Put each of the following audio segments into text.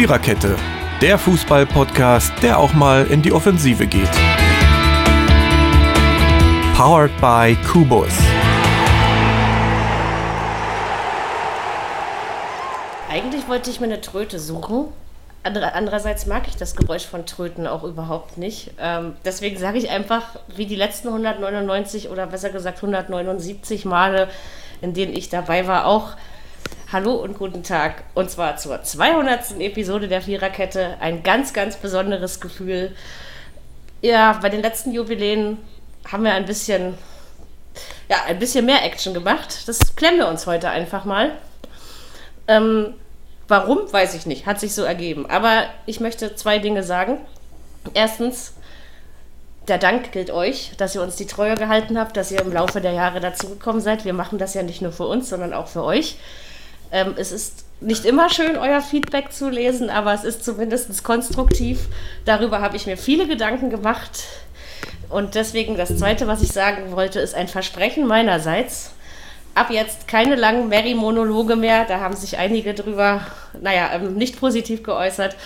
Viererkette, der Fußball-Podcast, der auch mal in die Offensive geht. Powered by Kubus. Eigentlich wollte ich mir eine Tröte suchen. Andererseits mag ich das Geräusch von Tröten auch überhaupt nicht. Ähm, deswegen sage ich einfach, wie die letzten 199 oder besser gesagt 179 Male, in denen ich dabei war, auch Hallo und guten Tag. Und zwar zur 200. Episode der Viererkette. Ein ganz, ganz besonderes Gefühl. Ja, bei den letzten Jubiläen haben wir ein bisschen, ja, ein bisschen mehr Action gemacht. Das klemmen wir uns heute einfach mal. Ähm, warum, weiß ich nicht. Hat sich so ergeben. Aber ich möchte zwei Dinge sagen. Erstens, der Dank gilt euch, dass ihr uns die Treue gehalten habt, dass ihr im Laufe der Jahre dazugekommen seid. Wir machen das ja nicht nur für uns, sondern auch für euch. Ähm, es ist nicht immer schön, euer Feedback zu lesen, aber es ist zumindest konstruktiv. Darüber habe ich mir viele Gedanken gemacht. Und deswegen das Zweite, was ich sagen wollte, ist ein Versprechen meinerseits. Ab jetzt keine langen Mary-Monologe mehr. Da haben sich einige drüber, naja, ähm, nicht positiv geäußert.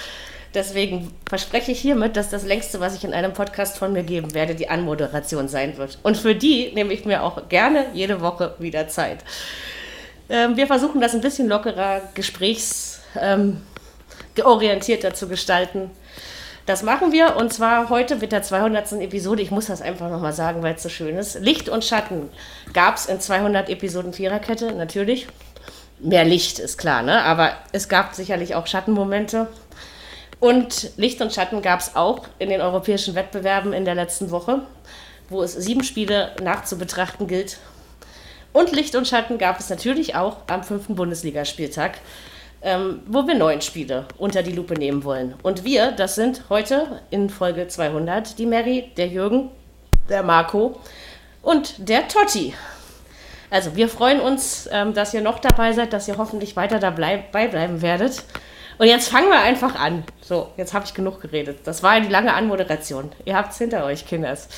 Deswegen verspreche ich hiermit, dass das längste, was ich in einem Podcast von mir geben werde, die Anmoderation sein wird. Und für die nehme ich mir auch gerne jede Woche wieder Zeit. Ähm, wir versuchen das ein bisschen lockerer, gesprächsorientierter ähm, zu gestalten. Das machen wir und zwar heute mit der 200. Episode. Ich muss das einfach nochmal sagen, weil es so schön ist. Licht und Schatten gab es in 200 Episoden Viererkette, natürlich. Mehr Licht ist klar, ne? aber es gab sicherlich auch Schattenmomente. Und Licht und Schatten gab es auch in den europäischen Wettbewerben in der letzten Woche, wo es sieben Spiele nachzubetrachten gilt und Licht und Schatten gab es natürlich auch am fünften Bundesligaspieltag, ähm, wo wir neun Spiele unter die Lupe nehmen wollen. Und wir, das sind heute in Folge 200 die Mary, der Jürgen, der Marco und der Totti. Also wir freuen uns, ähm, dass ihr noch dabei seid, dass ihr hoffentlich weiter dabei bleiben werdet. Und jetzt fangen wir einfach an. So, jetzt habe ich genug geredet. Das war die lange Anmoderation. Ihr habt es hinter euch, Kinders.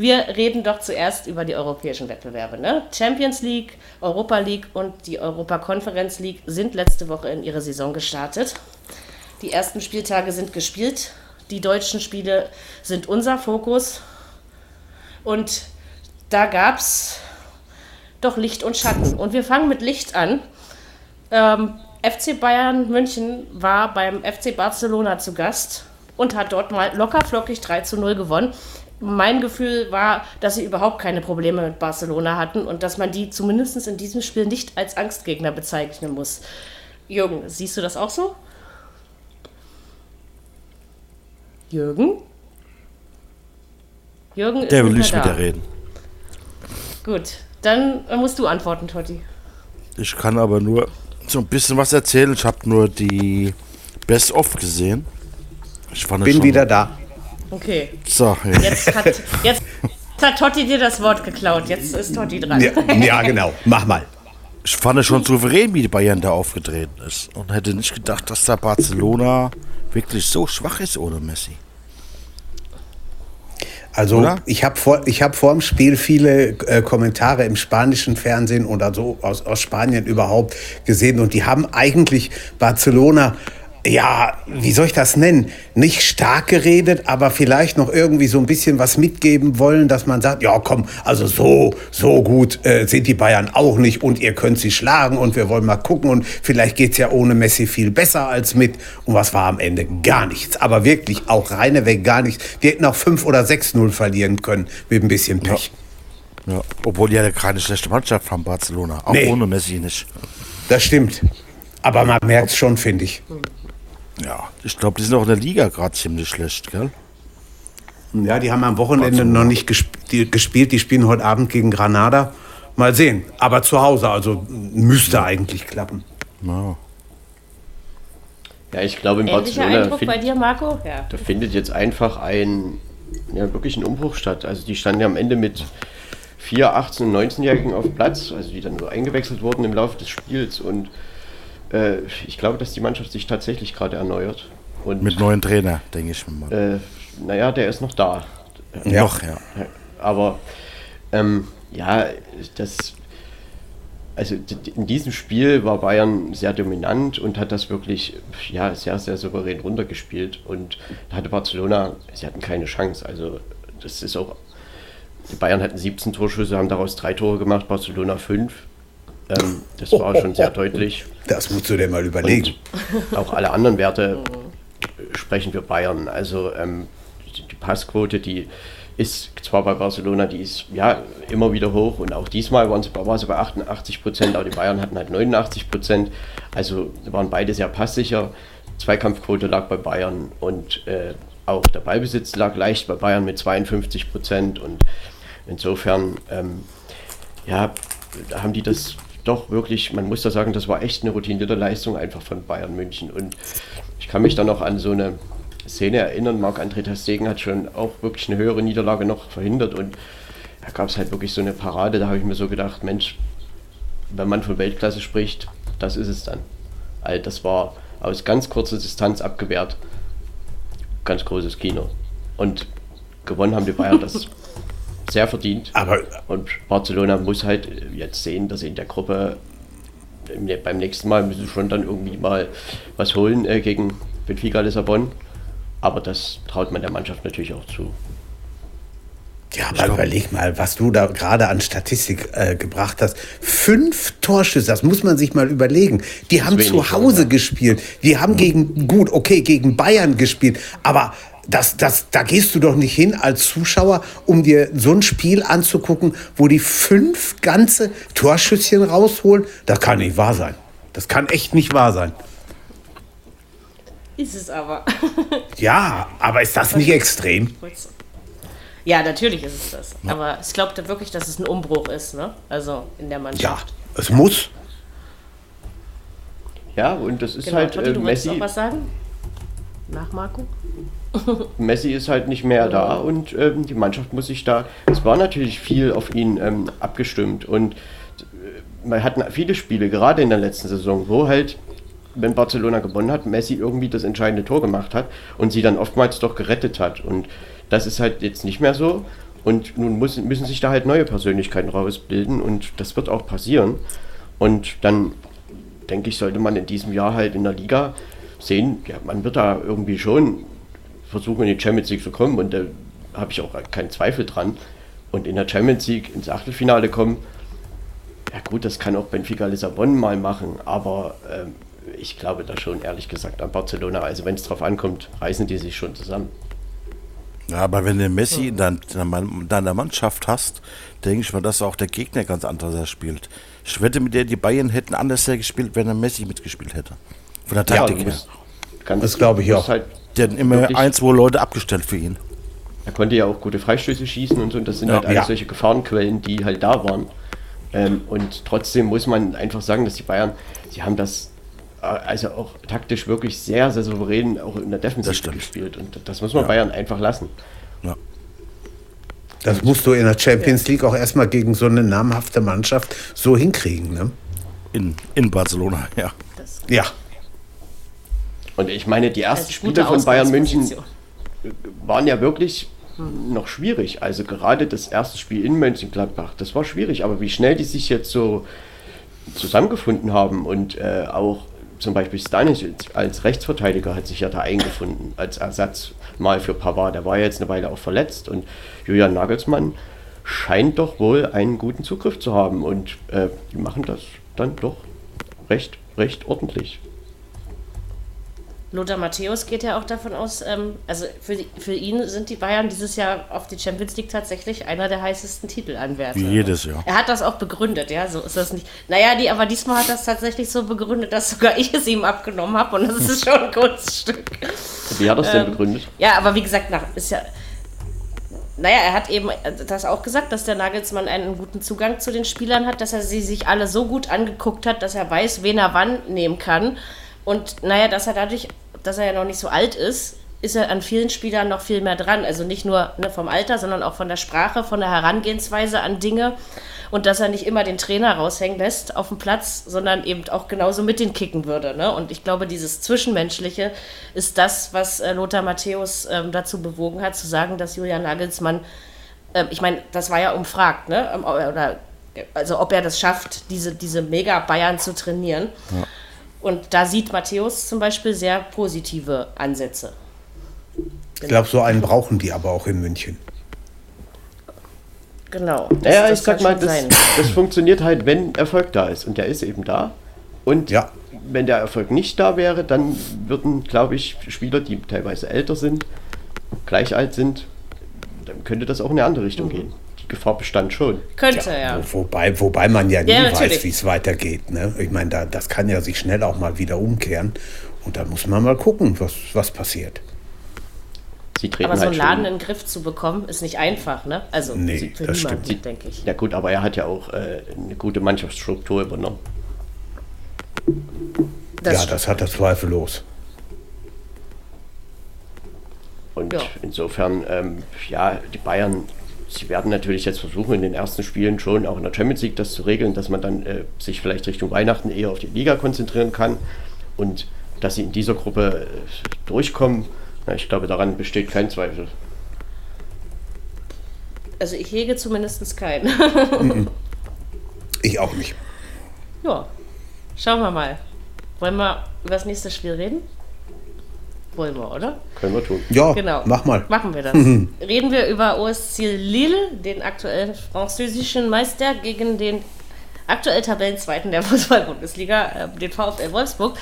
Wir reden doch zuerst über die europäischen Wettbewerbe. Ne? Champions League, Europa League und die Europa Conference League sind letzte Woche in ihre Saison gestartet. Die ersten Spieltage sind gespielt. Die deutschen Spiele sind unser Fokus. Und da gab es doch Licht und Schatten. Und wir fangen mit Licht an. Ähm, FC Bayern München war beim FC Barcelona zu Gast und hat dort mal locker flockig 3 zu 0 gewonnen mein Gefühl war, dass sie überhaupt keine Probleme mit Barcelona hatten und dass man die zumindest in diesem Spiel nicht als Angstgegner bezeichnen muss. Jürgen, siehst du das auch so? Jürgen? Jürgen ist Der will nicht mit dir reden. Gut, dann musst du antworten, Totti. Ich kann aber nur so ein bisschen was erzählen. Ich habe nur die Best-of gesehen. Ich Bin wieder da. Okay. So, ja. jetzt, hat, jetzt hat Totti dir das Wort geklaut. Jetzt ist Totti dran. Ja, ja genau. Mach mal. Ich fand es schon souverän, wie die Bayern da aufgetreten ist. Und hätte nicht gedacht, dass da Barcelona wirklich so schwach ist ohne Messi. Also oder? ich habe vor, hab vor dem Spiel viele äh, Kommentare im spanischen Fernsehen oder so aus, aus Spanien überhaupt gesehen und die haben eigentlich Barcelona ja, wie soll ich das nennen? Nicht stark geredet, aber vielleicht noch irgendwie so ein bisschen was mitgeben wollen, dass man sagt, ja komm, also so, so gut äh, sind die Bayern auch nicht und ihr könnt sie schlagen und wir wollen mal gucken und vielleicht geht's ja ohne Messi viel besser als mit. Und was war am Ende? Gar nichts. Aber wirklich auch reineweg gar nichts. Wir hätten auch 5 oder 6-0 verlieren können mit ein bisschen Pech. Ja. ja. Obwohl die ja keine schlechte Mannschaft von Barcelona. Auch nee. ohne Messi nicht. Das stimmt. Aber man merkt es schon, finde ich. Ja, ich glaube, die sind auch in der Liga gerade ziemlich schlecht, gell? Ja, die haben am Wochenende noch nicht gesp gespielt. Die spielen heute Abend gegen Granada. Mal sehen. Aber zu Hause, also müsste ja. eigentlich klappen. Ja. Ja, ich glaube, in Ähnlicher Barcelona Eindruck find, bei dir, Marco? Ja. da findet jetzt einfach ein, ja, wirklich ein Umbruch statt. Also die standen ja am Ende mit vier 18- und 19-Jährigen auf Platz, also die dann so eingewechselt wurden im Laufe des Spiels und äh, ich glaube, dass die Mannschaft sich tatsächlich gerade erneuert. Und, Mit neuen Trainer, denke ich mal. Äh, naja, der ist noch da. Ja. Noch, ja. Aber ähm, ja, das. also in diesem Spiel war Bayern sehr dominant und hat das wirklich ja, sehr, sehr souverän runtergespielt. Und da hatte Barcelona, sie hatten keine Chance. Also das ist auch, die Bayern hatten 17 Torschüsse, haben daraus drei Tore gemacht, Barcelona fünf. Ähm, das war schon sehr deutlich. Das musst du dir mal überlegen. Und auch alle anderen Werte sprechen für Bayern. Also ähm, die Passquote, die ist zwar bei Barcelona, die ist ja immer wieder hoch und auch diesmal waren sie, war sie bei 88 Prozent, aber die Bayern hatten halt 89 Prozent. Also waren beide sehr passsicher. Zweikampfquote lag bei Bayern und äh, auch der Ballbesitz lag leicht bei Bayern mit 52 Prozent und insofern ähm, ja, haben die das doch wirklich, man muss da sagen, das war echt eine routinierte Leistung einfach von Bayern München und ich kann mich da noch an so eine Szene erinnern. Marc-André Testegen hat schon auch wirklich eine höhere Niederlage noch verhindert und da gab es halt wirklich so eine Parade, da habe ich mir so gedacht, Mensch, wenn man von Weltklasse spricht, das ist es dann. Also das war aus ganz kurzer Distanz abgewehrt. Ganz großes Kino. Und gewonnen haben die Bayern das sehr verdient. Aber und Barcelona muss halt jetzt sehen, dass sie in der Gruppe beim nächsten Mal müssen schon dann irgendwie mal was holen äh, gegen Benfica Lissabon. Aber das traut man der Mannschaft natürlich auch zu. Ja, aber überleg mal, was du da gerade an Statistik äh, gebracht hast. Fünf Torschüsse, das muss man sich mal überlegen. Die haben zu Hause schon, gespielt. Die haben gegen, gut, okay, gegen Bayern gespielt. Aber das, das, da gehst du doch nicht hin als Zuschauer, um dir so ein Spiel anzugucken, wo die fünf ganze Torschüsschen rausholen. Das kann nicht wahr sein. Das kann echt nicht wahr sein. Ist es aber. ja, aber ist das nicht extrem? Ja, natürlich ist es das. Ja. Aber ich glaube wirklich, dass es ein Umbruch ist, ne? Also in der Mannschaft. Ja, es muss. Ja, und das ist genau, halt. Totti, du Messi. auch was sagen? Nach Marco? Messi ist halt nicht mehr da und ähm, die Mannschaft muss sich da. Es war natürlich viel auf ihn ähm, abgestimmt und äh, man hatten viele Spiele, gerade in der letzten Saison, wo halt wenn Barcelona gewonnen hat, Messi irgendwie das entscheidende Tor gemacht hat und sie dann oftmals doch gerettet hat. Und das ist halt jetzt nicht mehr so. Und nun muss, müssen sich da halt neue Persönlichkeiten rausbilden und das wird auch passieren. Und dann denke ich, sollte man in diesem Jahr halt in der Liga sehen, ja, man wird da irgendwie schon versuchen, in die Champions League zu kommen und da habe ich auch keinen Zweifel dran. Und in der Champions League ins Achtelfinale kommen, ja gut, das kann auch Benfica Lissabon mal machen, aber ähm, ich glaube da schon, ehrlich gesagt, an Barcelona. Also wenn es drauf ankommt, reißen die sich schon zusammen. Ja, aber wenn du Messi in deiner Mannschaft hast, denke ich mal, dass auch der Gegner ganz anders spielt. Ich wette mit der, die Bayern hätten anders gespielt, wenn er Messi mitgespielt hätte. Von der Taktik ja, her. Das glaube ich auch. Halt der hat immer ein, zwei Leute abgestellt für ihn. Er konnte ja auch gute Freistöße schießen und so. Und das sind ja, halt alles ja. solche Gefahrenquellen, die halt da waren. Ähm, und trotzdem muss man einfach sagen, dass die Bayern, sie haben das also auch taktisch wirklich sehr, sehr souverän auch in der Defensive gespielt. Und das muss man ja. Bayern einfach lassen. Ja. Das musst du in der Champions League auch erstmal gegen so eine namhafte Mannschaft so hinkriegen, ne? In, in Barcelona, ja. Das ja. Und ich meine, die ersten Spiele von Bayern München waren ja wirklich noch schwierig. Also gerade das erste Spiel in Mönchengladbach, das war schwierig. Aber wie schnell die sich jetzt so zusammengefunden haben und äh, auch zum Beispiel Stanisic als Rechtsverteidiger hat sich ja da eingefunden, als Ersatz mal für Pavard. Der war ja jetzt eine Weile auch verletzt und Julian Nagelsmann scheint doch wohl einen guten Zugriff zu haben und äh, die machen das dann doch recht, recht ordentlich. Lothar Matthäus geht ja auch davon aus, ähm, also für, die, für ihn sind die Bayern dieses Jahr auf die Champions League tatsächlich einer der heißesten Titelanwärter. Wie jedes Jahr. Er hat das auch begründet, ja, so ist das nicht. Naja, die, aber diesmal hat das tatsächlich so begründet, dass sogar ich es ihm abgenommen habe und das ist schon ein Kunststück. Wie hat er es denn ähm, begründet? Ja, aber wie gesagt, nach, ist ja. Naja, er hat eben das auch gesagt, dass der Nagelsmann einen guten Zugang zu den Spielern hat, dass er sie sich alle so gut angeguckt hat, dass er weiß, wen er wann nehmen kann. Und naja, dass er dadurch, dass er ja noch nicht so alt ist, ist er an vielen Spielern noch viel mehr dran. Also nicht nur ne, vom Alter, sondern auch von der Sprache, von der Herangehensweise an Dinge. Und dass er nicht immer den Trainer raushängen lässt auf dem Platz, sondern eben auch genauso mit den kicken würde. Ne? Und ich glaube, dieses Zwischenmenschliche ist das, was äh, Lothar Matthäus ähm, dazu bewogen hat, zu sagen, dass Julian Nagelsmann, äh, ich meine, das war ja umfragt, ne? oder also ob er das schafft, diese, diese Mega-Bayern zu trainieren. Ja. Und da sieht Matthäus zum Beispiel sehr positive Ansätze. Ich glaube, so einen brauchen die aber auch in München. Genau. Das, ja, ich sag mal, das, das, funktioniert halt, wenn Erfolg da ist. Und der ist eben da. Und ja. wenn der Erfolg nicht da wäre, dann würden, glaube ich, Spieler, die teilweise älter sind, gleich alt sind, dann könnte das auch in eine andere Richtung mhm. gehen. Gefahr bestand schon. Könnte, ja. ja. Wobei, wobei man ja nie ja, weiß, wie es weitergeht. Ne? Ich meine, da, das kann ja sich schnell auch mal wieder umkehren. Und da muss man mal gucken, was, was passiert. aber so einen halt Laden in den Griff zu bekommen, ist nicht einfach, ne? Also nee, für das niemanden, stimmt. denke ich. Ja gut, aber er hat ja auch äh, eine gute Mannschaftsstruktur übernommen. Das ja, das hat er zweifellos. Und ja. insofern, ähm, ja, die Bayern, sie werden natürlich jetzt versuchen, in den ersten Spielen schon auch in der Champions League das zu regeln, dass man dann äh, sich vielleicht Richtung Weihnachten eher auf die Liga konzentrieren kann und dass sie in dieser Gruppe äh, durchkommen. Na, ich glaube, daran besteht kein Zweifel. Also ich hege zumindest keinen. ich auch nicht. Ja, schauen wir mal. Wollen wir über das nächste Spiel reden? Wollen wir, oder? Können wir tun. Ja, genau. mach mal. Machen wir das. Reden wir über OSC Lille, den aktuellen französischen Meister, gegen den aktuell Tabellenzweiten der Fußball-Bundesliga, äh, den VfL Wolfsburg.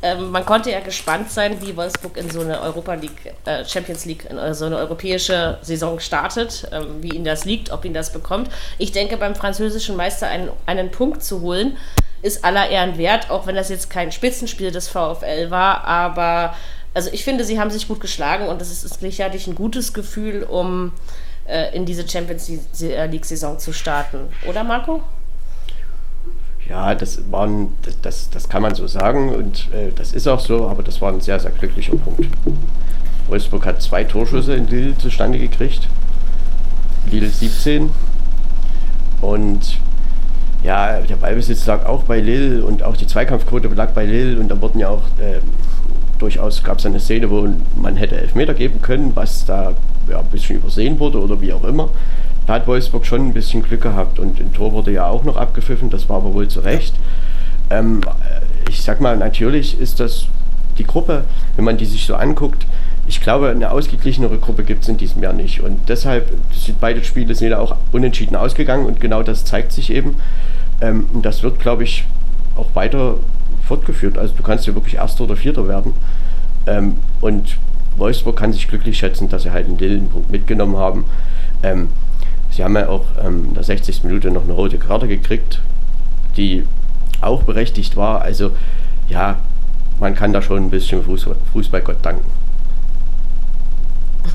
Ähm, man konnte ja gespannt sein, wie Wolfsburg in so eine Europa League, äh, Champions League, in so eine europäische Saison startet, ähm, wie ihnen das liegt, ob ihn das bekommt. Ich denke, beim französischen Meister einen, einen Punkt zu holen, ist aller Ehren wert, auch wenn das jetzt kein Spitzenspiel des VfL war, aber also ich finde, sie haben sich gut geschlagen und das ist sicherlich ein gutes Gefühl, um äh, in diese Champions League-Saison zu starten. Oder Marco? Ja, das, waren, das, das kann man so sagen und äh, das ist auch so, aber das war ein sehr, sehr glücklicher Punkt. Wolfsburg hat zwei Torschüsse in Lille zustande gekriegt. Lille 17. Und ja, der Ballbesitz lag auch bei Lille und auch die Zweikampfquote lag bei Lille und da wurden ja auch äh, durchaus gab es eine Szene, wo man hätte Elfmeter geben können, was da ja, ein bisschen übersehen wurde oder wie auch immer. Da hat Wolfsburg schon ein bisschen Glück gehabt und ein Tor wurde ja auch noch abgepfiffen, das war aber wohl zu Recht. Ähm, ich sag mal, natürlich ist das die Gruppe, wenn man die sich so anguckt, ich glaube, eine ausgeglichenere Gruppe gibt es in diesem Jahr nicht. Und deshalb sind beide Spiele sind ja auch unentschieden ausgegangen und genau das zeigt sich eben. Ähm, und das wird, glaube ich, auch weiter fortgeführt. Also du kannst ja wirklich Erster oder Vierter werden. Ähm, und Wolfsburg kann sich glücklich schätzen, dass sie halt einen Dillenpunkt mitgenommen haben. Ähm, sie haben ja auch ähm, in der 60. Minute noch eine rote Karte gekriegt, die auch berechtigt war. Also ja, man kann da schon ein bisschen Fußballgott danken.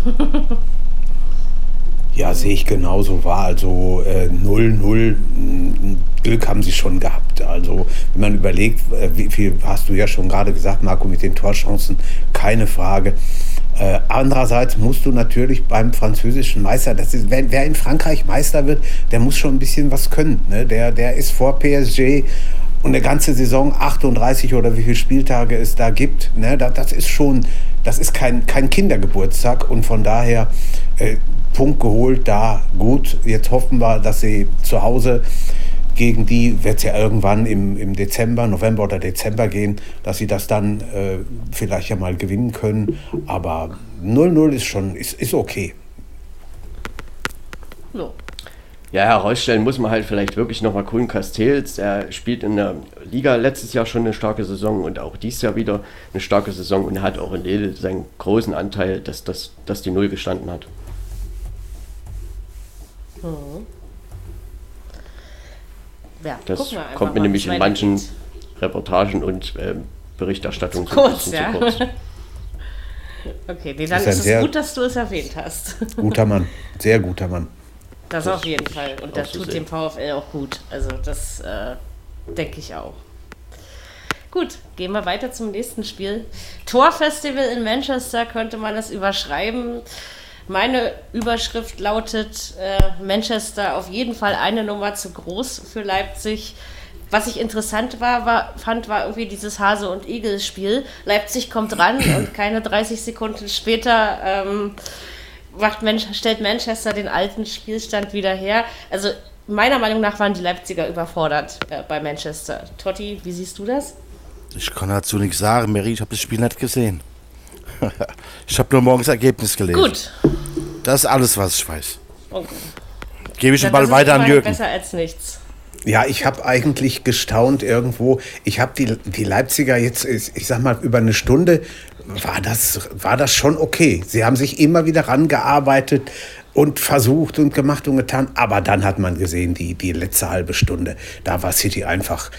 Ja, sehe ich genauso war. Also 0-0 äh, Glück haben sie schon gehabt. Also wenn man überlegt, äh, wie viel hast du ja schon gerade gesagt, Marco, mit den Torchancen, keine Frage. Äh, andererseits musst du natürlich beim französischen Meister, das ist, wer, wer in Frankreich Meister wird, der muss schon ein bisschen was können. Ne? Der, der ist vor PSG und eine ganze Saison 38 oder wie viele Spieltage es da gibt, ne, das, das ist schon, das ist kein, kein Kindergeburtstag und von daher äh, Punkt geholt, da gut. Jetzt hoffen wir, dass sie zu Hause gegen die wird es ja irgendwann im, im Dezember, November oder Dezember gehen, dass sie das dann äh, vielleicht ja mal gewinnen können. Aber 0-0 ist schon, ist, ist okay. So. Ja, herausstellen muss man halt vielleicht wirklich nochmal Kuhn Castells. Er spielt in der Liga letztes Jahr schon eine starke Saison und auch dieses Jahr wieder eine starke Saison und er hat auch in Lille seinen großen Anteil, dass, dass, dass die Null gestanden hat. Mhm. Ja, das kommt mir nämlich in manchen geht. Reportagen und äh, Berichterstattungen zu kurz. Ja. Zu kurz. okay, nee, dann ist, ist es gut, dass du es erwähnt hast. guter Mann, sehr guter Mann. Das, das auf jeden Fall. Und das tut dem VfL auch gut. Also das äh, denke ich auch. Gut, gehen wir weiter zum nächsten Spiel. Torfestival in Manchester könnte man das überschreiben. Meine Überschrift lautet äh, Manchester auf jeden Fall eine Nummer zu groß für Leipzig. Was ich interessant war, war, fand, war irgendwie dieses Hase- und Igel-Spiel. Leipzig kommt ran und keine 30 Sekunden später ähm, macht Mensch, stellt Manchester den alten Spielstand wieder her. Also meiner Meinung nach waren die Leipziger überfordert äh, bei Manchester. Totti, wie siehst du das? Ich kann dazu nichts sagen, Mary, ich habe das Spiel nicht gesehen. ich habe nur morgens Ergebnis gelesen. Gut. Das ist alles, was ich weiß. Okay. Gebe ich den Ball weiter an Jürgen. Besser als nichts. Ja, ich habe eigentlich gestaunt irgendwo. Ich habe die, die Leipziger jetzt, ich sag mal, über eine Stunde war das, war das schon okay. Sie haben sich immer wieder rangearbeitet und versucht und gemacht und getan. Aber dann hat man gesehen, die, die letzte halbe Stunde, da war City einfach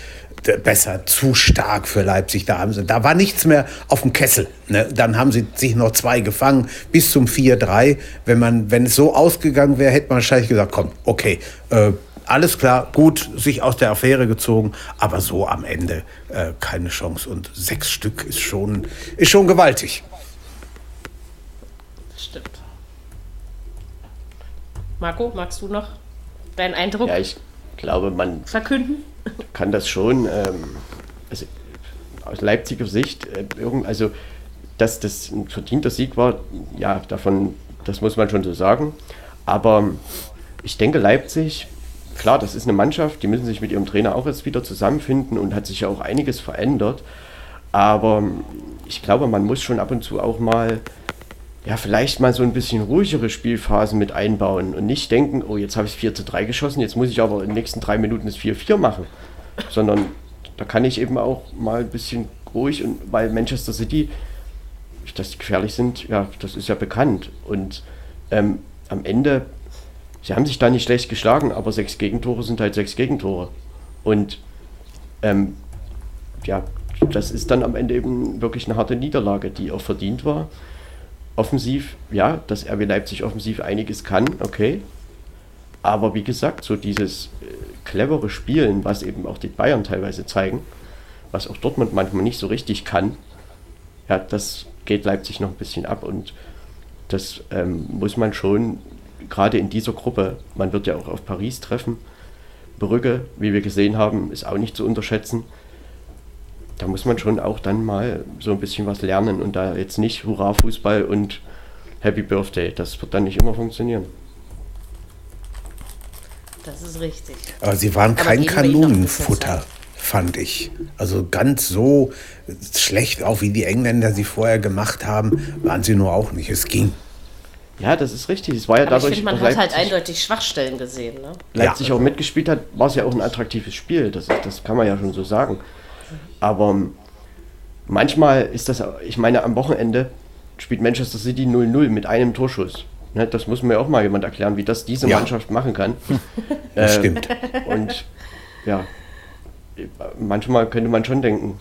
besser, zu stark für Leipzig. Da, haben sie, da war nichts mehr auf dem Kessel. Ne? Dann haben sie sich noch zwei gefangen bis zum 4-3. Wenn, man, wenn es so ausgegangen wäre, hätte man wahrscheinlich gesagt, komm, okay, äh, alles klar, gut, sich aus der Affäre gezogen, aber so am Ende äh, keine Chance. Und sechs Stück ist schon, ist schon gewaltig. Stimmt. Marco, magst du noch deinen Eindruck Ja, ich glaube, man verkünden? kann das schon, ähm, also aus Leipziger Sicht, äh, also dass das ein verdienter Sieg war, ja, davon, das muss man schon so sagen. Aber ich denke, Leipzig, klar, das ist eine Mannschaft, die müssen sich mit ihrem Trainer auch jetzt wieder zusammenfinden und hat sich ja auch einiges verändert. Aber ich glaube, man muss schon ab und zu auch mal, ja, vielleicht mal so ein bisschen ruhigere Spielphasen mit einbauen und nicht denken, oh, jetzt habe ich 4 zu 3 geschossen, jetzt muss ich aber in den nächsten drei Minuten das 4-4 machen. Sondern da kann ich eben auch mal ein bisschen ruhig und weil Manchester City, dass die gefährlich sind, ja, das ist ja bekannt. Und ähm, am Ende, sie haben sich da nicht schlecht geschlagen, aber sechs Gegentore sind halt sechs Gegentore. Und ähm, ja, das ist dann am Ende eben wirklich eine harte Niederlage, die auch verdient war. Offensiv, ja, dass RB Leipzig offensiv einiges kann, okay. Aber wie gesagt, so dieses äh, clevere Spielen, was eben auch die Bayern teilweise zeigen, was auch Dortmund manchmal nicht so richtig kann, ja, das geht Leipzig noch ein bisschen ab und das ähm, muss man schon, gerade in dieser Gruppe, man wird ja auch auf Paris treffen, Brügge, wie wir gesehen haben, ist auch nicht zu unterschätzen. Da muss man schon auch dann mal so ein bisschen was lernen und da jetzt nicht Hurra-Fußball und Happy Birthday, das wird dann nicht immer funktionieren. Das ist richtig. Aber sie waren Aber kein Kanonenfutter, fand ich. Also ganz so schlecht, auch wie die Engländer sie vorher gemacht haben, waren sie nur auch nicht. Es ging. Ja, das ist richtig. Es war ja Aber ich dadurch, finde, man hat halt eindeutig Schwachstellen gesehen. Ne? Leipzig Ja. auch mitgespielt hat, war es ja auch ein attraktives Spiel. Das, ist- das kann man ja schon so sagen. Aber ähm, manchmal ist das, ich meine, am Wochenende spielt Manchester City 0-0 mit einem Torschuss. Ne, das muss mir auch mal jemand erklären, wie das diese Ja. Mannschaft machen kann. Das Ähm, stimmt. Und ja, manchmal könnte man schon denken,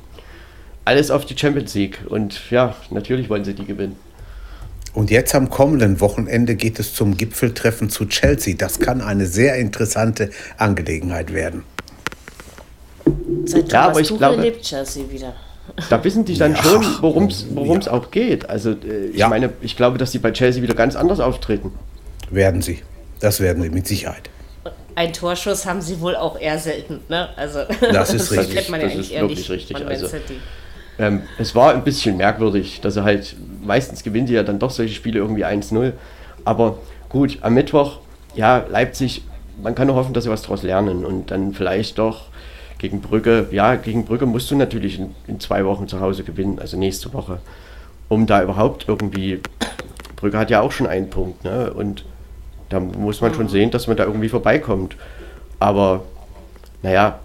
alles auf die Champions League. Und ja, natürlich wollen sie die gewinnen. Und jetzt am kommenden Wochenende geht es zum Gipfeltreffen zu Chelsea. Das kann eine sehr interessante Angelegenheit werden. Seit Ja, Thomas aber ich Tuchel glaube- lebt Chelsea wieder. Da wissen die dann Ja. schon, worum es Ja. auch geht. Also äh, ich Ja. meine, ich glaube, dass die bei Chelsea wieder ganz anders auftreten. Werden sie. Das werden sie mit Sicherheit. Ein Torschuss haben sie wohl auch ehr selten. Ne? Also, Das ist richtig. kennt man ja Das ist eher wirklich nicht richtig. Also. Ähm, es war ein bisschen merkwürdig, dass er halt, meistens gewinnen sie ja dann doch solche Spiele irgendwie 1-0. Aber gut, am Mittwoch, ja, Leipzig, man kann nur hoffen, dass sie was daraus lernen und dann vielleicht doch gegen Brügge, ja, gegen Brügge musst du natürlich in, in zwei Wochen zu Hause gewinnen, also nächste Woche, um da überhaupt irgendwie, Brügge hat ja auch schon einen Punkt, ne, und da muss man schon sehen, dass man da irgendwie vorbeikommt. Aber, naja,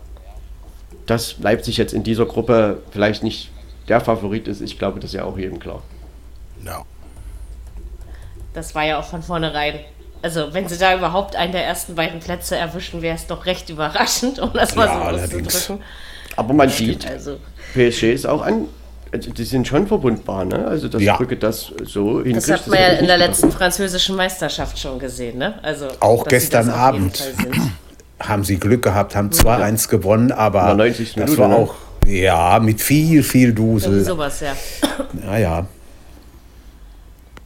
dass Leipzig jetzt in dieser Gruppe vielleicht nicht der Favorit ist, ich glaube, das ist ja auch jedem klar. Ja. Das war ja auch von vornherein. Also, wenn sie da überhaupt einen der ersten beiden Plätze erwischen, wäre es doch recht überraschend, um das mal Ja, so auszudrücken. Aber man sieht, Also, PSG ist auch an, also die sind schon verwundbar, ne? Also dass Ja. Brücke das so hinkriegt. das hat man ja hätte ich in der nicht letzten französischen Meisterschaft schon gesehen, ne? Also, Auch das gestern Abend. Haben sie Glück gehabt, haben 2-1 gewonnen, aber In der 90. das Minute, war ne? auch, ja, mit viel, viel Irgendwie Dusel. sowas, ja. Naja,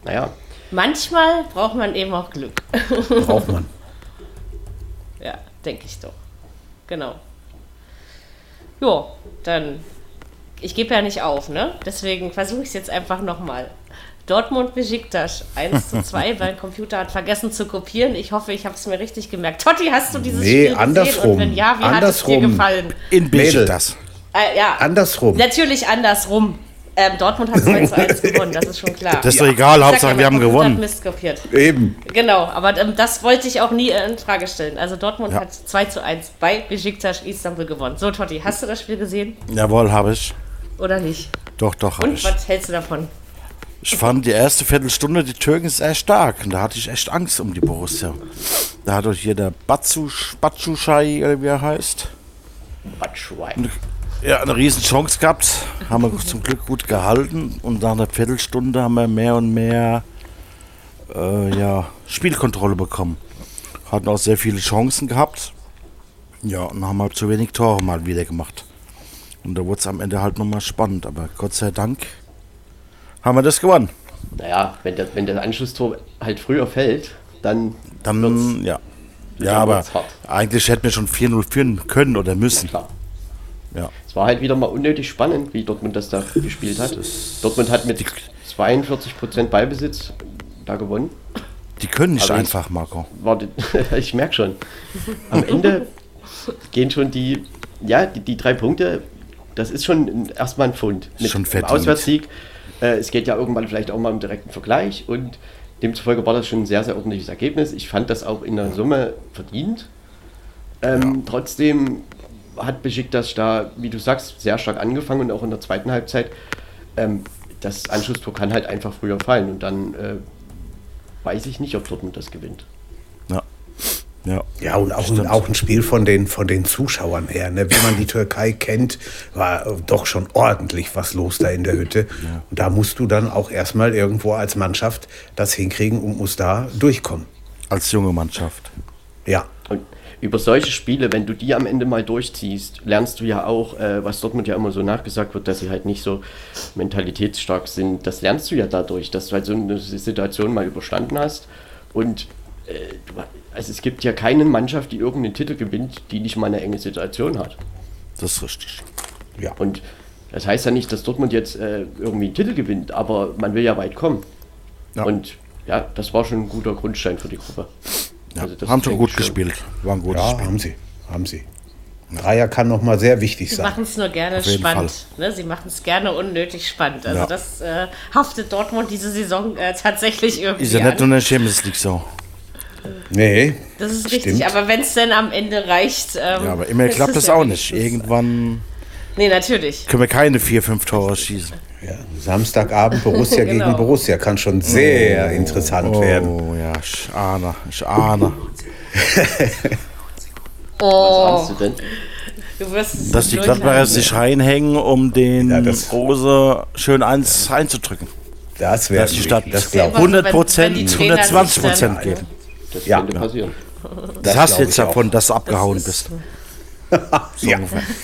Naja, Manchmal braucht man eben auch Glück. braucht man. Ja, denke ich doch. Genau. Jo, dann. Ich gebe ja nicht auf, ne? Deswegen versuche ich es jetzt einfach nochmal. Dortmund Besiktas 1 zu 2, weil der Computer hat vergessen zu kopieren. Ich hoffe, ich habe es mir richtig gemerkt. Totti, hast du dieses Nee, Spiel andersrum. gesehen? Und wenn ja, wie hat es dir Andersrum. gefallen? In. Besiktas. Äh, ja, Andersrum. natürlich andersrum. Ähm, Dortmund hat 2 zu 1 gewonnen, das ist schon klar. Das ist doch egal, Ich sag Hauptsache ja, wir haben hat gewonnen. Mist kopiert. Eben. Genau, aber ähm, das wollte ich auch nie äh, in Frage stellen. Also Dortmund Ja. hat 2 zu 1 bei Besiktas Istanbul gewonnen. So, Totti, hast du das Spiel gesehen Jawohl, habe ich. oder nicht? Doch, doch, habe Und ich. was hältst du davon? Ich fand die erste Viertelstunde die Türken sehr stark. Und da hatte ich echt Angst um die Borussia. Da hat doch hier der Batsusch, Batsuschai, oder wie er heißt, Batschwein. Ja, eine riesen Chance gehabt. Haben wir zum Glück gut gehalten. Und nach einer Viertelstunde haben wir mehr und mehr äh, ja, Spielkontrolle bekommen. Hatten auch sehr viele Chancen gehabt. Ja, und haben halt zu wenig Tore mal wieder gemacht. Und da wurde es am Ende halt nochmal spannend. Aber Gott sei Dank haben wir das gewonnen. Naja, wenn, der, wenn das Anschlusstor halt früher fällt, dann Dann, ja. Ja, aber eigentlich hätten wir schon 4-0 führen können oder müssen. klar. Ja. Es war halt wieder mal unnötig spannend, wie Dortmund das da gespielt hat. Dortmund hat mit 42% Ballbesitz da gewonnen. Die können nicht Aber einfach, Marco. War die, ich merke schon. Am Ende gehen schon die, ja, die, die drei Punkte, das ist schon erstmal ein Pfund. Schon dem verdient. Auswärtssieg. Äh, es geht ja irgendwann vielleicht auch mal im direkten Vergleich und demzufolge war das schon ein sehr, sehr ordentliches Ergebnis. Ich fand das auch in der Summe verdient. Ähm, Trotzdem hat Besiktas da, wie du sagst, sehr stark angefangen und auch in der zweiten Halbzeit. Ähm, das Anschlusstor kann halt einfach früher fallen und dann äh, weiß ich nicht, ob Dortmund das gewinnt. Ja. Ja. Ja, und auch, ein, auch ein Spiel von den, von den Zuschauern her. Ne? Wie man die Türkei kennt, war doch schon ordentlich was los da in der Hütte. Und da musst du dann auch erstmal irgendwo als Mannschaft das hinkriegen und musst da durchkommen. Als junge Mannschaft. Ja. Und über solche Spiele, wenn du die am Ende mal durchziehst, lernst du ja auch, äh, was Dortmund ja immer so nachgesagt wird, dass sie halt nicht so mentalitätsstark sind. Das lernst du ja dadurch, dass du halt so eine Situation mal überstanden hast. Und äh, also es gibt ja keine Mannschaft, die irgendeinen Titel gewinnt, die nicht mal eine enge Situation hat. Das ist richtig. ja. Und das heißt ja nicht, dass Dortmund jetzt äh, irgendwie einen Titel gewinnt, aber man will ja weit kommen. Ja. Und ja, das war schon ein guter Grundstein für die Gruppe. Ja. Also das haben schon gut ich schon. gespielt. War ein gutes Ja, Spiel. haben sie. Haben sie. Ein Dreier kann noch mal sehr wichtig Sie sein. machen es nur gerne spannend. Ne? Sie machen es gerne unnötig spannend. Also Ja. das äh, haftet Dortmund diese Saison äh, tatsächlich irgendwie Ist ja nicht nur der Champions League so. Nee. Das ist richtig, Stimmt. aber wenn es dann am Ende reicht. Ähm, Ja, aber immer klappt es das auch nicht. Irgendwann Nee, natürlich. können wir keine vier, fünf Tore schießen. Ja. Samstagabend Borussia Genau. gegen Borussia kann schon sehr interessant werden. Oh ja, ich ahne, ich ahne. Was Oh, ahnst du denn? du wirst es Dass die. Gladbacher sich reinhängen, um den Ja, das- Rose schön eins einzudrücken. Das wäre Dass die Stadt das glaube aber 100 wenn- Prozent, wenn die Trainer 120 sich dann- Prozent geben. Das Ja. könnte passieren. Das hast glaub du jetzt davon, dass du abgehauen ist- bist. ich. Ja,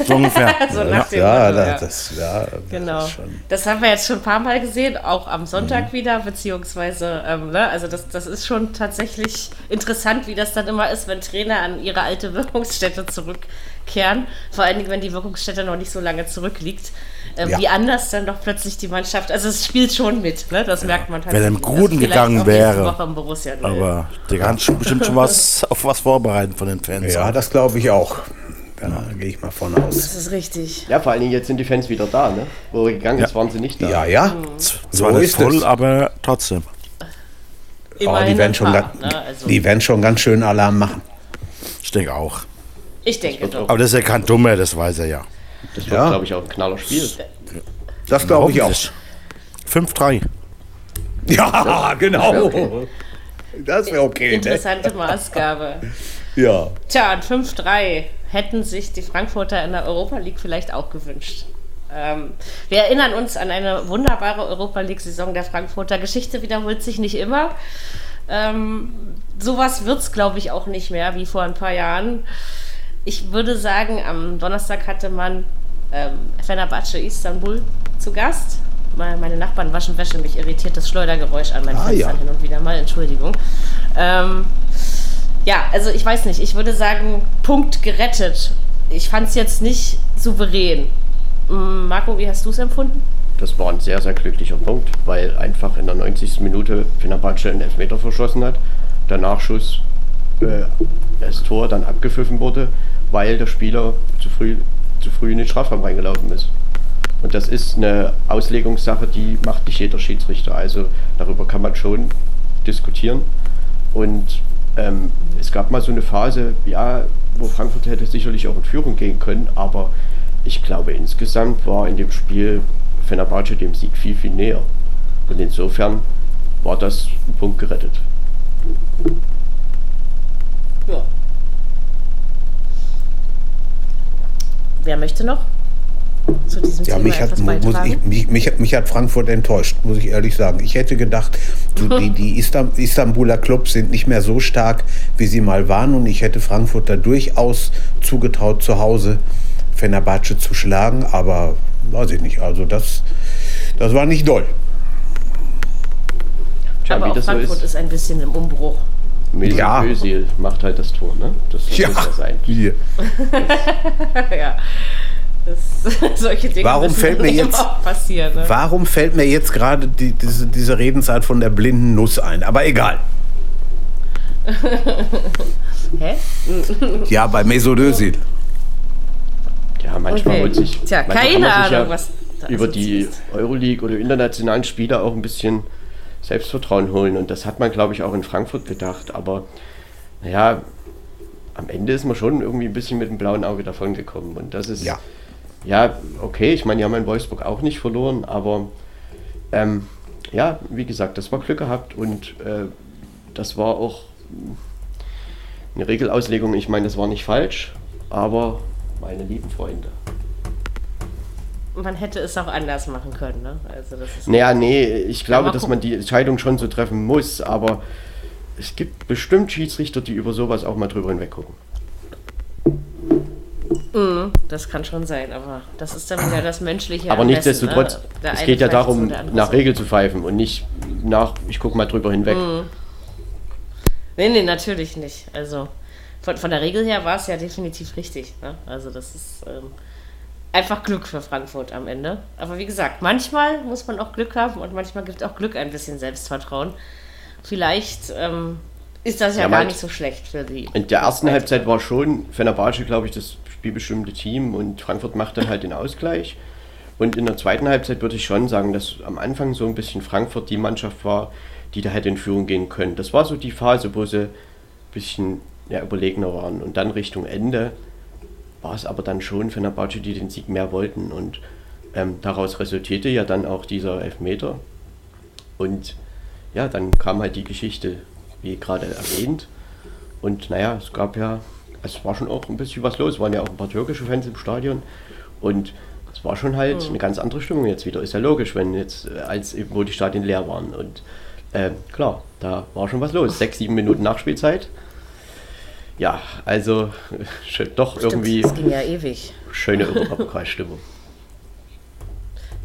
So ungefähr. So nach dem ja, Motto, ja. das, ja, Genau. das schon. Das haben wir jetzt schon ein paar Mal gesehen, auch am Mhm. Sonntag wieder, beziehungsweise, ähm, ne, also das, das ist schon tatsächlich interessant, wie das dann immer ist, wenn Trainer an ihre alte Wirkungsstätte zurückkehren. Vor allen Dingen, wenn die Wirkungsstätte noch nicht so lange zurückliegt. Ähm, Ja. Wie anders dann doch plötzlich die Mannschaft, also es spielt schon mit, ne? das merkt man Wenn tatsächlich. er im Guten Also vielleicht gegangen wäre. Aber der kann schon bestimmt schon was auf was vorbereiten von den Fans. Ja, das glaube ich auch. Da gehe ich mal von aus. Das ist richtig. Ja, vor allen Dingen jetzt sind die Fans wieder da, ne? Wo er gegangen ist, waren sie nicht da. Ja, ja. Zwar nicht voll, es. aber trotzdem. Oh, die, werden schon paar, ganz, ne? also, die werden schon ganz schön Alarm machen. Ich denke auch. ich denke doch. Aber das ist ja kein Dummer, das weiß er ja. Das wird, Ja. glaube ich, auch ein knaller Spiel. Das glaube ich auch. Hoffentlich. 5-3. Ja, genau. Das wäre okay. Ne? Interessante Maßgabe. Ja. Tja, und 5-3 hätten sich die Frankfurter in der Europa League vielleicht auch gewünscht. Ähm, wir erinnern uns an eine wunderbare Europa League-Saison der Frankfurter. Geschichte wiederholt sich nicht immer. Ähm, sowas wird es, glaube ich, auch nicht mehr wie vor ein paar Jahren. Ich würde sagen, am Donnerstag hatte man ähm, Fenerbahce Istanbul zu Gast. Meine Nachbarn waschen Wäsche, mich irritiert das Schleudergeräusch an meinen Ah, Fenstern ja. hin und wieder mal, Entschuldigung. Ähm, ja, also ich weiß nicht. Ich würde sagen, Punkt gerettet. Ich fand es jetzt nicht souverän. Marco, wie hast du es empfunden? Das war ein sehr, sehr glücklicher Punkt, weil einfach in der 90. Minute Fenerbahce einen Elfmeter verschossen hat. Der Nachschuss, äh, das Tor dann abgepfiffen wurde, weil der Spieler zu früh, zu früh in den Strafraum reingelaufen ist. Und das ist eine Auslegungssache, die macht nicht jeder Schiedsrichter. Also darüber kann man schon diskutieren. Und ähm, es gab mal so eine Phase, ja, wo Frankfurt hätte sicherlich auch in Führung gehen können, aber ich glaube insgesamt war in dem Spiel Fenerbahce dem Sieg viel, viel näher. Und insofern war das ein Punkt gerettet. Ja. Wer möchte noch zu diesem Ja, Thema mich hat, etwas muss beitragen? ich, mich, mich, mich hat Frankfurt enttäuscht, muss ich ehrlich sagen. Ich hätte gedacht, die, die Istanbuler Clubs sind nicht mehr so stark, wie sie mal waren. Und ich hätte Frankfurt da durchaus zugetraut, zu Hause Fenerbahce zu schlagen. Aber weiß ich nicht. Also das, das war nicht doll. Tja, Aber wie auch das so Frankfurt ist, ist ein bisschen im Umbruch. Mesut Ja. Özil macht halt das Tor, ne? Das muss ja sein. Hier. ja. Das, solche Dinge Warum fällt mir jetzt- auch passieren. Ne? Warum fällt mir jetzt gerade die, diese, diese Redensart von der blinden Nuss ein? Aber egal. Hä? Ja, bei Mesut Özil. Ja, manchmal Okay. holt sich, Tja, keine Ahnung, was da über die. Euroleague oder internationalen Spiele auch ein bisschen Selbstvertrauen holen. Und das hat man, glaube ich, auch in Frankfurt gedacht. Aber naja, am Ende ist man schon irgendwie ein bisschen mit dem blauen Auge davon gekommen. Und das ist, Ja. Ja, okay, ich meine, die haben in Wolfsburg auch nicht verloren, aber ähm, ja, wie gesagt, das war Glück gehabt und äh, das war auch eine Regelauslegung. Ich meine, das war nicht falsch, aber meine lieben Freunde. Man hätte es auch anders machen können. Ne? Also das ist Naja, nee, ich glaube, dass man die Entscheidung schon so treffen muss, aber es gibt bestimmt Schiedsrichter, die über sowas auch mal drüber hinweg gucken. Das kann schon sein, aber das ist dann wieder das menschliche. Aber nichtsdestotrotz, ne? Der es geht ja darum, nach. Regel zu pfeifen und nicht nach, ich gucke mal drüber hinweg. Mhm. Nee, nee, natürlich nicht. Also von, von der Regel her war es ja definitiv richtig. Ne? Also das ist ähm, einfach Glück für Frankfurt am Ende. Aber wie gesagt, manchmal muss man auch Glück haben und manchmal gibt auch Glück ein bisschen Selbstvertrauen. Vielleicht ähm, ist das ja, Ja, gar nicht so schlecht für die. In der ersten. Halbzeit war schon Fenerbahce, glaube ich, das spielbestimmte Team und Frankfurt macht dann halt den Ausgleich. Und in der zweiten Halbzeit würde ich schon sagen, dass am Anfang so ein bisschen Frankfurt die Mannschaft war, die da hätte in Führung gehen können. Das war so die Phase, wo sie ein bisschen ja, überlegener waren. Und dann Richtung Ende war es aber dann schon Fenerbahce, die den Sieg mehr wollten. Und ähm, daraus resultierte ja dann auch dieser Elfmeter. Und ja, dann kam halt die Geschichte, wie gerade erwähnt. Und naja, es gab ja, es war schon auch ein bisschen was los. Es waren ja auch ein paar türkische Fans im Stadion. Und es war schon halt eine ganz andere Stimmung jetzt wieder. Ist ja logisch, wenn jetzt, äh, als wo die Stadien leer waren. Und äh, klar, da war schon was los. Sechs, sieben Minuten Nachspielzeit. Ja, also doch Stimmt, irgendwie Das ging ja ewig. schöne Europapokalstimmung.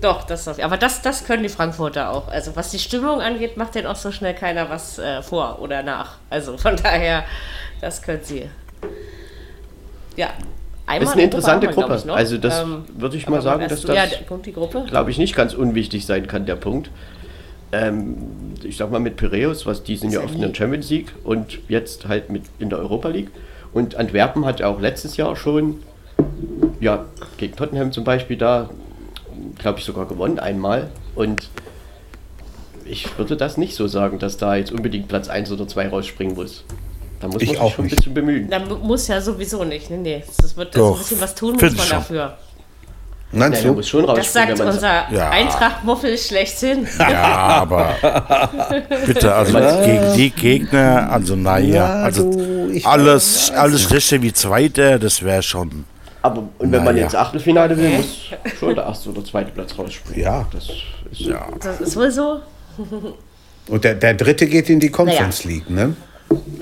Doch, das auf, aber das, das können die Frankfurter auch. Also was die Stimmung angeht, macht denen auch so schnell keiner was äh, vor oder nach. Also von daher, das können sie. Ja. Einmal Ist eine Europa interessante glaub Gruppe. noch. Also das Ähm, würde ich mal sagen, dass Ja, das Punkt, Gruppe. glaube ich, nicht ganz unwichtig sein kann, der Punkt. Ähm, ich sag mal mit Piraeus, was die sind ja ja oft in der. Champions League und jetzt halt mit in der Europa League. Und Antwerpen hat ja auch letztes Jahr schon, ja, gegen Tottenham zum Beispiel da, glaube ich, sogar gewonnen einmal. Und ich würde das nicht so sagen, dass da jetzt unbedingt Platz 1 oder 2 rausspringen muss. Da muss Ich man sich auch schon ein nicht. bisschen bemühen. Da mu- muss ja sowieso nicht. Nee, nee. Das wird Doch, ein bisschen was tun, muss man dafür. Meinst da du? muss schon Das sagt man unser Ja. Eintracht-Muffel schlechthin. Ja, aber bitte, also gegen die Gegner, also naja, Ja, also du, alles, alles schlechter wie Zweiter, das wäre schon. Aber und wenn man Naja. ins Achtelfinale will, muss schon der erste oder zweite Platz rausspringen. Ja. Das ist Ja. Das ist wohl so. Und der, der dritte geht in die Conference Naja. League, ne?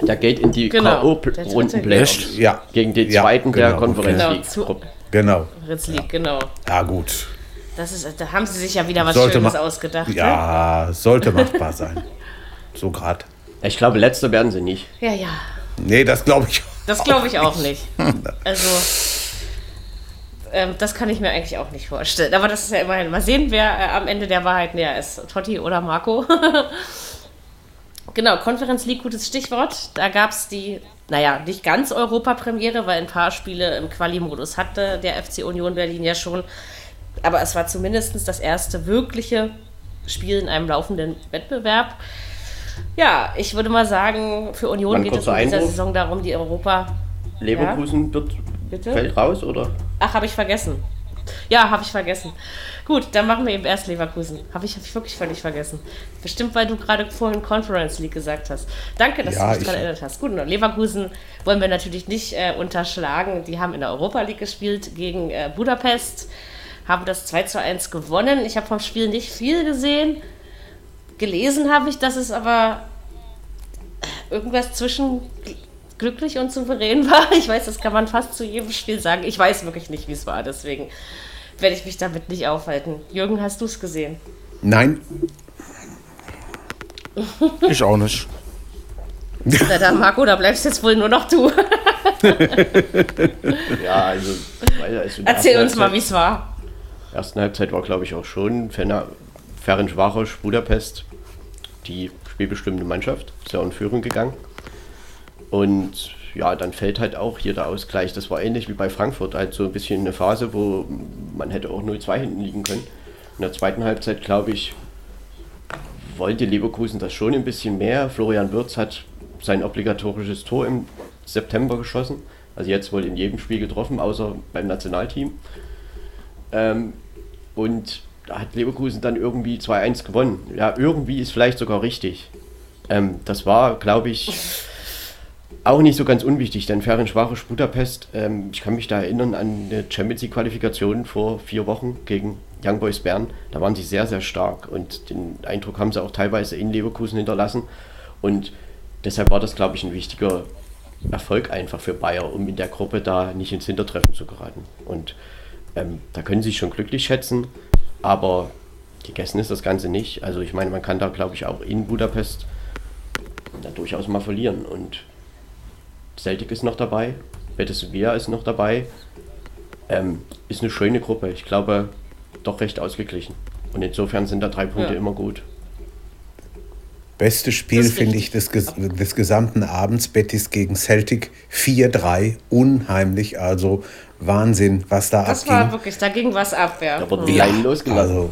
Der geht in die Genau, der. Playoffs. Echt? Ja. Gegen den Ja, zweiten der genau, Konferenz Genau, League. zu- Gruppe. Genau. Fritz League, genau. Ja, gut. Das ist, da haben sie sich ja wieder was Sollte Schönes ausgedacht. Ne? Ja, sollte machbar sein. So grad. Ich glaube, letzter werden sie nicht. ja, ja. Nee, das glaube ich. Das glaube ich auch nicht. Also, ähm, das kann ich mir eigentlich auch nicht vorstellen. Aber das ist ja immerhin. Mal sehen, wer äh, am Ende der Wahrheit näher ist. Totti oder Marco. genau, Conference League, gutes Stichwort. Da gab es die, naja, nicht ganz Europapremiere, weil ein paar Spiele im Quali-Modus hatte der FC Union Berlin ja schon. Aber es war zumindest das erste wirkliche Spiel in einem laufenden Wettbewerb. Ja, ich würde mal sagen, für Union Wann geht es in kurzer dieser? Saison darum, die Europa. Leverkusen wird, Bitte? fällt raus, oder? Ach, habe ich vergessen. Ja, habe ich vergessen. Gut, dann machen wir eben erst Leverkusen. Habe ich, hab ich wirklich völlig vergessen. Bestimmt, weil du gerade vorhin Conference League gesagt hast. Danke, dass Ja, du mich ich- daran erinnert hast. Gut, und Leverkusen wollen wir natürlich nicht äh, unterschlagen. Die haben in der Europa League gespielt gegen äh, Budapest, haben das 2 zu 1 gewonnen. Ich habe vom Spiel nicht viel gesehen. Gelesen habe ich, dass es aber irgendwas zwischen glücklich und souverän war. Ich weiß, das kann man fast zu jedem Spiel sagen. Ich weiß wirklich nicht, wie es war, deswegen werde ich mich damit nicht aufhalten. Jürgen, hast du es gesehen? Nein, Ich auch nicht. Na dann, Marco, da bleibst jetzt wohl nur noch du. Ja, also. also Erzähl uns mal, Halbzeit- wie es war. ersten Halbzeit war, glaube ich, auch schon Ferencvaros Budapest die spielbestimmende Mannschaft. Ist ja in Führung gegangen. Und ja, dann fällt halt auch hier der Ausgleich. Das war ähnlich wie bei Frankfurt, halt so ein bisschen eine Phase, wo man hätte auch 0-2 hinten liegen können. In der zweiten Halbzeit, glaube ich, wollte Leverkusen das schon ein bisschen mehr. Florian Wirtz hat sein obligatorisches Tor im September geschossen. Also jetzt wohl in jedem Spiel getroffen, außer beim Nationalteam. Ähm, und da hat Leverkusen dann irgendwie 2-1 gewonnen. Ja, irgendwie ist vielleicht sogar richtig. Ähm, das war, glaube ich, auch nicht so ganz unwichtig, denn Ferencvaros Budapest, ähm, ich kann mich da erinnern an eine Champions League Qualifikation vor vier Wochen gegen Young Boys Bern. Da waren sie sehr, sehr stark und den Eindruck haben sie auch teilweise in Leverkusen hinterlassen. Und deshalb war das, glaube ich, ein wichtiger Erfolg einfach für Bayer, um in der Gruppe da nicht ins Hintertreffen zu geraten. Und ähm, da können sie sich schon glücklich schätzen, aber gegessen ist das Ganze nicht. Also ich meine, man kann da, glaube ich, auch in Budapest da durchaus mal verlieren. Und Celtic ist noch dabei, Betis Sevilla ist noch dabei. Ähm, ist eine schöne Gruppe. Ich glaube, doch recht ausgeglichen. Und insofern sind da drei Punkte Ja. immer gut. beste Spiel Das finde ich des, ges- des gesamten Abends. Betis gegen Celtic 4-3. Unheimlich. Also Wahnsinn, was da Das abging. war wirklich, da ging was ab, ja. Da wurden die Ja, losgelassen. Also,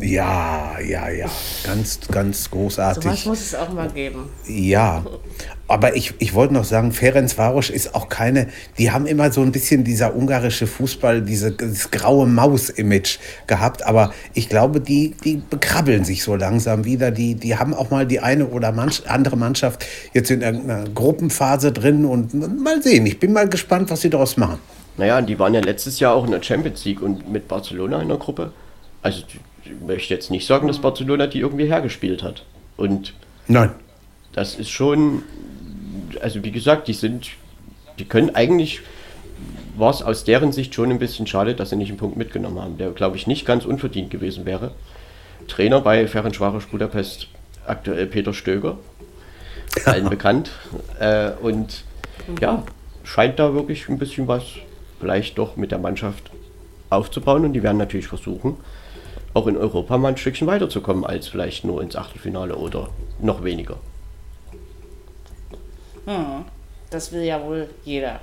ja, ja, ja. Ganz, ganz Sowas großartig. muss es auch mal geben. Ja, aber ich, ich wollte noch sagen, Ferencvaros ist auch keine, die haben immer so ein bisschen dieser ungarische Fußball, diese, dieses graue Maus-Image gehabt, aber ich glaube, die, die bekrabbeln sich so langsam wieder, die, die haben auch mal die eine oder manch, andere Mannschaft jetzt in irgendeiner Gruppenphase drin und mal sehen, ich bin mal gespannt, was sie daraus machen. Naja, und die waren ja letztes Jahr auch in der Champions League und mit Barcelona in der Gruppe. Also möchte jetzt nicht sagen, dass Barcelona die irgendwie hergespielt hat. Und Nein, das ist schon, also wie gesagt, die sind, die können eigentlich, war es aus deren Sicht schon ein bisschen schade, dass sie nicht einen Punkt mitgenommen haben, der glaube ich nicht ganz unverdient gewesen wäre. Trainer bei Ferencvaros Budapest aktuell Peter Stöger, allen bekannt. Äh, und ja, scheint da wirklich ein bisschen was vielleicht doch mit der Mannschaft aufzubauen und die werden natürlich versuchen, auch in Europa mal ein Stückchen weiterzukommen als vielleicht nur ins Achtelfinale oder noch weniger. Das will ja wohl jeder.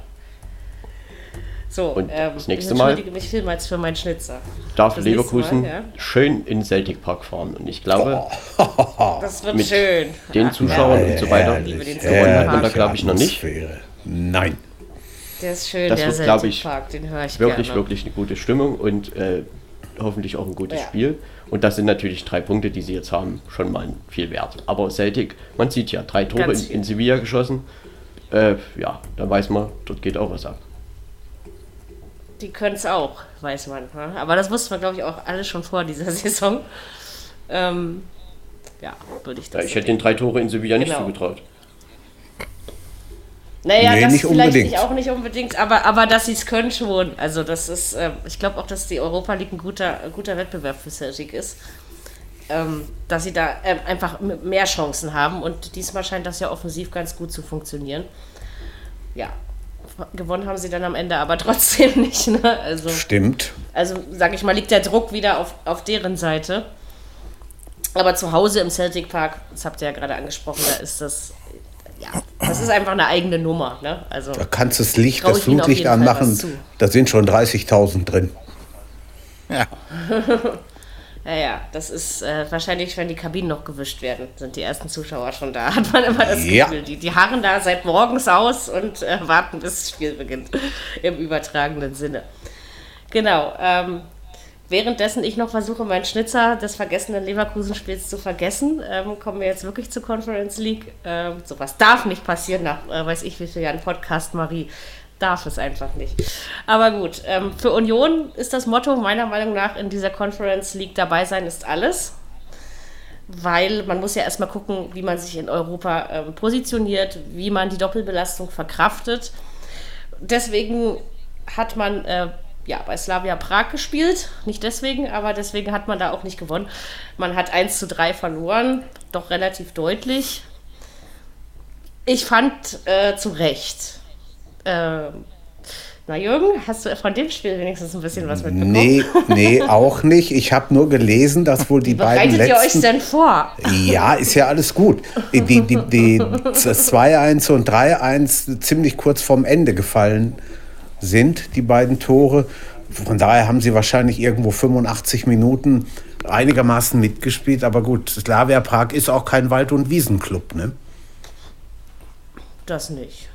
So, Und ähm, das nächste ich Mal- entschuldige mich vielmals für meinen Schnitzer. darf Das Leverkusen Mal, ja. schön in Celtic Park fahren. Und ich glaube, Das wird Mit schön. den Zuschauern und so weiter den gewonnen hat man da, glaube ich, noch nicht. Nein. Der ist schön, Das der wird, Celtic ich, Park, den höre ich Wirklich, gerne. wirklich eine gute Stimmung und äh, hoffentlich auch ein gutes Ja. Spiel. Und das sind natürlich drei Punkte, die sie jetzt haben, schon mal viel wert. Aber Celtic, man sieht ja, drei Tore in, in Sevilla geschossen. Äh, ja, da weiß man, dort geht auch was ab. Die können es auch, weiß man. ne? Aber das wussten wir, glaube ich, auch alle schon vor dieser Saison. Ähm, ja, würde ich Ja, das ich so hätte den drei Tore in Sevilla nicht Genau. zugetraut. Naja, Nee, das nicht vielleicht unbedingt. nicht, auch nicht unbedingt, aber, aber dass sie es können schon. Also das ist, ähm, ich glaube auch, dass die Europa League ein guter, ein guter Wettbewerb für Celtic ist. Ähm, dass sie da ähm, einfach mehr Chancen haben und diesmal scheint das ja offensiv ganz gut zu funktionieren. Ja, Gewonnen haben sie dann am Ende aber trotzdem nicht. Ne? Also, Stimmt. also sag ich mal, liegt der Druck wieder auf, auf deren Seite. Aber zu Hause im Celtic Park, das habt ihr ja gerade angesprochen, da ist das, ja, das ist einfach eine eigene Nummer. Ne? Also, Da kannst du das Licht, das Flutlicht anmachen. Da sind schon 30.000 drin. Ja. ja, ja, das ist äh, wahrscheinlich, wenn die Kabinen noch gewischt werden, sind die ersten Zuschauer schon da. Hat man immer das Ja. Gefühl. Die, die harren da seit morgens aus und äh, warten, bis das Spiel beginnt. Im übertragenen Sinne. Genau. Ähm, währenddessen ich noch versuche, meinen Schnitzer des vergessenen Leverkusen-Spiels zu vergessen, ähm, kommen wir jetzt wirklich zur Conference League. Ähm, sowas darf nicht passieren nach, äh, weiß ich wie viel Jahren Podcast, Marie. Darf es einfach nicht. Aber gut, ähm, für Union ist das Motto meiner Meinung nach in dieser Conference League dabei sein ist alles. Weil man muss ja erstmal gucken, wie man sich in Europa ähm, positioniert, wie man die Doppelbelastung verkraftet. Deswegen hat man äh, ja, bei Slavia Prag gespielt. Nicht deswegen, aber deswegen hat man da auch nicht gewonnen. Man hat 1 zu 3 verloren, doch relativ deutlich. Ich fand äh, zu Recht. Äh, na Jürgen, hast du von dem Spiel wenigstens ein bisschen was mitbekommen? Nee, nee, auch nicht. Ich habe nur gelesen, dass wohl die Wie beiden bereitet ihr euch letzten. denn vor? Ja, ist ja alles gut. Die, die, die, die das 2-1 und 3-1 ziemlich kurz vorm Ende gefallen sind, die beiden Tore. Von daher haben sie wahrscheinlich irgendwo 85 Minuten einigermaßen mitgespielt. Aber gut, Slavia Prag ist auch kein Wald- und Wiesenclub, ne? Das nicht.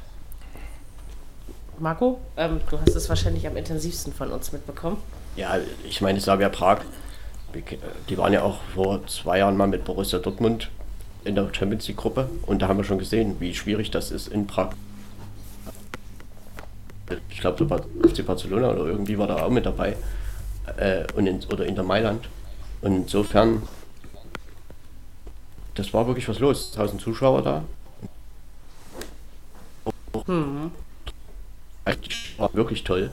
Marco, ähm, du hast es wahrscheinlich am intensivsten von uns mitbekommen. Ja, ich meine, Slavia Prag, die waren ja auch vor zwei Jahren mal mit Borussia Dortmund in der Champions League Gruppe und da haben wir schon gesehen, wie schwierig das ist in Prag. Ich glaube, FC Barcelona oder irgendwie war da auch mit dabei äh, und in, oder Inter Mailand. Und insofern, das war wirklich was los. 1000 Zuschauer da. War wirklich toll.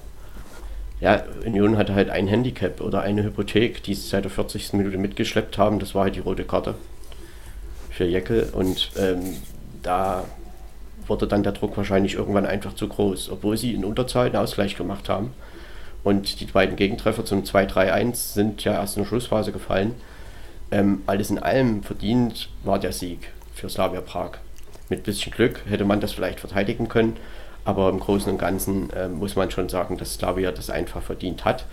Ja, Union hatte halt ein Handicap oder eine Hypothek, die sie seit der 40. Minute mitgeschleppt haben. Das war halt die rote Karte für Jeckel. Und ähm, da wurde dann der Druck wahrscheinlich irgendwann einfach zu groß, obwohl sie in Unterzahl einen Ausgleich gemacht haben. Und die beiden Gegentreffer zum 2-3-1 sind ja erst in der Schlussphase gefallen. Ähm, alles in allem verdient war der Sieg für Slavia Prag. Mit bisschen Glück hätte man das vielleicht verteidigen können, aber im Großen und Ganzen äh, muss man schon sagen, dass Slavia das einfach verdient hat.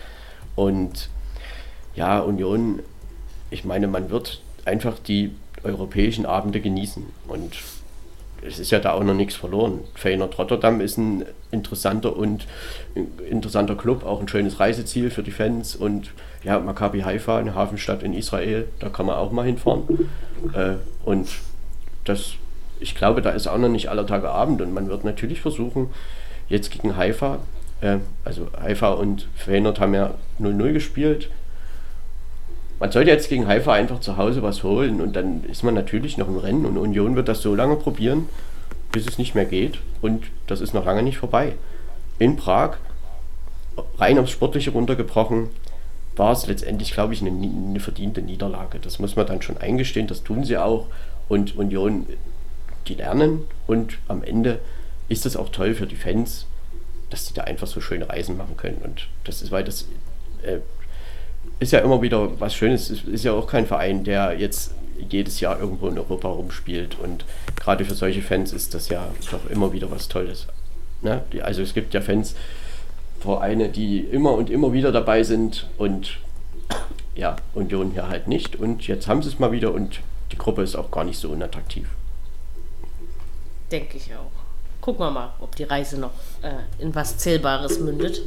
Und ja, Union, ich meine, man wird einfach die europäischen Abende genießen. Und es ist ja da auch noch nichts verloren. Feyenoord Rotterdam ist ein interessanter und ein interessanter Club, auch ein schönes Reiseziel für die Fans. Und ja, Maccabi Haifa, eine Hafenstadt in Israel, da kann man auch mal hinfahren. Äh, und das, ich glaube, da ist auch noch nicht aller Tage Abend. Und man wird natürlich versuchen, jetzt gegen Haifa, äh, also Haifa und Feyenoord haben ja 0-0 gespielt. Man sollte jetzt gegen Haifa einfach zu Hause was holen und dann ist man natürlich noch im Rennen und Union wird das so lange probieren, bis es nicht mehr geht und das ist noch lange nicht vorbei. In Prag, rein aufs Sportliche runtergebrochen, war es letztendlich, glaube ich, eine, eine verdiente Niederlage. Das muss man dann schon eingestehen, das tun sie auch und Union, die lernen und am Ende ist es auch toll für die Fans, dass sie da einfach so schöne Reisen machen können und das ist, weil das äh, ist ja immer wieder was Schönes. Es ist ja auch kein Verein, der jetzt jedes Jahr irgendwo in Europa rumspielt. Und gerade für solche Fans ist das ja doch immer wieder was Tolles. Ne? Also es gibt ja Fans, Vereine, die immer und immer wieder dabei sind und ja, Union hier halt nicht. Und jetzt haben sie es mal wieder und die Gruppe ist auch gar nicht so unattraktiv. Denke ich auch. Gucken wir mal, ob die Reise noch äh, in was Zählbares mündet.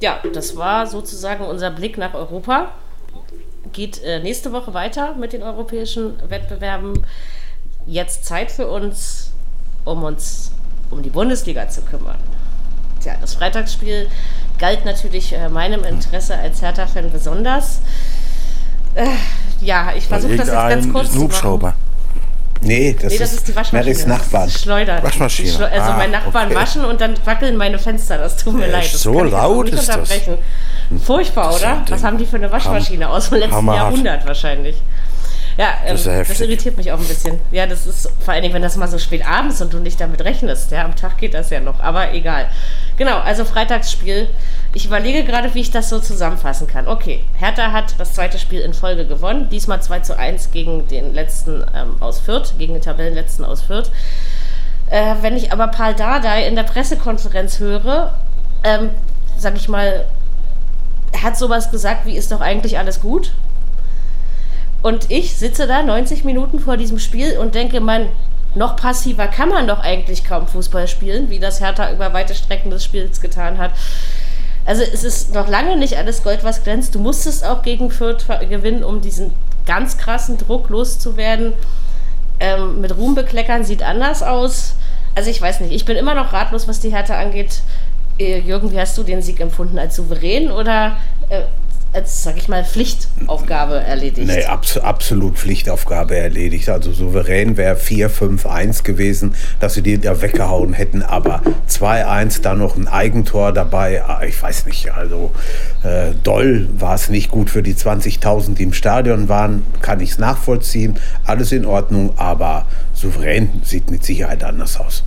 Ja, das war sozusagen unser Blick nach Europa. Geht äh, nächste Woche weiter mit den europäischen Wettbewerben. Jetzt Zeit für uns, um uns um die Bundesliga zu kümmern. Tja, das Freitagsspiel galt natürlich äh, meinem Interesse als Hertha-Fan besonders. Äh, ja, ich versuche das jetzt ganz kurz zu machen. Hubschrauber. Nee, das, Nee, das ist die Waschmaschine. Marys Nachbarn. Das ist Schleudern. Waschmaschine. Die Schleu- Also Ah, mein Nachbarn okay. waschen und dann wackeln meine Fenster. Das tut mir leid. Das so laut nicht ist das? unterbrechen. Furchtbar, oder? ein Was haben die für eine Waschmaschine aus dem letzten hammerhaft. Jahrhundert wahrscheinlich? Ja, ähm, Das ja das, heftig. irritiert mich auch ein bisschen. Ja, das ist vor allen Dingen, wenn das mal so spät abends und du nicht damit rechnest. Ja, am Tag geht das ja noch, aber egal. Genau, also Freitagsspiel. Ich überlege gerade, wie ich das so zusammenfassen kann. Okay, Hertha hat das zweite Spiel in Folge gewonnen. Diesmal 2 zu 1 gegen den letzten ähm, aus Fürth, gegen den Tabellenletzten aus Fürth. Äh, wenn ich aber Paul Dardai in der Pressekonferenz höre, ähm, sag ich mal, hat sowas gesagt wie, ist doch eigentlich alles gut? Und ich sitze da 90 Minuten vor diesem Spiel und denke, man, noch passiver kann man doch eigentlich kaum Fußball spielen, wie das Hertha über weite Strecken des Spiels getan hat. Also es ist noch lange nicht alles Gold, was glänzt. Du musstest auch gegen Fürth gewinnen, um diesen ganz krassen Druck loszuwerden. Ähm, mit Ruhm bekleckern sieht anders aus. Also ich weiß nicht, ich bin immer noch ratlos, was die Hertha angeht. Äh, Jürgen, wie hast du den Sieg empfunden? Als souverän oder äh, als, sag ich mal, Pflichtaufgabe erledigt? Nee, abs absolut Pflichtaufgabe erledigt. Also souverän wäre 4-5-1 gewesen, dass sie die da weggehauen hätten. Aber 2-1, dann noch ein Eigentor dabei. Ah, Ich weiß nicht, also äh, doll war es nicht gut für die 20.000, die im Stadion waren. Kann ich es nachvollziehen. Alles in Ordnung, aber souverän sieht mit Sicherheit anders aus.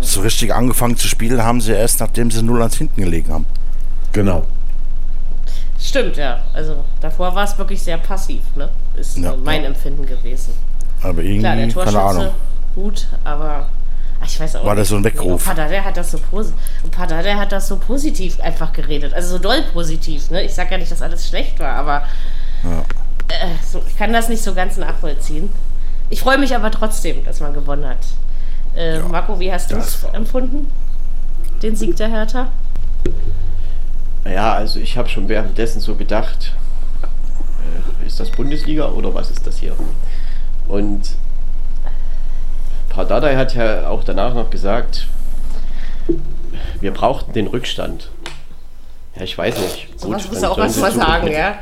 So richtig angefangen zu spielen haben sie erst, nachdem sie 0 1 hinten gelegen haben. Genau. Stimmt, ja. Also davor war es wirklich sehr passiv, ne? Ist Ja, so mein ja. Empfinden gewesen. Aber irgendwie, Klar, der keine Torschütze Ahnung. gut, aber ach, ich weiß auch War das so ein Weckruf? Und Padada hat das so hat das so positiv einfach geredet, also so doll positiv, ne? Ich sag ja nicht, dass alles schlecht war, aber äh, so, ich kann das nicht so ganz nachvollziehen. Ich freue mich aber trotzdem, dass man gewonnen hat. Äh, Marco, wie hast du es empfunden? Den Sieg der Hertha? Ja, also ich habe schon währenddessen so gedacht, äh, ist das Bundesliga oder was ist das hier? Und Pardadei hat ja auch danach noch gesagt, wir brauchten den Rückstand. Ja, ich weiß nicht. So was dann muss er auch sollen was sie mal in Zukunft sagen, mit- ja?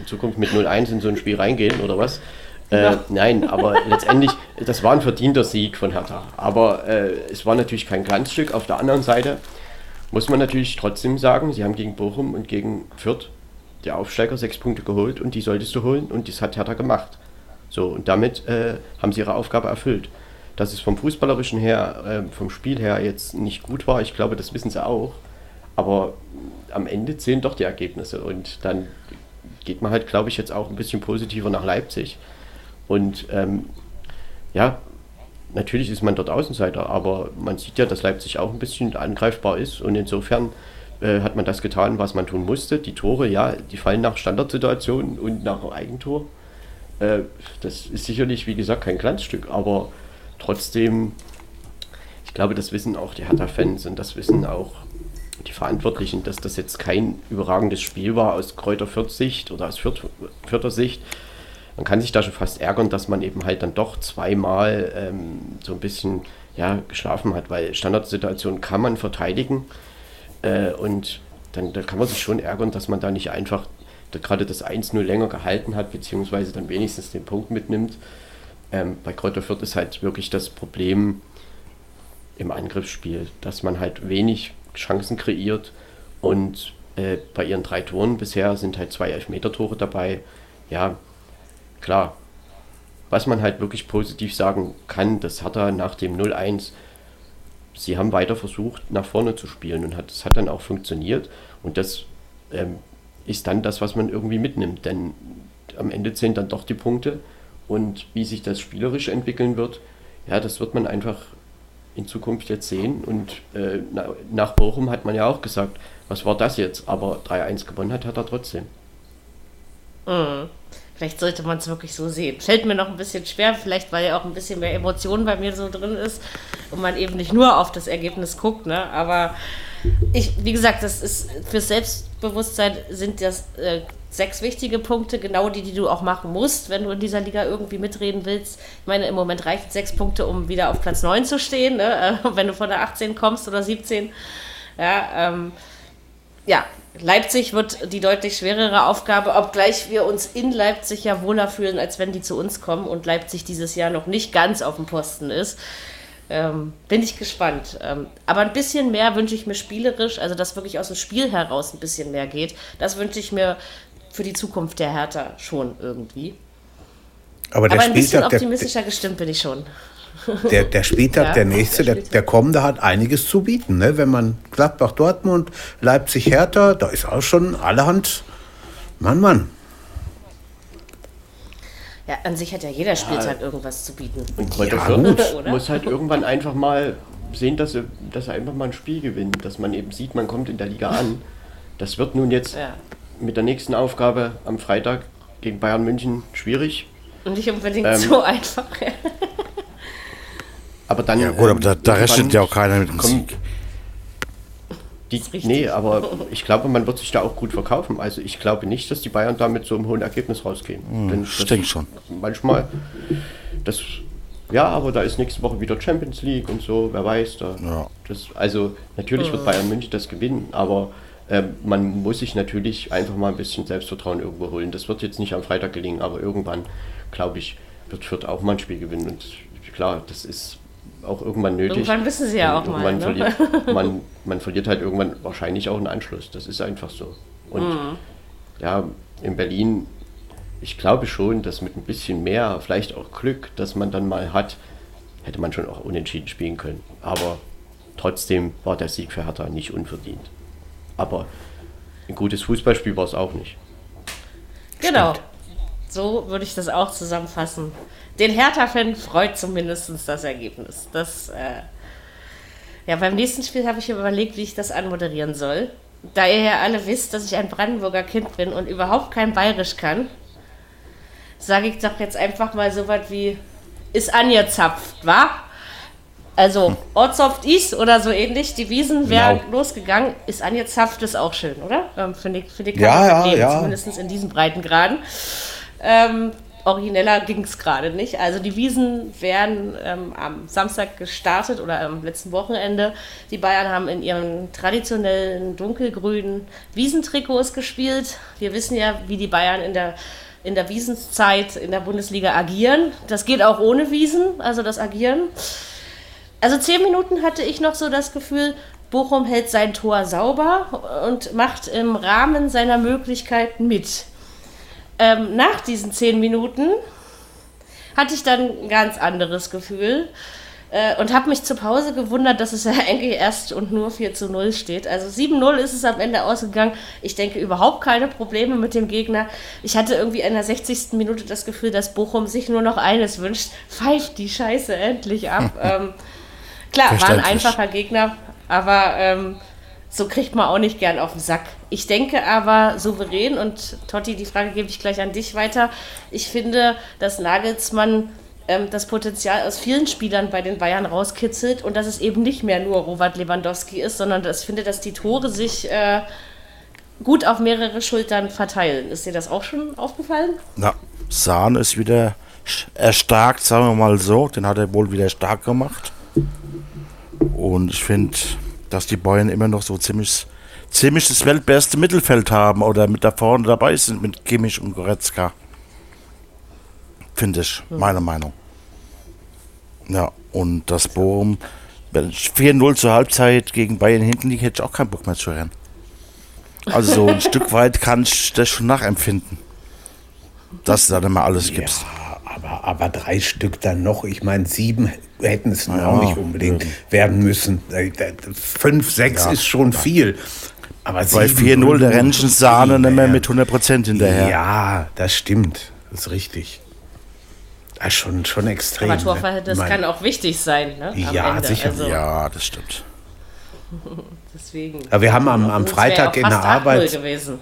in Zukunft mit 0-1 in so ein Spiel reingehen oder was? Äh. Nein, aber letztendlich, das war ein verdienter Sieg von Hertha. Aber äh, es war natürlich kein Glanzstück. Auf der anderen Seite muss man natürlich trotzdem sagen, sie haben gegen Bochum und gegen Fürth die Aufsteiger sechs Punkte geholt und die solltest du holen und das hat Hertha gemacht. So, und damit äh, haben sie ihre Aufgabe erfüllt. Dass es vom Fußballerischen her, äh, vom Spiel her jetzt nicht gut war, ich glaube, das wissen sie auch. Aber am Ende zählen doch die Ergebnisse und dann geht man halt, glaube ich, jetzt auch ein bisschen positiver nach Leipzig. Und ähm, ja, natürlich ist man dort Außenseiter, aber man sieht ja, dass Leipzig auch ein bisschen angreifbar ist und insofern äh, hat man das getan, was man tun musste. Die Tore, ja, die fallen nach Standardsituationen und nach einem Eigentor. Äh, das ist sicherlich, wie gesagt, kein Glanzstück, aber trotzdem, ich glaube, das wissen auch die Hertha-Fans und das wissen auch die Verantwortlichen, dass das jetzt kein überragendes Spiel war aus Kräuter Sicht oder aus Fürth, Sicht. Man kann sich da schon fast ärgern, dass man eben halt dann doch zweimal ähm, so ein bisschen ja, geschlafen hat, weil Standardsituationen kann man verteidigen äh, und dann, dann kann man sich schon ärgern, dass man da nicht einfach da gerade das 1-0 länger gehalten hat, beziehungsweise dann wenigstens den Punkt mitnimmt. Ähm, bei Kräuter Fürth ist halt wirklich das Problem im Angriffsspiel, dass man halt wenig Chancen kreiert und äh, bei ihren drei Toren bisher sind halt zwei Elfmeter-Tore dabei. Ja, klar. Was man halt wirklich positiv sagen kann, das hat er nach dem 0-1, sie haben weiter versucht, nach vorne zu spielen und hat, das hat dann auch funktioniert und das ähm, ist dann das, was man irgendwie mitnimmt, denn am Ende zählen dann doch die Punkte und wie sich das spielerisch entwickeln wird, ja, das wird man einfach in Zukunft jetzt sehen. Und äh, na, nach Bochum hat man ja auch gesagt, was war das jetzt? Aber 3-1 gewonnen hat, hat er trotzdem. Vielleicht sollte man es wirklich so sehen. Fällt mir noch ein bisschen schwer, vielleicht weil ja auch ein bisschen mehr Emotion bei mir so drin ist und man eben nicht nur auf das Ergebnis guckt, ne? Aber ich, wie gesagt, das ist fürs Selbstbewusstsein sind das äh, sechs wichtige Punkte, genau die, die du auch machen musst, wenn du in dieser Liga irgendwie mitreden willst. Ich meine, im Moment reichen sechs Punkte, um wieder auf Platz 9 zu stehen, ne? Äh, wenn du von der 18 kommst oder 17. Ja, ähm, ja, Leipzig wird die deutlich schwerere Aufgabe, obgleich wir uns in Leipzig ja wohler fühlen, als wenn die zu uns kommen und Leipzig dieses Jahr noch nicht ganz auf dem Posten ist. Ähm, bin ich gespannt. Ähm, aber ein bisschen mehr wünsche ich mir spielerisch, also dass wirklich aus dem Spiel heraus ein bisschen mehr geht. Das wünsche ich mir für die Zukunft der Hertha schon irgendwie. Aber der Aber ein bisschen Spieltag, der, optimistischer gestimmt bin ich schon. Der, der Spieltag, Ja, der nächste, der der, kommende hat einiges zu bieten. Ne? Wenn man Gladbach, Dortmund, Leipzig, Hertha, da ist auch schon allerhand. Mann, Mann. Ja, an sich hat ja jeder Spieltag irgendwas zu bieten. Und Ja, Fürth gut. Oder? muss halt irgendwann einfach mal sehen, dass er, dass er einfach mal ein Spiel gewinnt, dass man eben sieht, man kommt in der Liga an. Das wird nun jetzt Ja. mit der nächsten Aufgabe am Freitag gegen Bayern München schwierig. Und nicht unbedingt Ähm, so einfach. Aber dann. Ja gut, aber da, da rechnet ja auch keiner mit dem kommt Sieg. Die, nee, aber ich glaube, man wird sich da auch gut verkaufen. Also ich glaube nicht, dass die Bayern da mit so einem hohen Ergebnis rausgehen. Denn ich das- denke schon. Manchmal, das, ja, aber da ist nächste Woche wieder Champions League und so, wer weiß. Da, Ja. das, also natürlich wird Bayern München das gewinnen, aber ähm, man muss sich natürlich einfach mal ein bisschen Selbstvertrauen irgendwo holen. Das wird jetzt nicht am Freitag gelingen, aber irgendwann, glaube ich, wird Fürth auch mal ein Spiel gewinnen. Und klar, das ist auch irgendwann nötig. Irgendwann wissen sie ja auch mal, ne? Verliert, man, man verliert halt irgendwann wahrscheinlich auch einen Anschluss. Das ist einfach so. Und Mhm. ja, in Berlin, ich glaube schon, dass mit ein bisschen mehr, vielleicht auch Glück, dass man dann mal hat, hätte man schon auch unentschieden spielen können. Aber trotzdem war der Sieg für Hertha nicht unverdient. Aber ein gutes Fußballspiel war es auch nicht. Genau. So würde ich das auch zusammenfassen. Den Hertha-Fan freut zumindest das Ergebnis. Das, äh ja, beim nächsten Spiel habe ich mir überlegt, wie ich das anmoderieren soll. Da ihr ja alle wisst, dass ich ein Brandenburger Kind bin und überhaupt kein Bayerisch kann, sage ich doch jetzt einfach mal so was wie, ist angezapft, wa? Also, Ortsoft ist oder so ähnlich, die Wiesen wären Genau. losgegangen, ist angezapft, ist auch schön, oder? Ähm, Finde ich, finde ich Ja, ja, leben, ja. Zumindest in diesen Breitengraden. Ähm, origineller ging es gerade nicht. Also die Wiesen werden ähm, am Samstag gestartet oder am letzten Wochenende. Die Bayern haben in ihren traditionellen dunkelgrünen Wiesentrikots gespielt. Wir wissen ja, wie die Bayern in der, in der Wiesenzeit in der Bundesliga agieren. Das geht auch ohne Wiesen, also das Agieren. Also zehn Minuten hatte ich noch so das Gefühl, Bochum hält sein Tor sauber und macht im Rahmen seiner Möglichkeiten mit. Ähm, nach diesen zehn Minuten hatte ich dann ein ganz anderes Gefühl äh, und habe mich zur Pause gewundert, dass es ja eigentlich erst und nur 4 zu 0 steht. Also 7-0 ist es am Ende ausgegangen. Ich denke überhaupt keine Probleme mit dem Gegner. Ich hatte irgendwie in der 60. Minute das Gefühl, dass Bochum sich nur noch eines wünscht. Pfeift die Scheiße endlich ab. ähm, klar, war ein einfacher Gegner, aber ähm, so kriegt man auch nicht gern auf den Sack. Ich denke aber souverän und Totti, die Frage gebe ich gleich an dich weiter. Ich finde, dass Nagelsmann ähm, das Potenzial aus vielen Spielern bei den Bayern rauskitzelt und dass es eben nicht mehr nur Robert Lewandowski ist, sondern dass ich finde, dass die Tore sich äh, gut auf mehrere Schultern verteilen. Ist dir das auch schon aufgefallen? Na, Sahn ist wieder erstarkt, sagen wir mal so. Den hat er wohl wieder stark gemacht. Und ich finde, dass die Bayern immer noch so ziemlich, ziemlich das weltbeste Mittelfeld haben oder mit da vorne dabei sind mit Kimmich und Goretzka. Finde ich, meine Meinung. Ja, und das Bochum, wenn ich 4-0 zur Halbzeit gegen Bayern hinten liege, hätte ich auch keinen Bock mehr zu rennen. Also so ein Stück weit kann ich das schon nachempfinden. Dass du da immer alles gibst. Ja, aber, aber drei Stück dann noch. Ich meine, sieben hätten es Ja, auch nicht unbedingt werden müssen. Äh, Fünf, sechs Ja. ist schon viel. Aber Bei sieben 4-0 der Null- Rennchen Sahne nicht mehr Ja. mit 100% hinterher. Ja, das stimmt. Das ist richtig. Das ist schon, schon extrem. Aber ne? Torverhältnis Mein- kann auch wichtig sein. Ne? am Ja, Ende. sicher. Also, Ja, das stimmt. Deswegen. Ja, wir haben am, am Freitag in der fast 8-0 Arbeit. gewesen.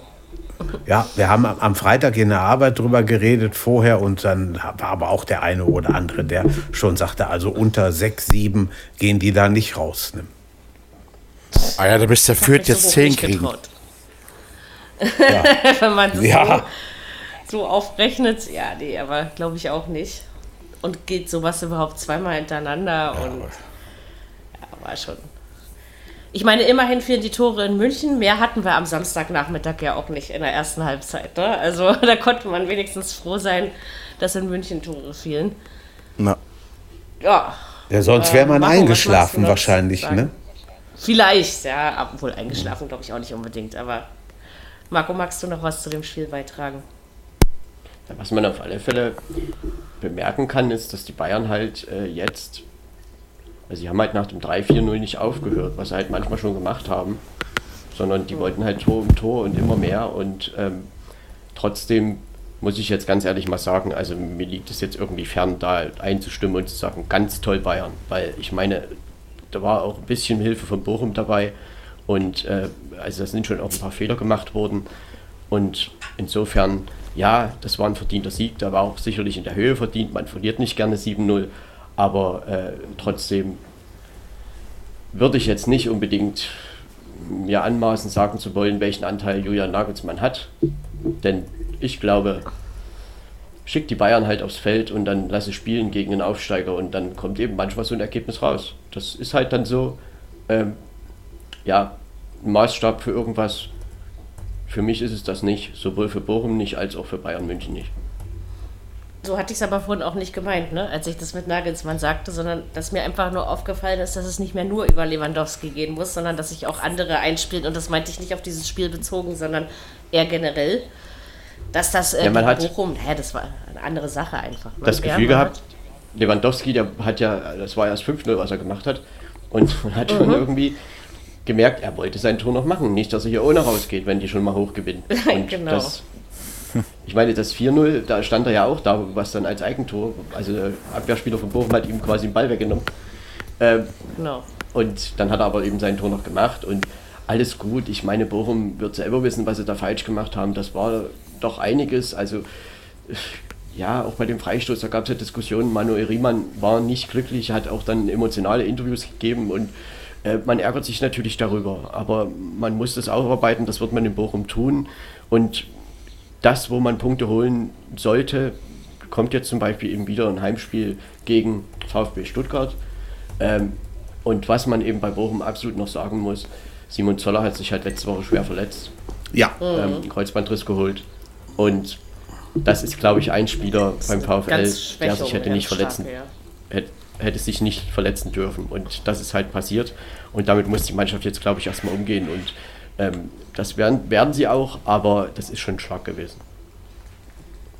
Ja, wir haben am- Freitag in der Arbeit drüber geredet vorher und dann war aber auch der eine oder andere, der schon sagte, also unter sechs, sieben gehen die da nicht raus. Ne? Ah ja, da bist du so jetzt hoch 10 nicht kriegen. getraut. Wenn man das Ja. so, so aufrechnet, ja, nee, aber glaube ich auch nicht. Und geht sowas überhaupt zweimal hintereinander und ja, war schon. Ich meine, immerhin fielen die Tore in München. Mehr hatten wir am Samstagnachmittag ja auch nicht in der ersten Halbzeit. Ne? Also da konnte man wenigstens froh sein, dass in München Tore fielen. Na, Ja, Ja, sonst wäre man was magst du eingeschlafen wahrscheinlich. sagen? Ne? Vielleicht, ja, obwohl eingeschlafen glaube ich auch nicht unbedingt, aber Marco, magst du noch was zu dem Spiel beitragen? Was man auf alle Fälle bemerken kann, ist, dass die Bayern halt äh, jetzt, also sie haben halt nach dem 3-4-0 nicht aufgehört, was sie halt manchmal schon gemacht haben, sondern die wollten halt Tor um Tor und immer mehr und ähm, trotzdem muss ich jetzt ganz ehrlich mal sagen, also mir liegt es jetzt irgendwie fern, da einzustimmen und zu sagen, ganz toll Bayern, weil ich meine, da war auch ein bisschen Hilfe von Bochum dabei und äh, also da sind schon auch ein paar Fehler gemacht worden und insofern ja, das war ein verdienter Sieg, der war auch sicherlich in der Höhe verdient. Man verliert nicht gerne 7-0, aber äh, trotzdem würde ich jetzt nicht unbedingt mir anmaßen, sagen zu wollen, welchen Anteil Julian Nagelsmann hat. Denn ich glaube, schickt die Bayern halt aufs Feld und dann lasse spielen gegen einen Aufsteiger und dann kommt eben manchmal so ein Ergebnis raus. Das ist halt dann so, ähm, ja, ein Maßstab für irgendwas, für mich ist es das nicht, sowohl für Bochum nicht als auch für Bayern München nicht. So hatte ich es aber vorhin auch nicht gemeint, ne? als ich das mit Nagelsmann sagte, sondern dass mir einfach nur aufgefallen ist, dass es nicht mehr nur über Lewandowski gehen muss, sondern dass sich auch andere einspielen. Und das meinte ich nicht auf dieses Spiel bezogen, sondern eher generell. Dass das äh, ja, man hat, Bochum, hä, das war eine andere Sache einfach. Ne? Das Gefühl gehabt, Lewandowski, der hat ja, das war erst 5-0, was er gemacht hat. Und man hat mhm. schon irgendwie gemerkt, er wollte sein Tor noch machen. Nicht, dass er hier ohne rausgeht, wenn die schon mal hoch gewinnen. Und genau. das, ich meine, das 4-0, da stand er ja auch da, was dann als Eigentor, also der Abwehrspieler von Bochum hat ihm quasi den Ball weggenommen. Ähm, genau. Und dann hat er aber eben sein Tor noch gemacht und alles gut. Ich meine, Bochum wird selber wissen, was sie da falsch gemacht haben. Das war doch einiges. Also, ja, auch bei dem Freistoß, da gab es ja Diskussionen. Manuel Riemann war nicht glücklich, hat auch dann emotionale Interviews gegeben und äh, man ärgert sich natürlich darüber, aber man muss das aufarbeiten, das wird man in Bochum tun. Und das, wo man Punkte holen sollte, kommt jetzt zum Beispiel eben wieder ein Heimspiel gegen VfB Stuttgart. Ähm, und was man eben bei Bochum absolut noch sagen muss, Simon Zoller hat sich halt letzte Woche schwer verletzt. Ja. Ähm, Kreuzbandriss geholt. Und das ist, glaube ich, ein Spieler beim VfL, der sich hätte nicht verletzen, stark, ja hätte sich nicht verletzen dürfen. Und das ist halt passiert. Und damit muss die Mannschaft jetzt, glaube ich, erstmal umgehen. Und ähm, das werden, werden sie auch, aber das ist schon stark gewesen.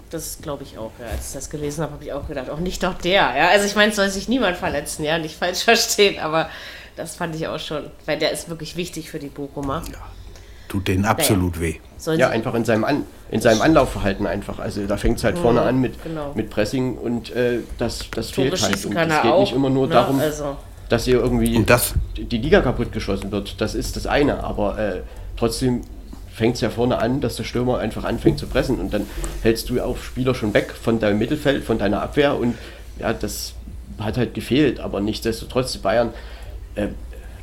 Das glaube ich auch, ja. Als ich das gelesen habe, habe ich auch gedacht, auch nicht doch der. Ja? Also ich meine, es soll sich niemand verletzen, ja, nicht falsch verstehen, aber das fand ich auch schon, weil der ist wirklich wichtig für die Bochumer. Ja. Tut denen absolut naja. weh. Sollen ja, einfach in seinem, An in seinem Anlaufverhalten einfach. Also da fängt es halt mhm, vorne an mit, genau. mit Pressing und äh, das, das fehlt halt. Und es geht auch, nicht immer nur ne? darum, also. Dass hier irgendwie das? die Liga kaputt geschossen wird. Das ist das eine, aber äh, trotzdem fängt es ja vorne an, dass der Stürmer einfach anfängt zu pressen und dann hältst du auch Spieler schon weg von deinem Mittelfeld, von deiner Abwehr und ja, das hat halt gefehlt, aber nichtsdestotrotz, die Bayern äh,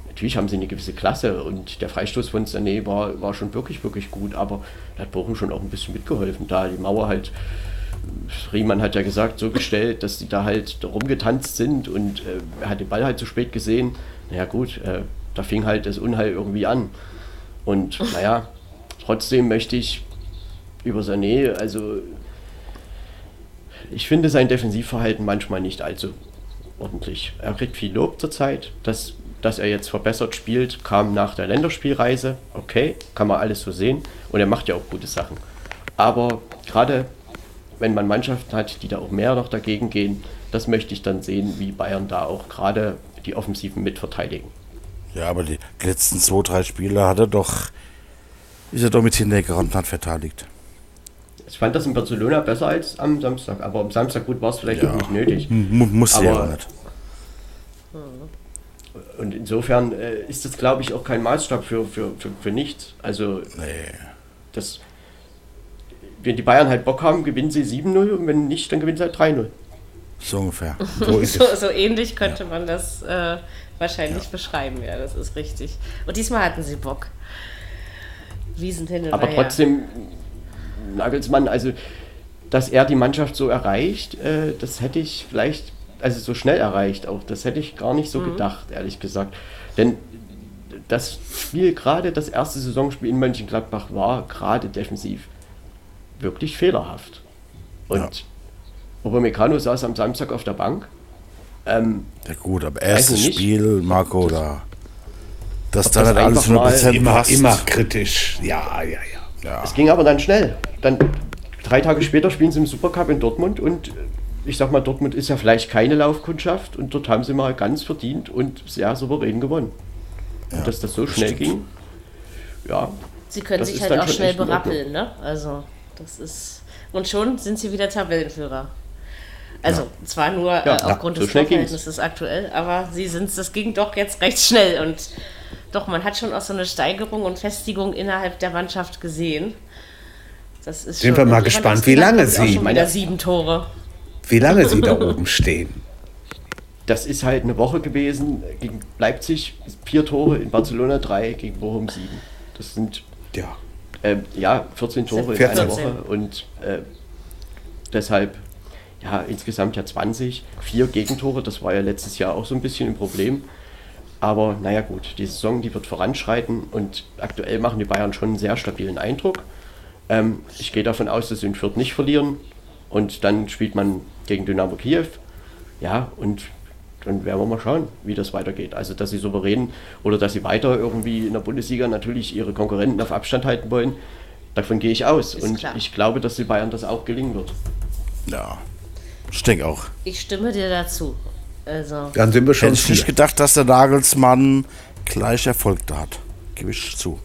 natürlich haben sie eine gewisse Klasse und der Freistoß von Sané war, war schon wirklich, wirklich gut, aber da hat Bochum schon auch ein bisschen mitgeholfen, da die Mauer halt, Riemann hat ja gesagt, so gestellt, dass die da halt rumgetanzt sind und äh, er hat den Ball halt zu spät gesehen. Naja gut, äh, da fing halt das Unheil irgendwie an. Und naja, trotzdem möchte ich über Sané, also ich finde sein Defensivverhalten manchmal nicht allzu ordentlich. Er kriegt viel Lob zurzeit, das dass er jetzt verbessert spielt, kam nach der Länderspielreise. Okay, kann man alles so sehen. Und er macht ja auch gute Sachen. Aber gerade wenn man Mannschaften hat, die da auch mehr noch dagegen gehen, das möchte ich dann sehen, wie Bayern da auch gerade die Offensiven mitverteidigen. Ja, aber die letzten zwei, drei Spiele hat er doch, ist er doch mit Hindecker und hat verteidigt. Ich fand das in Barcelona besser als am Samstag, aber am Samstag gut war es vielleicht ja. auch nicht nötig. M muss ja auch nicht. Und insofern äh, ist das, glaube ich, auch kein Maßstab für, für, für, für nichts. Also, nee. das, wenn die Bayern halt Bock haben, gewinnen sie 7-0 und wenn nicht, dann gewinnen sie halt 3-0. So ungefähr. So, so, so, ähnlich könnte ja. man das äh, wahrscheinlich ja. beschreiben, ja, das ist richtig. Und diesmal hatten sie Bock. Wiesen hin und Aber trotzdem, Nagelsmann, also, dass er die Mannschaft so erreicht, äh, das hätte ich vielleicht also so schnell erreicht auch. Das hätte ich gar nicht so mhm. gedacht, ehrlich gesagt. Denn das Spiel, gerade das erste Saisonspiel in Mönchengladbach, war gerade defensiv wirklich fehlerhaft. Und ja. Upamecano saß am Samstag auf der Bank. Ähm, ja gut, aber erstes Spiel, Marco, da. Dass da das alles 100% immer, immer kritisch. Ja, ja, ja. Ja. Es ging aber dann schnell. Dann drei Tage später spielen sie im Supercup in Dortmund und ich sag mal, Dortmund ist ja vielleicht keine Laufkundschaft und dort haben sie mal ganz verdient und sehr souverän gewonnen. und dass das so schnell stimmt. ging, ja, Sie können sich halt dann auch schnell berappeln, ne? Also, das ist. Und schon sind sie wieder Tabellenführer. Also, zwar nur äh, Ja, aufgrund so des. Torverhältnisses aktuell, aber sie sind das ging doch jetzt recht schnell. Und doch, man hat schon auch so eine Steigerung und Festigung innerhalb der Mannschaft gesehen. Das ist Sind schon, wir mal gespannt, wie lange sie- schon wieder sieben Tore. Wie lange sie da oben stehen. das ist halt eine Woche gewesen gegen Leipzig, vier Tore, in Barcelona drei, gegen Bochum sieben. Das sind Ja. Ähm, ja, 14 Tore in 14. einer Woche und äh, deshalb ja insgesamt ja 20, vier Gegentore, das war ja letztes Jahr auch so ein bisschen ein Problem. Aber naja gut, die Saison, die wird voranschreiten und aktuell machen die Bayern schon einen sehr stabilen Eindruck. Ähm, ich gehe davon aus, dass sie in Fürth nicht verlieren und dann spielt man gegen Dynamo Kiew. Ja, und dann werden wir mal schauen, wie das weitergeht. Also, dass sie souverän oder dass sie weiter irgendwie in der Bundesliga natürlich ihre Konkurrenten auf Abstand halten wollen, davon gehe ich aus. Ist und klar. ich glaube, dass die Bayern das auch gelingen wird. Ja. Ich denke auch. Ich stimme dir dazu. Also, Dann sind wir schon Hätte ich nicht gedacht, dass der Nagelsmann gleich Erfolg da hat. Gebe ich zu.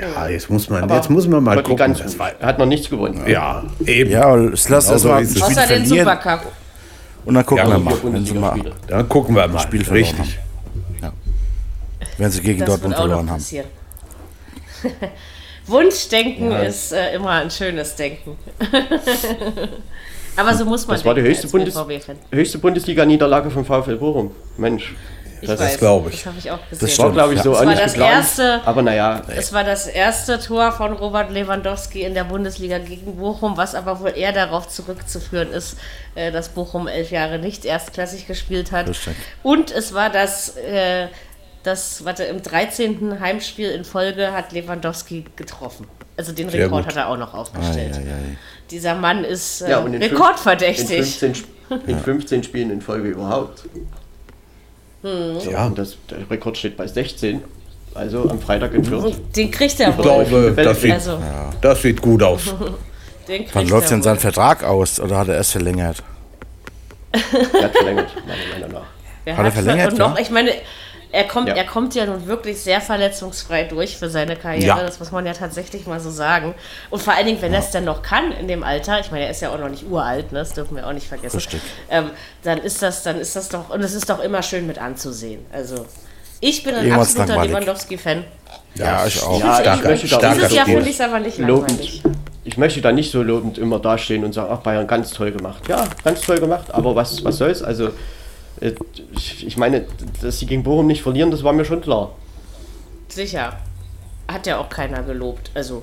Ja, jetzt muss man, Aber- jetzt muss man mal gucken. ganz Das gut. war, hat noch nichts gewonnen. ja, eben. Ja, es lass Genau erst so ein. Spiel außer den verlieren Supercup. Und dann gucken Ja, wir mal, wenn sie mal. Dann gucken wir mal. Spiel verloren Richtig. wenn sie gegen Das Dortmund verloren haben. Wunschdenken ist äh, immer ein schönes Denken. Aber so muss man Das war die höchste, Bundes höchste Bundesliga-Niederlage von VfL Bochum. Mensch, das weiß, glaub ich. Das habe ich auch gesehen. Das war, glaube ich, so nicht das geplant. erste- Aber naja, Es war das erste Tor von Robert Lewandowski in der Bundesliga gegen Bochum, was aber wohl eher darauf zurückzuführen ist, äh, dass Bochum elf Jahre nicht erstklassig gespielt hat. Und es war das, äh, das, warte, im 13. Heimspiel in Folge hat Lewandowski getroffen. Also den Sehr Rekord gut. hat er auch noch aufgestellt. Ei, ei, ei. Dieser Mann ist äh, ja und in fünf- rekordverdächtig. In 15, Sp- in 15 Spielen in Folge überhaupt. Ja, Und das, der Rekord steht bei 16. Also am Freitag in Fürth. Den kriegt er ich wohl. glaube, das sieht, Also, das sieht gut aus. den Wann läuft denn sein. Vertrag aus oder hat er erst verlängert? Er hat verlängert, meiner Meinung nach. Er Hat er verlängert, Und noch, ja? ich meine, er kommt, Ja. er kommt ja nun wirklich sehr verletzungsfrei durch für seine Karriere. Ja. Das muss man ja tatsächlich mal so sagen. Und vor allen Dingen, wenn er es dann noch kann in dem Alter, ich meine, er ist ja auch noch nicht uralt, ne? das dürfen wir auch nicht vergessen. Richtig. Ähm, dann ist das, dann ist das doch, und es ist doch immer schön mit anzusehen. Also ich bin ein Irgendwann ist absoluter. Lewandowski-Fan. Ja, ich auch. Ja, ich Starker, möchte da Dieses Jahr finde ich es aber nicht langweilig. lobend. Ich möchte da nicht so lobend immer dastehen und sagen, ach Bayern, ganz toll gemacht. Ja, ganz toll gemacht, aber was, was soll's? Also, ich, ich meine, dass sie gegen Bochum nicht verlieren, das war mir schon klar. Sicher. Hat ja auch keiner gelobt. Also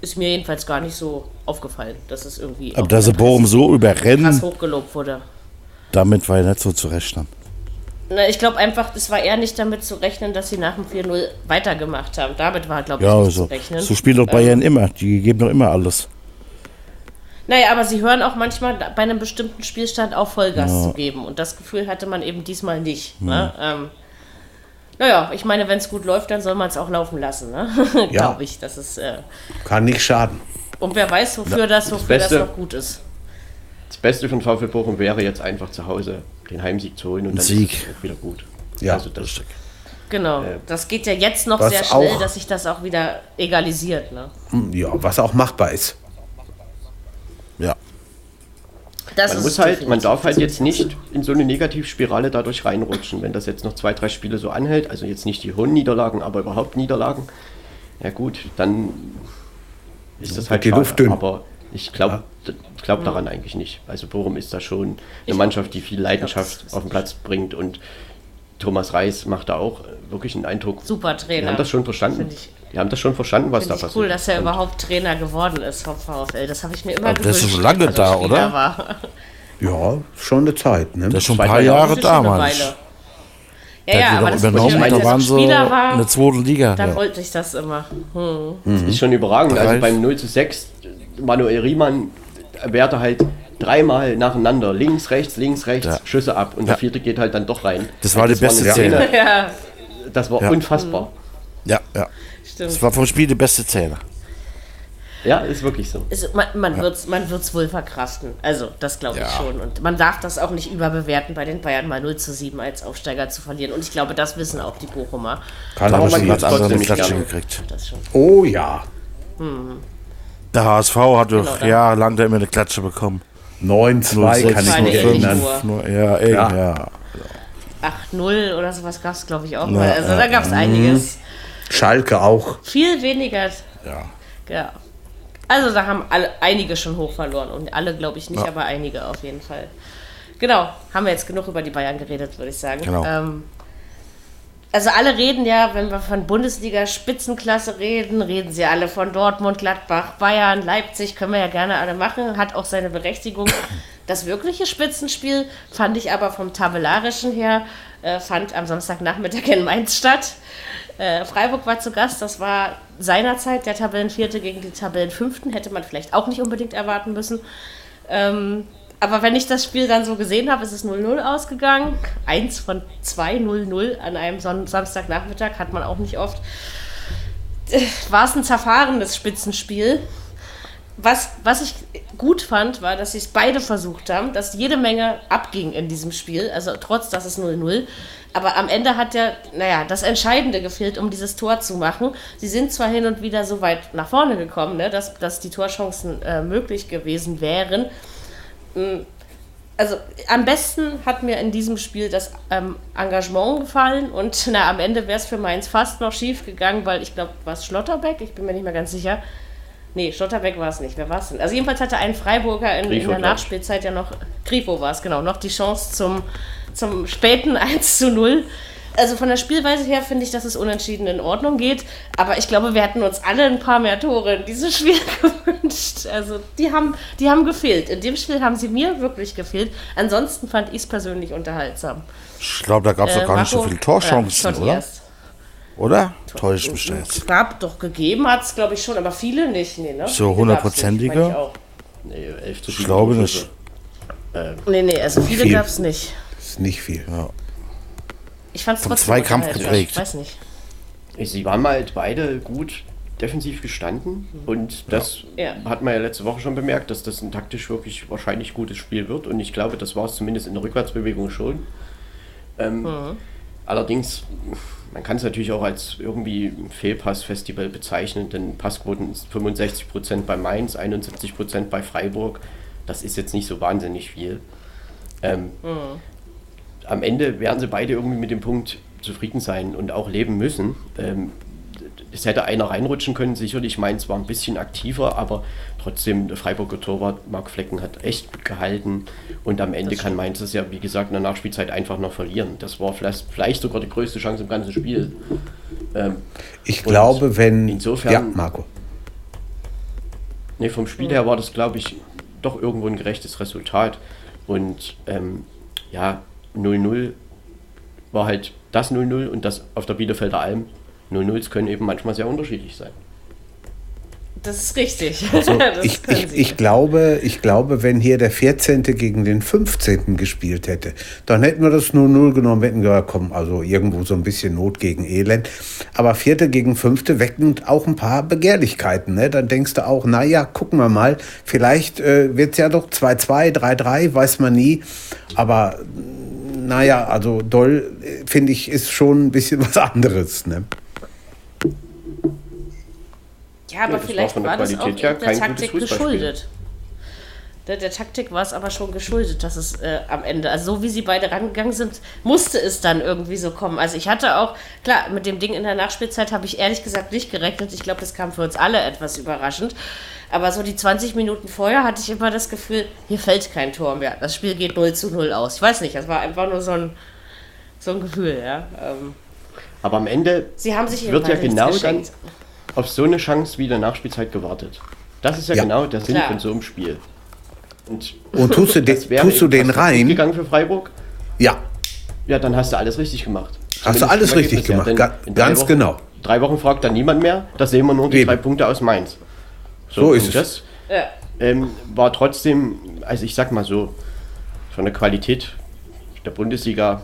ist mir jedenfalls gar nicht so aufgefallen, dass es irgendwie Aber dass sie Bochum so krass überrennen, hochgelobt wurde. damit war ja nicht so zu rechnen. Na, ich glaube einfach, es war eher nicht damit zu rechnen, dass sie nach dem 4-0 weitergemacht haben. Damit war, glaube ich, Ja, nicht so, zu rechnen. so spielt doch Bayern immer. Die geben doch immer alles. Naja, aber sie hören auch manchmal bei einem bestimmten Spielstand auf Vollgas zu geben. Und das Gefühl hatte man eben diesmal nicht. Ne? Ähm, naja, ich meine, wenn es gut läuft, dann soll man es auch laufen lassen. Ne? Ja. Glaube ich. Das ist, äh, Kann nicht schaden. und wer weiß, wofür, das, wofür das Beste- noch gut ist. Das Beste von VfL Bochum wäre jetzt einfach zu Hause den Heimsieg zu holen und dann Sieg. ist es auch wieder gut. Ja. also das, Genau. Äh, das geht ja jetzt noch sehr schnell, auch- dass sich das auch wieder egalisiert. Ne? Ja, was auch machbar ist. Ja. Das man ist muss halt, man darf halt jetzt nicht in so eine Negativspirale dadurch reinrutschen, wenn das jetzt noch zwei, drei Spiele so anhält, also jetzt nicht die hohen Niederlagen, aber überhaupt Niederlagen, ja gut, dann ist das halt die schade. Luft dünn. Aber ich glaube glaub daran eigentlich nicht. Also Bochum ist da schon eine Mannschaft, die viel Leidenschaft auf den Platz bringt und Thomas Reis macht da auch wirklich einen Eindruck. Super Trainer. haben das schon verstanden. Finde ich, Die haben das schon verstanden, was da find ich passiert. cool, dass er Und überhaupt Trainer geworden ist vom VfL. Das habe ich mir immer Aber der ist gewünscht. schon lange er da, Spieler oder? War. Ja, schon eine Zeit. Ne? Das ist schon ein paar Jahre Jahre Das da, eine ich. Ja, ja, aber das übernommen, da waren Spieler war, in der zweiten Liga. da Ja. wollte ich das immer. Hm. ist schon überragend. Also beim 0 zu 6, Manuel Riemann wehrte halt dreimal nacheinander, links, rechts, links, rechts, Ja. Schüsse ab und Ja. der vierte geht halt dann doch rein. Das war die beste eine Szene. Ja, Das war Ja. unfassbar. Ja, ja. stimmt. Das war vom Spiel die beste Szene. Ja, ist wirklich so. Also man man wird es man wird's wohl verkraften. Also, das glaube ich Ja. schon. Und man darf das auch nicht überbewerten, bei den Bayern mal 0 zu 7 als Aufsteiger zu verlieren. Und ich glaube, das wissen auch die Bochumer. Da Aber geht's ganz andere trotzdem nicht Klatsche gerne. gekriegt. Schon. Oh ja. Der HSV hat doch Genau, da- jahrelang immer eine Klatsche bekommen. 9-2 kann ich mich ich erinnern. Ja, ey, Ja. ja. 8-0 oder sowas gab es, glaube ich, auch Ja, mal. Also ja, da gab es einiges. Schalke auch. Viel weniger. ja. Ja. Also da haben alle, einige schon hoch verloren. Und alle, glaube ich, nicht, Ja. aber einige auf jeden Fall. Genau, haben wir jetzt genug über die Bayern geredet, würde ich sagen. Genau. Ähm, also alle reden ja, wenn wir von Bundesliga-Spitzenklasse reden, reden sie alle von Dortmund, Gladbach, Bayern, Leipzig, können wir ja gerne alle machen, hat auch seine Berechtigung. Das wirkliche Spitzenspiel fand ich aber vom tabellarischen her, äh, fand am Samstagnachmittag in Mainz statt. Äh, Freiburg war zu Gast, das war seinerzeit der Tabellenvierte gegen die Tabellenfünften, hätte man vielleicht auch nicht unbedingt erwarten müssen. Ähm, aber wenn ich das Spiel dann so gesehen habe, ist es 0-0 ausgegangen. Eins von zwei 0-0 an einem Son Samstagnachmittag hat man auch nicht oft. Äh, War es ein zerfahrenes Spitzenspiel. Was, was ich gut fand, war, dass sie es beide versucht haben, dass jede Menge abging in diesem Spiel, also trotz, dass es 0-0. Aber am Ende hat ja, naja, das Entscheidende gefehlt, um dieses Tor zu machen. Sie sind zwar hin und wieder so weit nach vorne gekommen, ne, dass, dass die Torchancen äh, möglich gewesen wären. Also am besten hat mir in diesem Spiel das ähm, Engagement gefallen und na, am Ende wäre es für Mainz fast noch schief gegangen, weil ich glaube, war es Schlotterbeck? Ich bin mir nicht mehr ganz sicher. Nee, Schlotterbeck war es nicht. Wer war es denn? Also jedenfalls hatte ein Freiburger in, in der. Nachspielzeit ja noch, Grifo war es genau, noch die Chance zum, zum späten 1 zu 0. Also von der Spielweise her finde ich, dass es unentschieden in Ordnung geht. Aber ich glaube, wir hätten uns alle ein paar mehr Tore in diesem Spiel gewünscht. Also die haben, die haben gefehlt. In dem Spiel haben sie mir wirklich gefehlt. Ansonsten fand ich es persönlich unterhaltsam. Ich glaube, da gab es Äh, doch gar nicht so Marco? viele Torchancen, Ja, oder? erst. Oder? Täuscht mich jetzt. Es gab doch gegeben, hat es glaube ich schon, aber viele nicht. Nee, ne? So hundertprozentige? Nee, 11 zu Ich 7 glaube nicht. Nee, nee, also viele Viel. gab es nicht. Das ist nicht viel. Ich fand es trotzdem Zweikampf unterhaltsam. geprägt. Ich weiß nicht. Sie waren halt beide gut defensiv gestanden und das Ja. hat man ja letzte Woche schon bemerkt, dass das ein taktisch wirklich wahrscheinlich gutes Spiel wird und ich glaube, das war es zumindest in der Rückwärtsbewegung schon. Ähm, Allerdings, man kann es natürlich auch als irgendwie Fehlpass-Festival bezeichnen, denn Passquoten ist 65% bei Mainz, 71% bei Freiburg. Das ist jetzt nicht so wahnsinnig viel. Ähm, Am Ende werden sie beide irgendwie mit dem Punkt zufrieden sein und auch leben müssen. Ähm, es hätte einer reinrutschen können, sicherlich. Mainz war ein bisschen aktiver, aber trotzdem, der Freiburger Torwart Marc Flecken hat echt gut gehalten. Und am Ende kann Mainz es ja, wie gesagt, in der Nachspielzeit einfach noch verlieren. Das war vielleicht, vielleicht sogar die größte Chance im ganzen Spiel. Ähm, Ich glaube, wenn. insofern- Ja, Marco. Nee, vom Spiel her war das, glaube ich, doch irgendwo ein gerechtes Resultat. Und ähm, ja, 0-0 war halt das 0-0 und das auf der Bielefelder Alm. 0-0s können eben manchmal sehr unterschiedlich sein. Das ist richtig. Also das ich, ich, ich, glaube, ich glaube, wenn hier der 14. gegen den 15. gespielt hätte, dann hätten wir das 0-0 genommen, hätten gesagt, komm, also irgendwo so ein bisschen Not gegen Elend. Aber Vierte gegen Fünfte wecken auch ein paar Begehrlichkeiten. Ne? Dann denkst du auch, naja, gucken wir mal, vielleicht äh, wird es ja doch 2-2, 3-3, weiß man nie. Aber naja, also doll, äh, finde ich, ist schon ein bisschen was anderes. Ne? Ja, aber Ja, war vielleicht der war das auch der Taktik geschuldet. Der, der Taktik war es aber schon geschuldet, dass es äh, am Ende, also so wie sie beide rangegangen sind, musste es dann irgendwie so kommen. Also ich hatte auch, klar, mit dem Ding in der Nachspielzeit habe ich ehrlich gesagt nicht gerechnet. Ich glaube, das kam für uns alle etwas überraschend. Aber so die 20 Minuten vorher hatte ich immer das Gefühl, hier fällt kein Tor mehr. Das Spiel geht 0 zu 0 aus. Ich weiß nicht, das war einfach nur so ein, so ein Gefühl, ja. Ähm, Aber am Ende sie haben sich wird ja genau dann. Auf so eine Chance wie der Nachspielzeit gewartet. Das ist ja, Ja. genau der Sinn Klar. von so einem Spiel. Und Und tust du, den, das wäre tust du den rein? gegangen für Freiburg? Ja, Ja, dann hast du alles richtig gemacht. Hast du alles richtig gemacht, drei ganz Wochen- genau. Drei Wochen fragt dann niemand mehr. Da sehen wir nur die Eben. drei Punkte aus Mainz. So ist und es. Das Ja. ähm, war trotzdem, also ich sag mal so, von der Qualität der Bundesliga,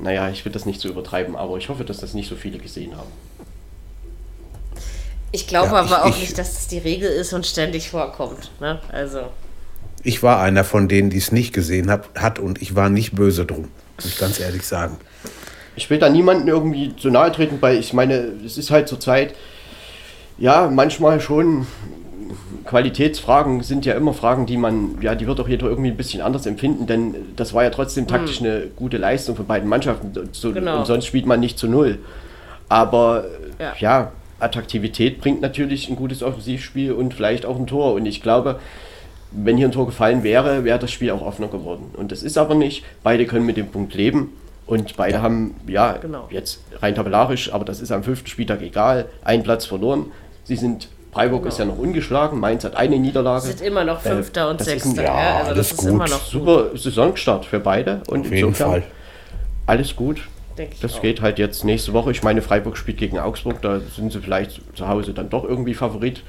naja, ich will das nicht so übertreiben, aber ich hoffe, dass das nicht so viele gesehen haben. Ich glaube Ja, aber ich- auch ich- nicht, dass es die Regel ist und ständig vorkommt. Ne? Also, Ich war einer von denen, die es nicht gesehen hab, hat und ich war nicht böse drum, muss ich ganz ehrlich sagen. Ich will da niemanden irgendwie zu nahe treten, weil ich meine, es ist halt zur Zeit, ja, manchmal schon. Qualitätsfragen sind ja immer Fragen, die man, ja, die wird auch jeder irgendwie ein bisschen anders empfinden, denn das war ja trotzdem taktisch eine gute Leistung von beiden Mannschaften. So, Genau. Und sonst spielt man nicht zu null. Aber Ja. ja. Attraktivität bringt natürlich ein gutes Offensivspiel und vielleicht auch ein Tor. Und ich glaube, wenn hier ein Tor gefallen wäre, wäre das Spiel auch offener geworden. Und das ist aber nicht. Beide können mit dem Punkt leben. Und beide haben, ja, Genau. jetzt rein tabellarisch, aber das ist am fünften Spieltag egal, einen Platz verloren. Sie sind, Freiburg ist ja noch ungeschlagen, Mainz hat eine Niederlage. sind immer noch Fünfter und das ist Sechster. ein- Ja, ja, also das ist gut. immer noch gut, Super Saisonstart für beide. Und Auf jeden Fall. alles gut. Denke ich Das auch. geht halt jetzt nächste Woche. Ich meine, Freiburg spielt gegen Augsburg, da sind sie vielleicht zu Hause dann doch irgendwie Favorit.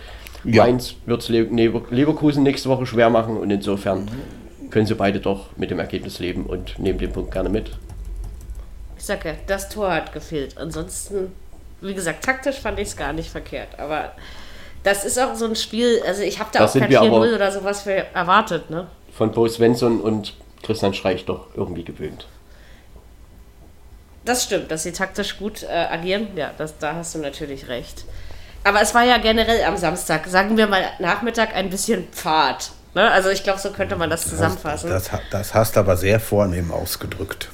Ja. Mainz wird es Le Lever Leverkusen nächste Woche schwer machen und insofern können sie beide doch mit dem Ergebnis leben und nehmen den Punkt gerne mit. Ich sag ja, das Tor hat gefehlt. Ansonsten, wie gesagt, taktisch fand ich es gar nicht verkehrt. Aber das ist auch so ein Spiel, also ich habe da Das auch kein wir 4-0 aber- oder sowas für erwartet. Ne? Von Bo Svensson und Christian Streich doch irgendwie gewöhnt. Das stimmt, dass sie taktisch gut äh, agieren. Ja, das, da hast du natürlich recht. Aber es war ja generell am Samstag, sagen wir mal Nachmittag, ein bisschen Pfad. Ne? Also ich glaube, so könnte man das zusammenfassen. Das, das, das hast du aber sehr vornehm ausgedrückt.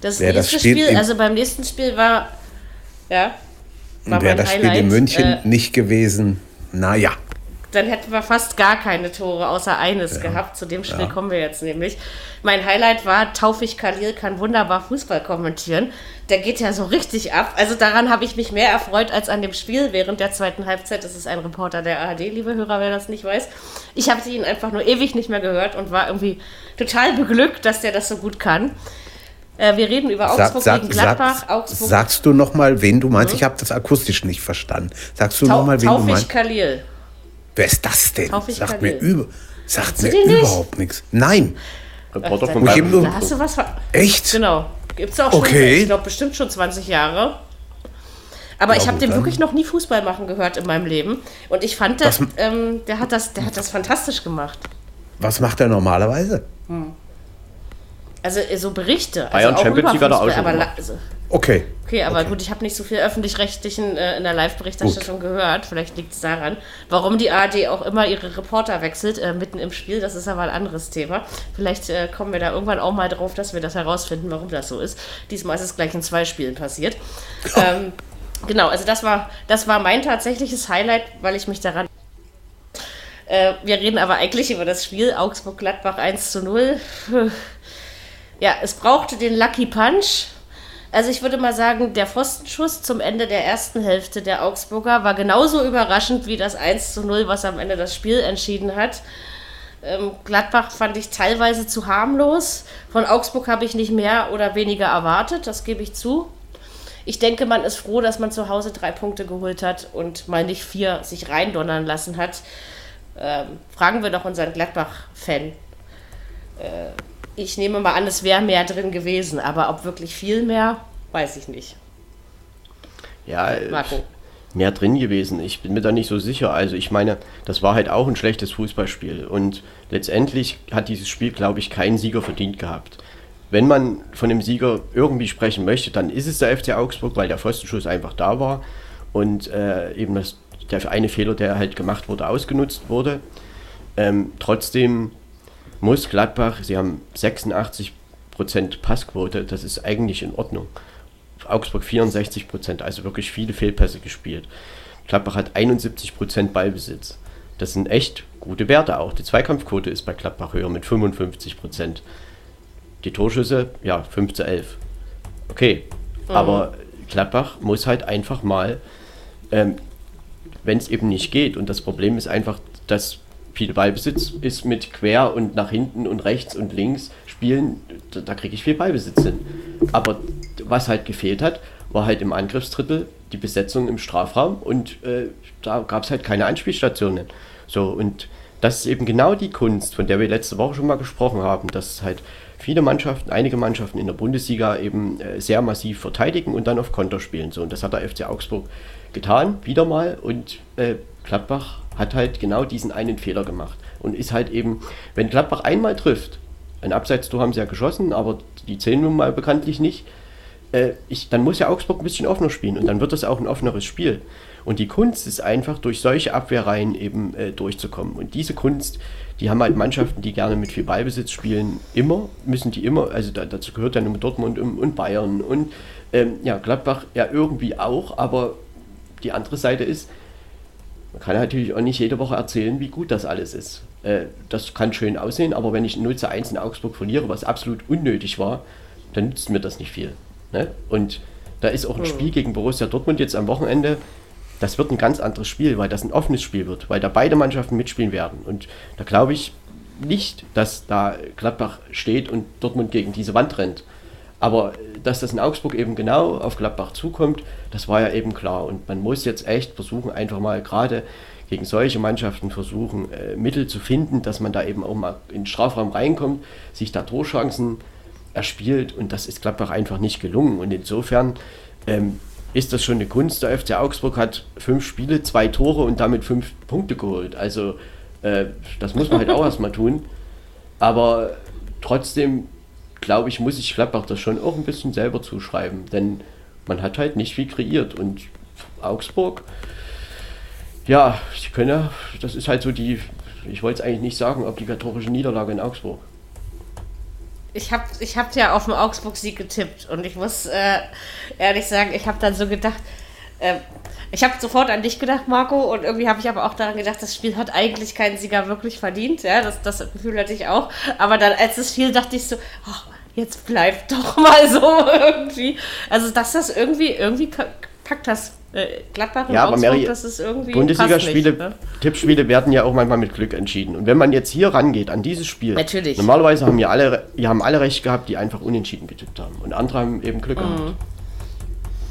Das Wer das nächste Spiel Spiel, also beim nächsten Spiel war, ja, war Wäre das Spiel Highlight. in München Äh, nicht gewesen, naja. Dann hätten wir fast gar keine Tore außer eines gehabt. Zu dem Spiel kommen wir jetzt nämlich. Mein Highlight war, Taufik Khalil kann wunderbar Fußball kommentieren. Der geht ja so richtig ab. Also daran habe ich mich mehr erfreut als an dem Spiel während der zweiten Halbzeit. Das ist ein Reporter der ARD, liebe Hörer, wer das nicht weiß. Ich habe ihn einfach nur ewig nicht mehr gehört und war irgendwie total beglückt, dass der das so gut kann. Äh, wir reden über Sag, Augsburg sag, gegen Gladbach. sag, Augsburg sagst du noch mal, wen du meinst? Ich habe das akustisch nicht verstanden. Sagst du noch Tau mal, wen du Taufik meinst? Khalil. Wer ist das denn? Taufik Sagt mir, über, sagt mir nicht? überhaupt nichts. Nein, Reporter Ach, von da- Bayern. Hast du was ver echt? Genau. Gibt es auch schon, Okay. ich glaube, bestimmt schon 20 Jahre. Aber Ja, ich habe gut, den dann- wirklich noch nie Fußball machen gehört in meinem Leben. Und ich fand, der, Was- ähm, der, hat das, der hat das fantastisch gemacht. Was macht er normalerweise? Also äh, so Berichte. Bayern also auch Champions über League hat er auch Fußball, schon aber also, Okay. Okay, aber gut, ich habe nicht so viel öffentlich-rechtlichen äh, in der Live-Berichterstattung gehört. Vielleicht liegt es daran, warum die ARD auch immer ihre Reporter wechselt, äh, mitten im Spiel. Das ist aber ein anderes Thema. Vielleicht äh, kommen wir da irgendwann auch mal drauf, dass wir das herausfinden, warum das so ist. Diesmal ist es gleich in zwei Spielen passiert. ähm, genau, also das war, das war mein tatsächliches Highlight, weil ich mich daran. Äh, wir reden aber eigentlich über das Spiel Augsburg-Gladbach 1 zu 0. Ja, es brauchte den Lucky Punch. Also ich würde mal sagen, der Pfostenschuss zum Ende der ersten Hälfte der Augsburger war genauso überraschend wie das 1 zu 0, was am Ende das Spiel entschieden hat. Ähm, Gladbach fand ich teilweise zu harmlos. Von Augsburg habe ich nicht mehr oder weniger erwartet, das gebe ich zu. Ich denke, man ist froh, dass man zu Hause drei Punkte geholt hat und mal nicht vier sich reindonnern lassen hat. Ähm, fragen wir doch unseren Gladbach-Fan. Äh, ich nehme mal an, es wäre mehr drin gewesen, aber ob wirklich viel mehr, weiß ich nicht. Ja, äh, Marco. mehr drin gewesen. Ich bin mir da nicht so sicher. Also ich meine, das war halt auch ein schlechtes Fußballspiel. Und letztendlich hat dieses Spiel, glaube ich, keinen Sieger verdient gehabt. Wenn man von dem Sieger irgendwie sprechen möchte, dann ist es der FC Augsburg, weil der Pfostenschuss einfach da war und äh, eben das, der eine Fehler, der halt gemacht wurde, ausgenutzt wurde. Ähm, trotzdem muss Gladbach, sie haben 86% Passquote, das ist eigentlich in Ordnung. Augsburg 64 Prozent, also wirklich viele Fehlpässe gespielt. Gladbach hat 71 Prozent Ballbesitz. Das sind echt gute Werte auch. Die Zweikampfquote ist bei Gladbach höher mit 55 Prozent. Die Torschüsse, ja, 5 zu 11. Okay, aber Gladbach muss halt einfach mal, ähm, wenn es eben nicht geht, und das Problem ist einfach, dass viel Ballbesitz ist mit quer und nach hinten und rechts und links spielen, da, da kriege ich viel Ballbesitz hin. Aber was halt gefehlt hat, war halt im Angriffsdrittel die Besetzung im Strafraum und äh, da gab es halt keine Anspielstationen. So, und das ist eben genau die Kunst, von der wir letzte Woche schon mal gesprochen haben, dass halt viele Mannschaften, einige Mannschaften in der Bundesliga eben äh, sehr massiv verteidigen und dann auf Konter spielen. So, und das hat der FC Augsburg getan, wieder mal. Und äh, Gladbach hat halt genau diesen einen Fehler gemacht. Und ist halt eben, wenn Gladbach einmal trifft, ein Abseitstor haben sie ja geschossen, aber die zählen nun mal bekanntlich nicht, äh, ich, dann muss ja Augsburg ein bisschen offener spielen und dann wird das auch ein offeneres Spiel. Und die Kunst ist einfach, durch solche Abwehrreihen eben äh, durchzukommen. Und diese Kunst, die haben halt Mannschaften, die gerne mit viel Ballbesitz spielen, immer, müssen die immer, also da, dazu gehört dann immer Dortmund und, und Bayern und ähm, ja, Gladbach ja irgendwie auch, aber die andere Seite ist, man kann natürlich auch nicht jede Woche erzählen, wie gut das alles ist. Äh, das kann schön aussehen, aber wenn ich 0 zu 1 in Augsburg verliere, was absolut unnötig war, dann nützt mir das nicht viel. Ne? Und da ist auch ein Spiel gegen Borussia Dortmund jetzt am Wochenende, das wird ein ganz anderes Spiel, weil das ein offenes Spiel wird, weil da beide Mannschaften mitspielen werden. Und da glaube ich nicht, dass da Gladbach steht und Dortmund gegen diese Wand rennt. Aber dass das in Augsburg eben genau auf Gladbach zukommt, das war ja eben klar. Und man muss jetzt echt versuchen, einfach mal gerade gegen solche Mannschaften versuchen, äh, Mittel zu finden, dass man da eben auch mal in den Strafraum reinkommt, sich da Torchancen erspielt. Und das ist Gladbach einfach nicht gelungen. Und insofern ähm, ist das schon eine Kunst. Der FC Augsburg hat fünf Spiele, zwei Tore und damit fünf Punkte geholt. Also äh, das muss man halt auch erstmal tun. Aber trotzdem, glaube ich, muss ich Gladbach das schon auch ein bisschen selber zuschreiben. Denn man hat halt nicht viel kreiert. Und Augsburg, ja, sie können ja, das ist halt so die, ich wollte es eigentlich nicht sagen, obligatorische Niederlage in Augsburg. Ich habe ich hab ja auf den Augsburg-Sieg getippt und ich muss äh, ehrlich sagen, ich habe dann so gedacht, äh, ich habe sofort an dich gedacht, Marco, und irgendwie habe ich aber auch daran gedacht, das Spiel hat eigentlich keinen Sieger wirklich verdient. Ja, das, das Gefühl hatte ich auch. Aber dann, als es fiel, dachte ich so, oh, jetzt bleibt doch mal so irgendwie. Also, dass das irgendwie, irgendwie packt das äh, Gladbach und ja, Augsburg, Mary, das ist irgendwie Bundesligaspiele, ne? Tippspiele werden ja auch manchmal mit Glück entschieden. Und wenn man jetzt hier rangeht an dieses Spiel, Natürlich. normalerweise haben ja alle, die haben alle recht gehabt, die einfach unentschieden getippt haben. Und andere haben eben Glück mhm. gehabt.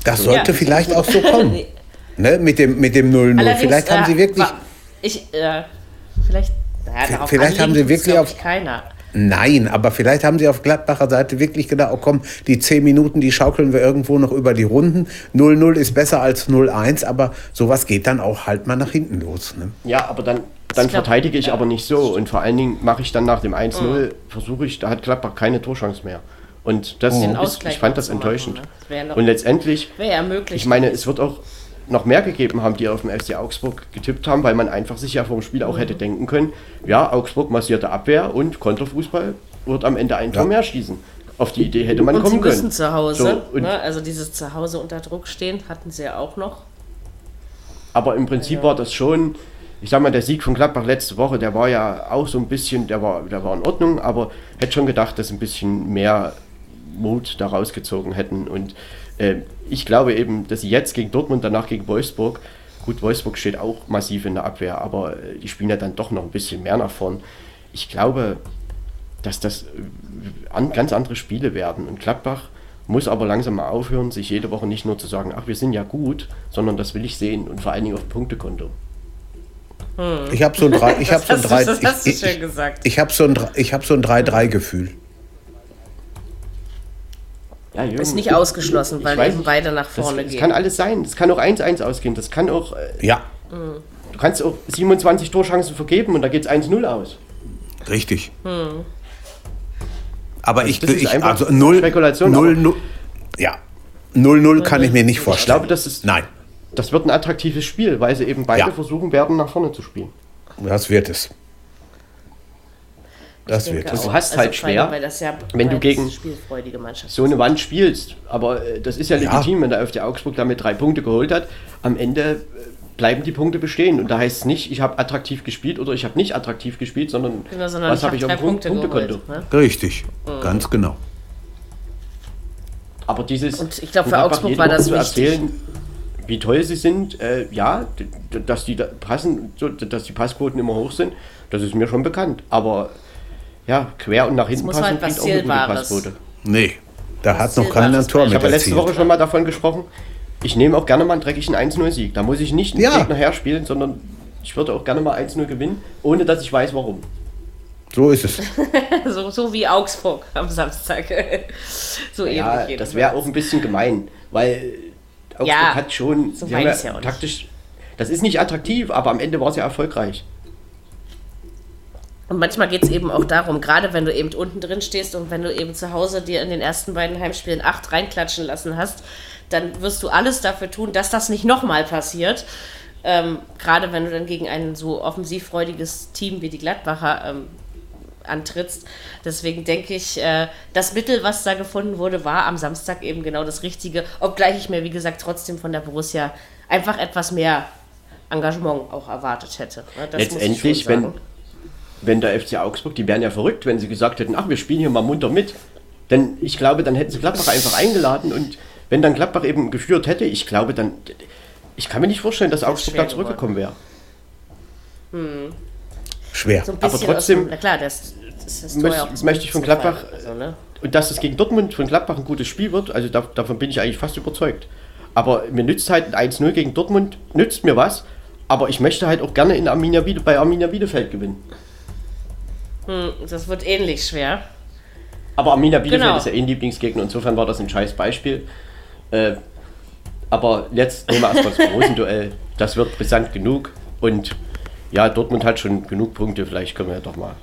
Das sollte ja. vielleicht auch so kommen. ne? Mit dem 0-0. Mit dem vielleicht haben sie wirklich. Ich, äh, vielleicht, naja, vielleicht haben sie wirklich auf. Keiner. Nein, aber vielleicht haben sie auf Gladbacher Seite wirklich gedacht, oh komm, die 10 Minuten, die schaukeln wir irgendwo noch über die Runden. 0-0 ist besser als 0-1, aber sowas geht dann auch halt mal nach hinten los. Ne? Ja, aber dann, dann verteidige ich aber nicht so. Und vor allen Dingen mache ich dann nach dem 1-0, mhm. versuche ich, da hat Gladbach keine Torchance mehr. Und das ist, ich fand das enttäuschend. Machen, ne? Und letztendlich, ja möglich. ich meine, es wird auch noch mehr gegeben haben, die auf dem FC Augsburg getippt haben, weil man einfach sich ja vom Spiel auch mhm. hätte denken können, ja, Augsburg massierte Abwehr und Konterfußball wird am Ende ein Tor mehr schießen. Auf die Idee hätte man und kommen können. zu Hause, so, ne? also dieses Zuhause unter Druck stehen hatten sie ja auch noch. Aber im Prinzip ja. war das schon, ich sag mal, der Sieg von Gladbach letzte Woche, der war ja auch so ein bisschen, der war, der war in Ordnung, aber hätte schon gedacht, dass ein bisschen mehr Mut da rausgezogen hätten und äh, ich glaube eben, dass sie jetzt gegen Dortmund, danach gegen Wolfsburg, gut, Wolfsburg steht auch massiv in der Abwehr, aber äh, die spielen ja dann doch noch ein bisschen mehr nach vorn. Ich glaube, dass das äh, an, ganz andere Spiele werden. Und Gladbach muss aber langsam mal aufhören, sich jede Woche nicht nur zu sagen, ach, wir sind ja gut, sondern das will ich sehen und vor allen Dingen auf Punktekonto. Hm. Ich habe so ein 3 ich habe so ein 3 ich, ich, ich habe so ein ich habe so ein 3-3 Gefühl. Ja, Jürgen, ist nicht ausgeschlossen, weil eben beide nach vorne das, gehen. Das kann alles sein. Das kann auch 1-1 ausgehen. Das kann auch. Äh, ja. Du kannst auch 27 Torchancen vergeben und da geht es 1-0 aus. Richtig. Hm. Aber also ich, ich also 0, Spekulation. 0, 0, ja. 0-0 kann ich mir nicht vorstellen. Ich glaube, das ist. Nein. Das wird ein attraktives Spiel, weil sie eben beide ja. versuchen werden, nach vorne zu spielen. Das wird es. Das wird. Du hast also halt schwer, ja wenn du gegen so eine Wand spielst. Aber äh, das ist ja legitim, ja. wenn der FC Augsburg damit drei Punkte geholt hat. Am Ende äh, bleiben die Punkte bestehen. Und da heißt es nicht, ich habe attraktiv gespielt oder ich habe nicht attraktiv gespielt, sondern, genau, sondern was habe ich auf dem Punkte Punktekonto. Ne? Richtig, mhm. ganz genau. Aber dieses. Und ich glaube, für Augsburg war das zu erzählen, wie toll sie sind, äh, ja, dass die da passen, so, dass die Passquoten immer hoch sind, das ist mir schon bekannt. Aber ja, quer und nach hinten passen, halt was auch eine gute Passquote. Nee, da hat noch keiner ein Tor Ich habe letzte Woche schon mal davon gesprochen. Ich nehme auch gerne mal einen dreckigen 1-0-Sieg. Da muss ich nicht einen ja. Gegner herspielen, sondern Ich würde auch gerne mal 1-0 gewinnen, ohne dass ich weiß, warum. So ist es. so, so wie Augsburg am Samstag. so Ja, ähnlich das wäre auch ein bisschen gemein, weil Augsburg Ja, hat schon so ja auch nicht. taktisch. Das ist nicht attraktiv, aber am Ende war es ja erfolgreich. Und manchmal geht es eben auch darum, gerade wenn du eben unten drin stehst und wenn du eben zu Hause dir in den ersten beiden Heimspielen acht reinklatschen lassen hast, dann wirst du alles dafür tun, dass das nicht nochmal passiert. Ähm, gerade wenn du dann gegen ein so offensivfreudiges Team wie die Gladbacher ähm, antrittst. Deswegen denke ich, äh, das Mittel, was da gefunden wurde, war am Samstag eben genau das Richtige. Obgleich ich mir, wie gesagt, trotzdem von der Borussia einfach etwas mehr Engagement auch erwartet hätte. ne? Das Letztendlich, wenn. Wenn der FC Augsburg, die wären ja verrückt, wenn sie gesagt hätten, ach, wir spielen hier mal munter mit. Denn ich glaube, dann hätten sie Gladbach einfach eingeladen und wenn dann Gladbach eben geführt hätte, ich glaube, dann. Ich kann mir nicht vorstellen, dass Augsburg schwer da zurückgekommen wäre. Schwer. So Aber trotzdem dem, na klar, das, das ist möcht- möchte ich von Gladbach- Also, ne? Und dass es gegen Dortmund von Gladbach ein gutes Spiel wird, also da, davon bin ich eigentlich fast überzeugt. Aber mir nützt halt ein 1-0 gegen Dortmund, nützt mir was. Aber ich möchte halt auch gerne in Arminia bei Arminia Bielefeld gewinnen. Hm, das wird ähnlich schwer. Aber Arminia Bielefeld Genau. ist ja eh ein Lieblingsgegner, insofern war das ein scheiß Beispiel. Äh, aber jetzt nehmen wir erstmal das Rosenduell. Das wird brisant genug. Und ja, Dortmund hat schon genug Punkte. Vielleicht können wir ja doch mal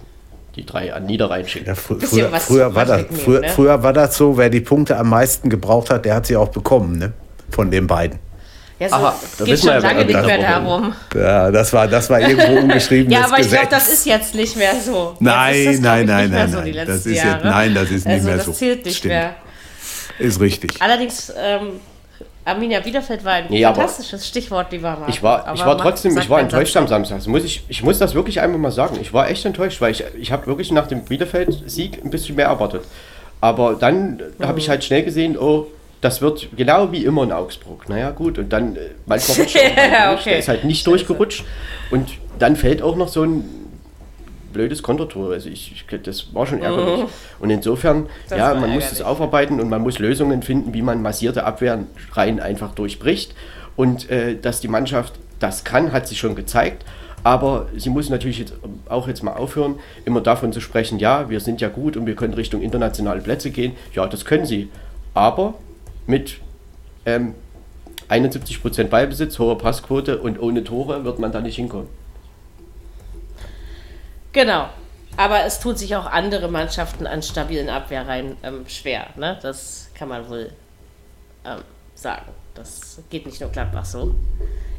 die drei an Niederrhein schicken. Ja, fr früher, früher, war das, früher, ne? früher war das so, wer die Punkte am meisten gebraucht hat, der hat sie auch bekommen, ne? Von den beiden. Ja, so Aha, da geht schon lange nicht das mehr aber- darum. Ja, das war, das war irgendwo ungeschriebenes Ja, aber ich glaube, das ist jetzt nicht mehr so. Nein, jetzt ist das, nein, nein, nein, so nein. die Das ist jetzt- nein, das ist nicht also, mehr das so. zählt nicht Stimmt. mehr. Ist richtig. Allerdings, ähm, Arminia Bielefeld war ein Nee, fantastisches Stichwort, lieber Marc. Ich war, Aber ich war trotzdem, ich war enttäuscht am Samstag. Das muss ich, ich muss das wirklich einfach mal sagen. Ich war echt enttäuscht, weil ich, ich habe wirklich nach dem Bielefeld-Sieg ein bisschen mehr erwartet. Aber dann habe ich halt schnell gesehen, oh, das wird genau wie immer in Augsburg. Naja, gut. Und dann, äh, manchmal rutscht er okay. Der ist halt nicht durchgerutscht. Und dann fällt auch noch so ein blödes Kontertor. Also ich, ich, das war schon ärgerlich. Und insofern. Das ja, man muss es aufarbeiten und man muss Lösungen finden, wie man massierte Abwehrreihen einfach durchbricht. Und äh, dass die Mannschaft das kann, hat sich schon gezeigt. Aber sie muss natürlich jetzt auch jetzt mal aufhören, immer davon zu sprechen, ja, wir sind ja gut und wir können Richtung internationale Plätze gehen. Ja, das können sie. Aber mit ähm, 71% Ballbesitz, hoher Passquote und ohne Tore wird man da nicht hinkommen. Genau. Aber es tut sich auch andere Mannschaften an stabilen Abwehrreihen ähm, schwer. Ne? Das kann man wohl ähm, sagen. Das geht nicht nur Gladbach so.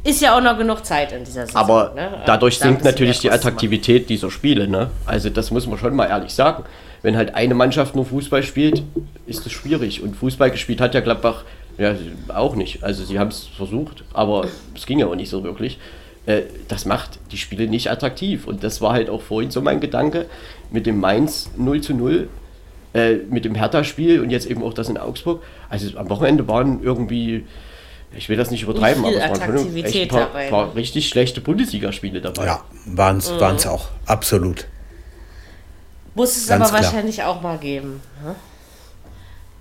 Ist ja auch noch genug Zeit in dieser Saison. Aber ne? Ähm, dadurch da ein sinkt natürlich die. Attraktivität dieser Spiele. Ne? Also das muss man schon mal ehrlich sagen. Wenn halt eine Mannschaft nur Fußball spielt, ist das schwierig. Und Fußball gespielt hat ja Gladbach ja, auch nicht. Also sie haben es versucht, aber es ging ja auch nicht so wirklich. Äh, Das macht die Spiele nicht attraktiv. Und das war halt auch vorhin so mein Gedanke mit dem Mainz 0 zu 0, äh, mit dem Hertha-Spiel und jetzt eben auch das in Augsburg. Also am Wochenende waren irgendwie, ich will das nicht übertreiben, Nicht aber es waren schon echt ein paar, paar ne? richtig schlechte Bundesligaspiele dabei. Ja, waren es Mhm. auch. Absolut. Muss es Ganz aber klar. wahrscheinlich auch mal geben. Ne?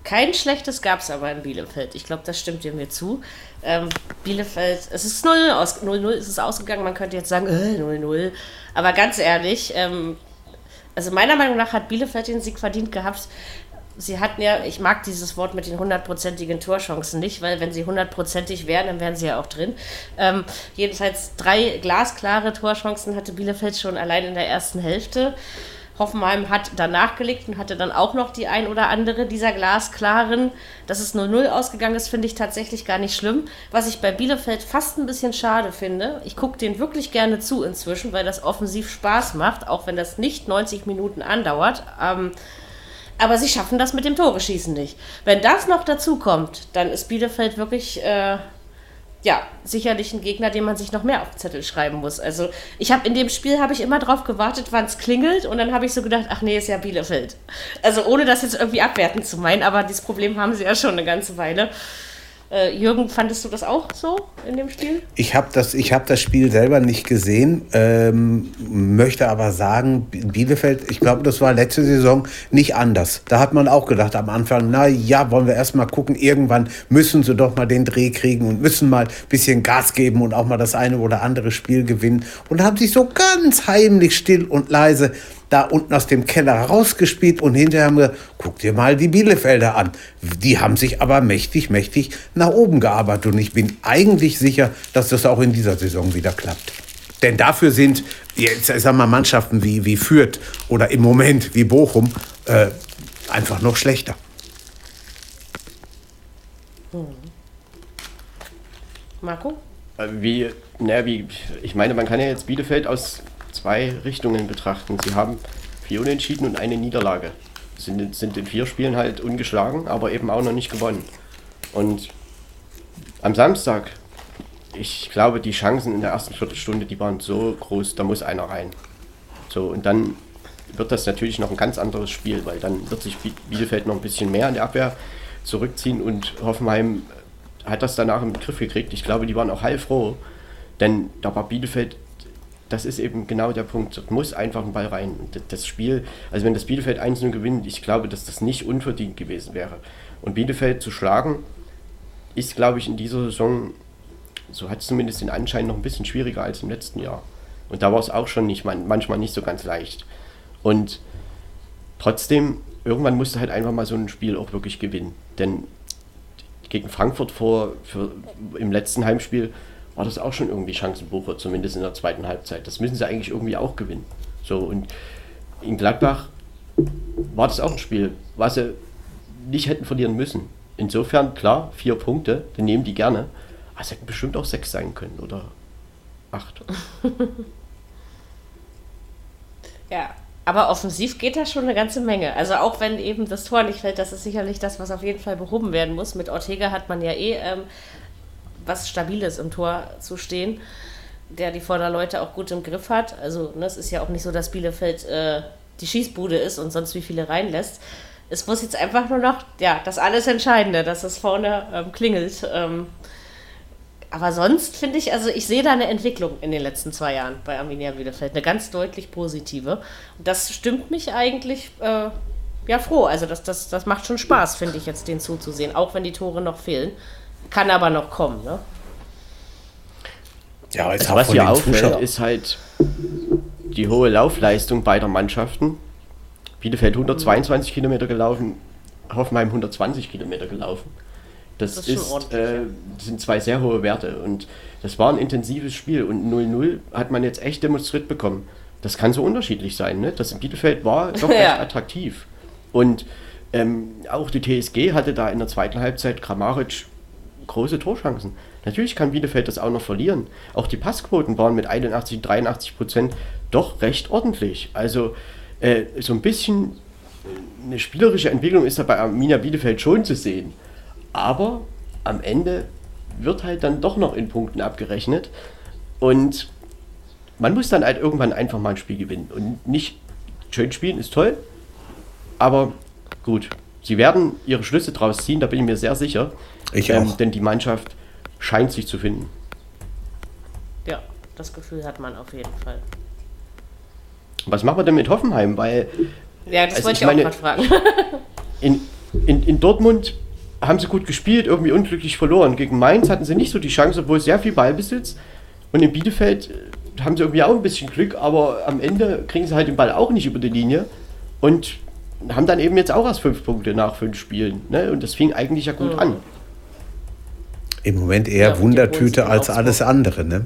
Kein schlechtes gab es aber in Bielefeld. Ich glaube, das stimmt dir mir zu. Ähm, Bielefeld, es ist 0-0 aus, 0-0 ist es ausgegangen. Man könnte jetzt sagen, äh, 0-0. Aber ganz ehrlich, ähm, also meiner Meinung nach hat Bielefeld den Sieg verdient gehabt. Sie hatten ja, ich mag dieses Wort mit den hundertprozentigen Torchancen nicht, weil wenn sie hundertprozentig wären, dann wären sie ja auch drin. Ähm, jedenfalls drei glasklare Torchancen hatte Bielefeld schon allein in der ersten Hälfte. Hoffenheim hat danach gelegt und hatte dann auch noch die ein oder andere dieser glasklaren. Dass es 0-0 ausgegangen ist, finde ich tatsächlich gar nicht schlimm. Was ich bei Bielefeld fast ein bisschen schade finde, ich gucke den wirklich gerne zu inzwischen, weil das offensiv Spaß macht, auch wenn das nicht 90 Minuten andauert. Ähm, aber sie schaffen das mit dem Tore-Schießen nicht. Wenn das noch dazu kommt, dann ist Bielefeld wirklich, äh, ja, sicherlich ein Gegner, den man sich noch mehr auf den Zettel schreiben muss. Also ich habe in dem Spiel, habe ich immer drauf gewartet, wann es klingelt und dann habe ich so gedacht, ach nee, ist ja Bielefeld. Also ohne das jetzt irgendwie abwertend zu meinen, aber dieses Problem haben sie ja schon eine ganze Weile. Äh, Jürgen, fandest du das auch so in dem Spiel? Ich habe das, hab das Spiel selber nicht gesehen, ähm, möchte aber sagen, Bielefeld, ich glaube, das war letzte Saison nicht anders. Da hat man auch gedacht am Anfang, na ja, wollen wir erst mal gucken, irgendwann müssen sie doch mal den Dreh kriegen und müssen mal ein bisschen Gas geben und auch mal das eine oder andere Spiel gewinnen. Und haben sich so ganz heimlich still und leise da unten aus dem Keller rausgespielt und hinterher haben wir, guck dir mal die Bielefelder an. Die haben sich aber mächtig, mächtig nach oben gearbeitet und ich bin eigentlich sicher, dass das auch in dieser Saison wieder klappt. Denn dafür sind jetzt, sag mal, Mannschaften wie, wie Fürth oder im Moment wie Bochum äh, einfach noch schlechter. Hm. Marco? Äh, wie, na, wie, ich meine, man kann ja jetzt Bielefeld aus zwei Richtungen betrachten. Sie haben vier Unentschieden und eine Niederlage. Sind, sind in vier Spielen halt ungeschlagen, aber eben auch noch nicht gewonnen. Und am Samstag, ich glaube, die Chancen in der ersten Viertelstunde, die waren so groß, da muss einer rein. So, und dann wird das natürlich noch ein ganz anderes Spiel, weil dann wird sich Bielefeld noch ein bisschen mehr in der Abwehr zurückziehen und Hoffenheim hat das danach im Griff gekriegt. Ich glaube, die waren auch heilfroh, denn da war Bielefeld das ist eben genau der Punkt. Dort muss einfach ein Ball rein. Das Spiel, also wenn das Bielefeld 1-0 gewinnt, ich glaube, dass das nicht unverdient gewesen wäre. Und Bielefeld zu schlagen, ist, glaube ich, in dieser Saison, so hat es zumindest den Anschein, noch ein bisschen schwieriger als im letzten Jahr. Und da war es auch schon nicht, manchmal nicht so ganz leicht. Und trotzdem, irgendwann musste halt einfach mal so ein Spiel auch wirklich gewinnen. Denn gegen Frankfurt vor, für, im letzten Heimspiel war das auch schon irgendwie Chancenbucher, zumindest in der zweiten Halbzeit. Das müssen sie eigentlich irgendwie auch gewinnen. So, und in Gladbach war das auch ein Spiel, was sie nicht hätten verlieren müssen. Insofern, klar, vier Punkte, dann nehmen die gerne. Aber es hätten bestimmt auch sechs sein können oder acht. ja, aber offensiv geht da schon eine ganze Menge. Also auch wenn eben das Tor nicht fällt, das ist sicherlich das, was auf jeden Fall behoben werden muss. Mit Ortega hat man ja eh ähm, was Stabiles im Tor zu stehen, der die Vorderleute auch gut im Griff hat. Also ne, es ist ja auch nicht so, dass Bielefeld äh, die Schießbude ist und sonst wie viele reinlässt. Es muss jetzt einfach nur noch, ja, das alles Entscheidende, dass es vorne ähm, klingelt. Ähm, aber sonst finde ich, also ich sehe da eine Entwicklung in den letzten zwei Jahren bei Arminia Bielefeld, eine ganz deutlich positive. Und das stimmt mich eigentlich äh, ja froh. Also das, das, das macht schon Spaß, finde ich jetzt, den zuzusehen, auch wenn die Tore noch fehlen. Kann aber noch kommen, ne? Ja, jetzt also was hier auffällt, ist halt die hohe Laufleistung beider Mannschaften. Bielefeld 122 mhm. Kilometer gelaufen, Hoffenheim 120 Kilometer gelaufen. Das, das ist, ist äh, das sind zwei sehr hohe Werte und das war ein intensives Spiel und 0-0 hat man jetzt echt demonstriert bekommen. Das kann so unterschiedlich sein, ne? Das in Bielefeld war doch recht attraktiv. Und ähm, auch die TSG hatte da in der zweiten Halbzeit Kramaric große Torchancen. Natürlich kann Bielefeld das auch noch verlieren. Auch die Passquoten waren mit 81, 83 Prozent doch recht ordentlich. Also äh, so ein bisschen eine spielerische Entwicklung ist da bei Arminia Bielefeld schon zu sehen. Aber am Ende wird halt dann doch noch in Punkten abgerechnet. Und man muss dann halt irgendwann einfach mal ein Spiel gewinnen. Und nicht schön spielen ist toll, aber gut. Sie werden ihre Schlüsse draus ziehen, da bin ich mir sehr sicher. Ich ähm, auch. Denn die Mannschaft scheint sich zu finden. Ja, das Gefühl hat man auf jeden Fall. Was machen wir denn mit Hoffenheim? Weil, ja, das also wollte ich, ich meine, auch gerade fragen. in, in, in Dortmund haben sie gut gespielt, irgendwie unglücklich verloren. Gegen Mainz hatten sie nicht so die Chance, obwohl sehr viel Ballbesitz. Und in Bielefeld äh, haben sie irgendwie auch ein bisschen Glück, aber am Ende kriegen sie halt den Ball auch nicht über die Linie. Und haben dann eben jetzt auch erst fünf Punkte nach fünf Spielen. Ne? Und das fing eigentlich ja gut mhm. an. Im Moment eher ja, Wundertüte als alles andere, ne?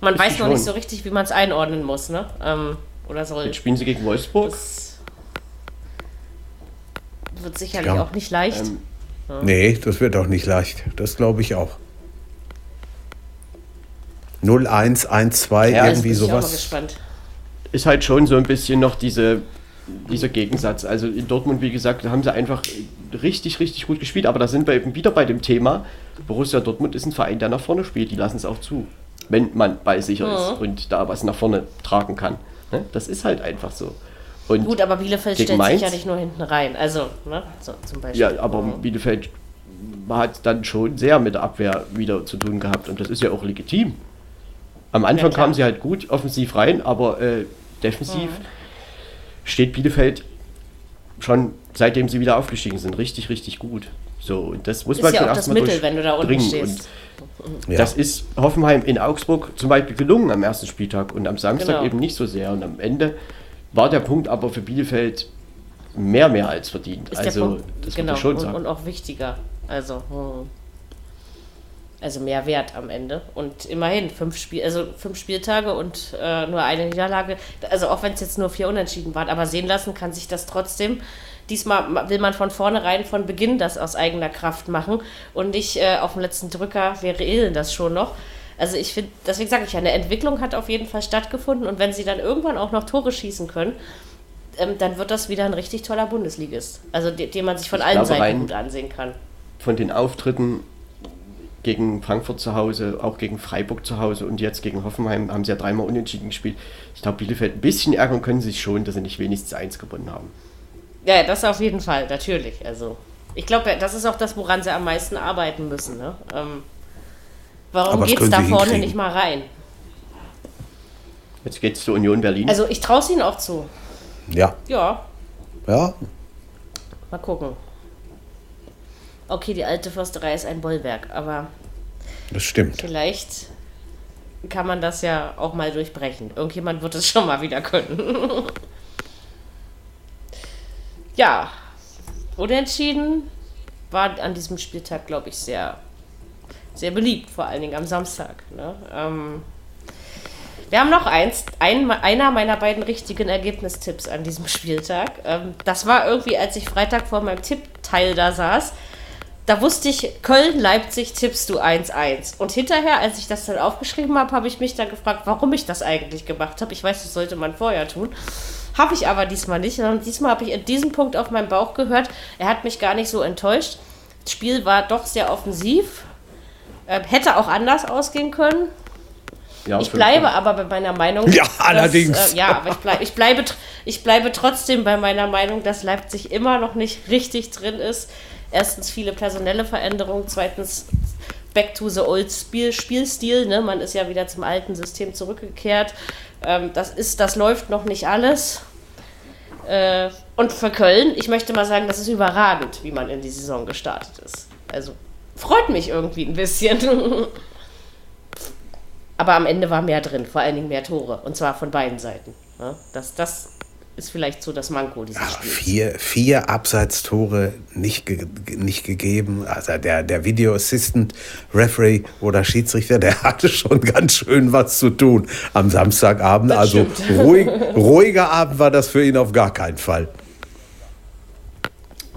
Man weiß noch nicht so richtig, wie man es einordnen muss, ne? Ähm, oder soll. Jetzt spielen sie gegen Wolfsburg. Das wird sicherlich ja. auch nicht leicht. Ähm, ja. Nee, das wird auch nicht leicht. Das glaube ich auch. 0-1, 1-2, ja, irgendwie sowas. Ist halt schon so ein bisschen noch diese dieser Gegensatz. Also in Dortmund, wie gesagt, haben sie einfach richtig, richtig gut gespielt. Aber da sind wir eben wieder bei dem Thema, Borussia Dortmund ist ein Verein, der nach vorne spielt. Die lassen es auch zu, wenn man ballsicher mhm. ist und da was nach vorne tragen kann. Ne? Das ist halt einfach so. Und Gut, aber Bielefeld stellt Mainz, sich ja nicht nur hinten rein. Also, ne? so, zum Beispiel. Ja, aber mhm. Bielefeld hat dann schon sehr mit der Abwehr wieder zu tun gehabt und das ist ja auch legitim. Am Anfang Ja, kamen sie halt gut offensiv rein, aber äh, defensiv steht Bielefeld schon seitdem sie wieder aufgestiegen sind richtig, richtig gut. So, und das muss Ist man ja schon auch das erstmal Mittel, wenn du da unten stehst. Und Das ist Hoffenheim in Augsburg zum Beispiel gelungen am ersten Spieltag und am Samstag Genau. eben nicht so sehr. Und am Ende war der Punkt aber für Bielefeld mehr, mehr als verdient. Ist also, der Punkt, das genau, schon und, sagen. und auch wichtiger. Also, hm. Also mehr Wert am Ende. Und immerhin fünf, Spiel, also fünf Spieltage und äh, nur eine Niederlage. Also auch wenn es jetzt nur vier Unentschieden waren, aber sehen lassen kann sich das trotzdem. Diesmal ma- will man von vornherein, von Beginn das aus eigener Kraft machen und nicht äh, auf dem letzten Drücker, wir regeln das schon noch. Also ich finde, deswegen sage ich ja, eine Entwicklung hat auf jeden Fall stattgefunden und wenn sie dann irgendwann auch noch Tore schießen können, ähm, dann wird das wieder ein richtig toller Bundesligist. Also den, den man sich von Ich allen Seiten rein- gut ansehen kann. Von den Auftritten gegen Frankfurt zu Hause, auch gegen Freiburg zu Hause und jetzt gegen Hoffenheim haben sie ja dreimal unentschieden gespielt. Ich glaube, Bielefeld ein bisschen ärgern können sie sich schon, dass sie nicht wenigstens eins gewonnen haben. Ja, das auf jeden Fall, natürlich. Also ich glaube, das ist auch das, woran sie am meisten arbeiten müssen. Ne? Ähm, warum geht es da vorne hinkriegen. nicht mal rein? Jetzt geht es zu Union Berlin. Also ich traue es ihnen auch zu. Ja, Ja, ja. mal gucken. Okay, die alte Försterei ist ein Bollwerk, aber Das stimmt. vielleicht kann man das ja auch mal durchbrechen. Irgendjemand wird es schon mal wieder können. ja, unentschieden war an diesem Spieltag, glaube ich, sehr, sehr beliebt, vor allen Dingen am Samstag. Ne? Ähm, wir haben noch eins, ein, einer meiner beiden richtigen Ergebnistipps an diesem Spieltag. Ähm, das war irgendwie, als ich Freitag vor meinem Tippteil da saß. Da wusste ich, Köln-Leipzig tippst du 1-1. Und hinterher, als ich das dann aufgeschrieben habe, habe ich mich dann gefragt, warum ich das eigentlich gemacht habe. Ich weiß, das sollte man vorher tun. Habe ich aber diesmal nicht, sondern diesmal habe ich in diesem Punkt auf meinen Bauch gehört. Er hat mich gar nicht so enttäuscht. Das Spiel war doch sehr offensiv. Ähm, hätte auch anders ausgehen können. Ja, Ich bleibe aber bei meiner Meinung. Ja, allerdings. Dass, äh, ja, aber ich, bleib, ich, bleibe, ich bleibe trotzdem bei meiner Meinung, dass Leipzig immer noch nicht richtig drin ist. Erstens viele personelle Veränderungen, zweitens back to the old Spiel, Spielstil. Ne? Man ist ja wieder zum alten System zurückgekehrt. Ähm, das, ist, das läuft noch nicht alles. Äh, und für Köln, ich möchte mal sagen, das ist überragend, wie man in die Saison gestartet ist. Also freut mich irgendwie ein bisschen. Aber am Ende war mehr drin, vor allen Dingen mehr Tore. Und zwar von beiden Seiten. Ja, das, das ist vielleicht so das Manko dieses Ach, Spiels. vier, vier Abseitstore nicht, ge nicht gegeben. Also der, der Video Assistant Referee oder Schiedsrichter, der hatte schon ganz schön was zu tun am Samstagabend. Das also ruhig, ruhiger Abend war das für ihn auf gar keinen Fall.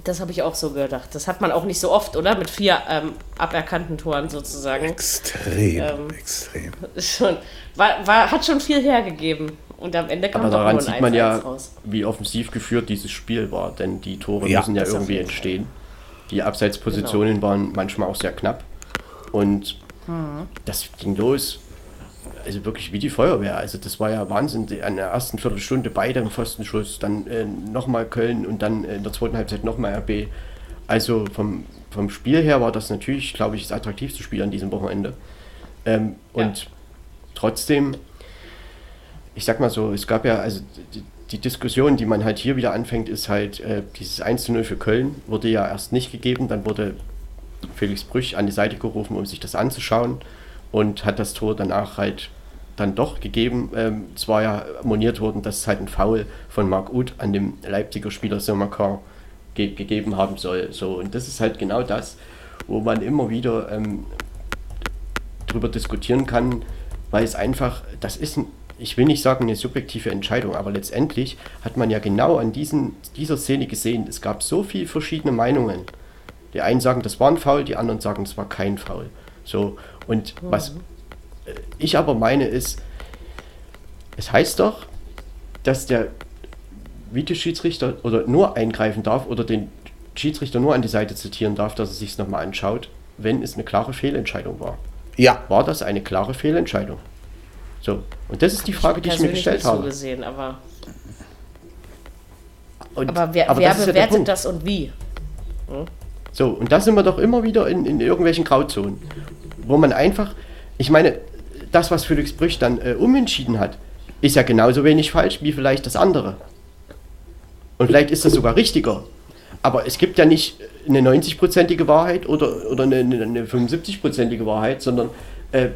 Das habe ich auch so gedacht. Das hat man auch nicht so oft, oder? Mit vier ähm, aberkannten Toren sozusagen. Extrem, Ähm, extrem. Schon, war, war, hat schon viel hergegeben. Und am Ende kam Aber daran sieht man 1-1 ja, raus. wie offensiv geführt dieses Spiel war, denn die Tore Ja, müssen ja irgendwie entstehen. Die Abseitspositionen Genau. waren manchmal auch sehr knapp und Mhm. das ging los, also wirklich wie die Feuerwehr. Also das war ja Wahnsinn. An der ersten Viertelstunde beide im Pfostenschuss, dann äh, nochmal Köln und dann äh, in der zweiten Halbzeit nochmal RB. Also vom, vom Spiel her war das natürlich, glaube ich, das attraktivste Spiel an diesem Wochenende. Ähm, Ja. Und trotzdem, ich sag mal so, es gab ja, also die, die Diskussion, die man halt hier wieder anfängt, ist halt, äh, dieses 1 zu 0 für Köln wurde ja erst nicht gegeben, dann wurde Felix Brüch an die Seite gerufen, um sich das anzuschauen und hat das Tor danach halt dann doch gegeben. Ähm, es war ja moniert worden, dass es halt ein Foul von Marc Uth an dem Leipziger Spieler Somacar ge gegeben haben soll. So, und das ist halt genau das, wo man immer wieder ähm, drüber diskutieren kann, weil es einfach, das ist, ein, ich will nicht sagen eine subjektive Entscheidung, aber letztendlich hat man ja genau an diesen, dieser Szene gesehen, es gab so viele verschiedene Meinungen. Die einen sagen, das war ein Foul, die anderen sagen, es war kein Foul. So, und was äh, ich aber meine ist, es heißt doch, dass der Videoschiedsrichter oder nur eingreifen darf oder den Schiedsrichter nur an die Seite zitieren darf, dass er sich es nochmal anschaut, wenn es eine klare Fehlentscheidung war. Ja, War das eine klare Fehlentscheidung? So, und das ist die Frage, die ich mir gestellt nicht so habe. gesehen, aber, Und, aber wer, aber wer das ja bewertet Punkt. das und wie? So, und da sind wir doch immer wieder in, in irgendwelchen Grauzonen, wo man einfach, ich meine, das, was Felix Brüch dann äh, umentschieden hat, ist ja genauso wenig falsch wie vielleicht das andere. Und vielleicht ist das sogar richtiger. Aber es gibt ja nicht eine 90-prozentige Wahrheit oder, oder eine, eine 75-prozentige Wahrheit, sondern äh,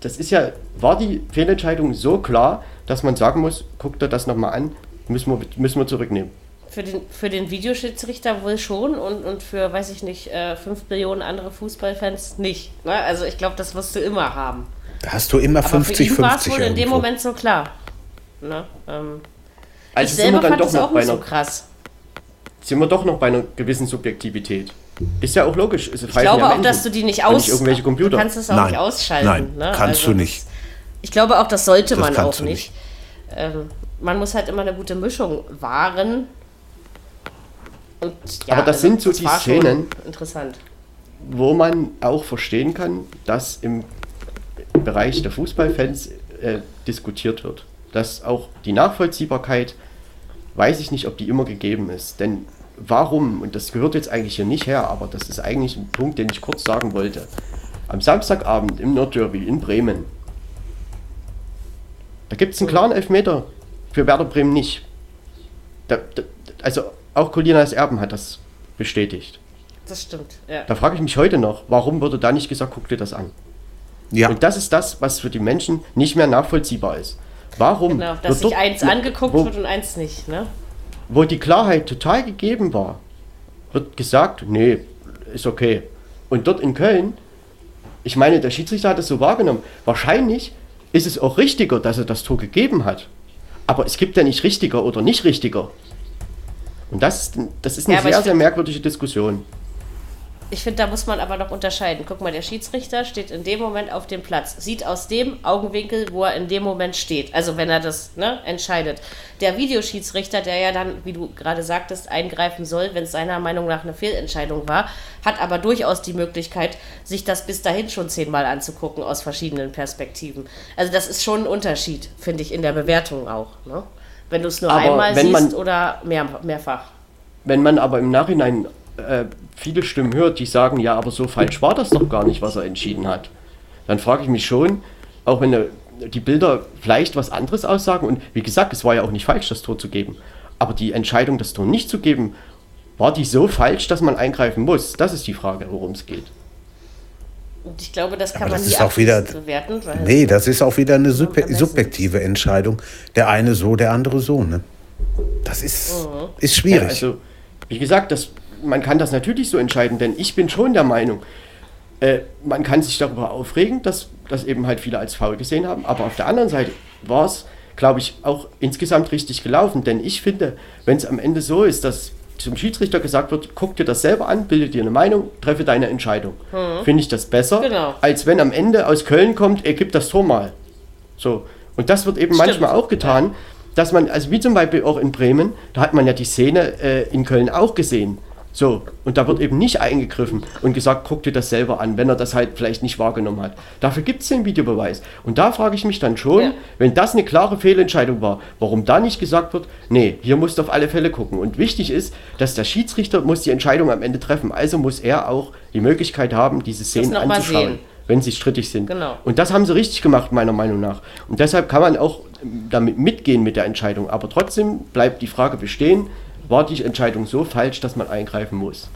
das ist ja, war die Fehlentscheidung so klar, dass man sagen muss, guckt dir das nochmal an, müssen wir, müssen wir zurücknehmen. Für den, für den Videoschiedsrichter wohl schon und, und für, weiß ich nicht, äh, 5 Millionen andere Fußballfans nicht. Ne? Also ich glaube, das wirst du immer haben. Da hast du immer 50, 50 war es wohl in dem. Moment so klar. Ne? Ähm, Also ich selber fand noch auch nicht so krass. sind wir doch noch bei einer gewissen Subjektivität. Ist ja auch logisch. Es Ich glaube auch, dass du die nicht aus... nicht irgendwelche Computer. Du kannst es auch Nein. nicht ausschalten. Nein, ne? kannst du nicht. das- Ich glaube auch, das sollte Das man auch du nicht. Ähm, man muss halt immer eine gute Mischung wahren. Und, ja, Aber das sind so das die Szenen. Interessant. wo man auch verstehen kann, dass im Bereich der Fußballfans äh, diskutiert wird. Dass auch die Nachvollziehbarkeit, weiß ich nicht, ob die immer gegeben ist. Denn warum, und das gehört jetzt eigentlich hier nicht her, aber das ist eigentlich ein Punkt, den ich kurz sagen wollte. Am Samstagabend im Nordderby in Bremen, da gibt es einen klaren Elfmeter für Werder Bremen nicht. Da, da, also auch Colinas Erben hat das bestätigt. Das stimmt. Ja. Da frage ich mich heute noch, warum wurde da nicht gesagt, guck dir das an? Ja, Und das ist das, was für die Menschen nicht mehr nachvollziehbar ist. Warum? Genau, dass sich dort- eins angeguckt wo, wird und eins nicht. Ne? Wo die Klarheit total gegeben war, wird gesagt, nee, ist okay. Und dort in Köln, ich meine, der Schiedsrichter hat es so wahrgenommen. Wahrscheinlich ist es auch richtiger, dass er das Tor gegeben hat. Aber es gibt ja nicht richtiger oder nicht richtiger. Und das, das ist eine Ja, sehr, sehr merkwürdige Diskussion. Ich finde, da muss man aber noch unterscheiden. Guck mal, der Schiedsrichter steht in dem Moment auf dem Platz, sieht aus dem Augenwinkel, wo er in dem Moment steht. Also wenn er das ne, entscheidet. Der Videoschiedsrichter, der ja dann, wie du gerade sagtest, eingreifen soll, wenn es seiner Meinung nach eine Fehlentscheidung war, hat aber durchaus die Möglichkeit, sich das bis dahin schon zehnmal anzugucken aus verschiedenen Perspektiven. Also das ist schon ein Unterschied, finde ich, in der Bewertung auch. Ne? Wenn du es nur Aber einmal siehst oder mehr, mehrfach. Wenn man aber im Nachhinein äh, viele Stimmen hört, die sagen, ja, aber so falsch war das doch gar nicht, was er entschieden hat, dann frage ich mich schon, auch wenn die Bilder vielleicht was anderes aussagen, und wie gesagt, es war ja auch nicht falsch, das Tor zu geben, aber die Entscheidung, das Tor nicht zu geben, war die so falsch, dass man eingreifen muss? Das ist die Frage, worum es geht. Und ich glaube, das kann Aber man das nie ist auch wieder- bewerten. Weil nee, das ist auch wieder eine sub subjektive Entscheidung. Der eine so, der andere so. Ne? Das ist, ist Ja, schwierig. also, wie gesagt, das, man kann das natürlich so entscheiden, denn ich bin schon der Meinung, äh, man kann sich darüber aufregen, dass das eben halt viele als faul gesehen haben, aber auf der anderen Seite war es, glaube ich, auch insgesamt richtig gelaufen, denn ich finde, wenn es am Ende so ist, dass zum Schiedsrichter gesagt wird, guck dir das selber an, bilde dir eine Meinung, treffe deine Entscheidung, finde ich das besser, Genau. als wenn am Ende aus Köln kommt, er gibt das Tor mal. So. Und das wird eben Stimmt. manchmal auch getan, dass man, also wie zum Beispiel auch in Bremen, da hat man ja die Szene äh, in Köln auch gesehen. So, und da wird eben nicht eingegriffen und gesagt, guck dir das selber an, wenn er das halt vielleicht nicht wahrgenommen hat. Dafür gibt es den Videobeweis. Und da frage ich mich dann schon, Ja. wenn das eine klare Fehlentscheidung war, warum da nicht gesagt wird, nee, hier musst du auf alle Fälle gucken. Und wichtig ist, dass der Schiedsrichter muss die Entscheidung am Ende treffen. Also muss er auch die Möglichkeit haben, diese Szenen anzuschauen wenn sie strittig sind. Genau. Und das haben sie richtig gemacht, meiner Meinung nach. Und deshalb kann man auch damit mitgehen mit der Entscheidung. Aber trotzdem bleibt die Frage bestehen, war die Entscheidung so falsch, dass man eingreifen muss?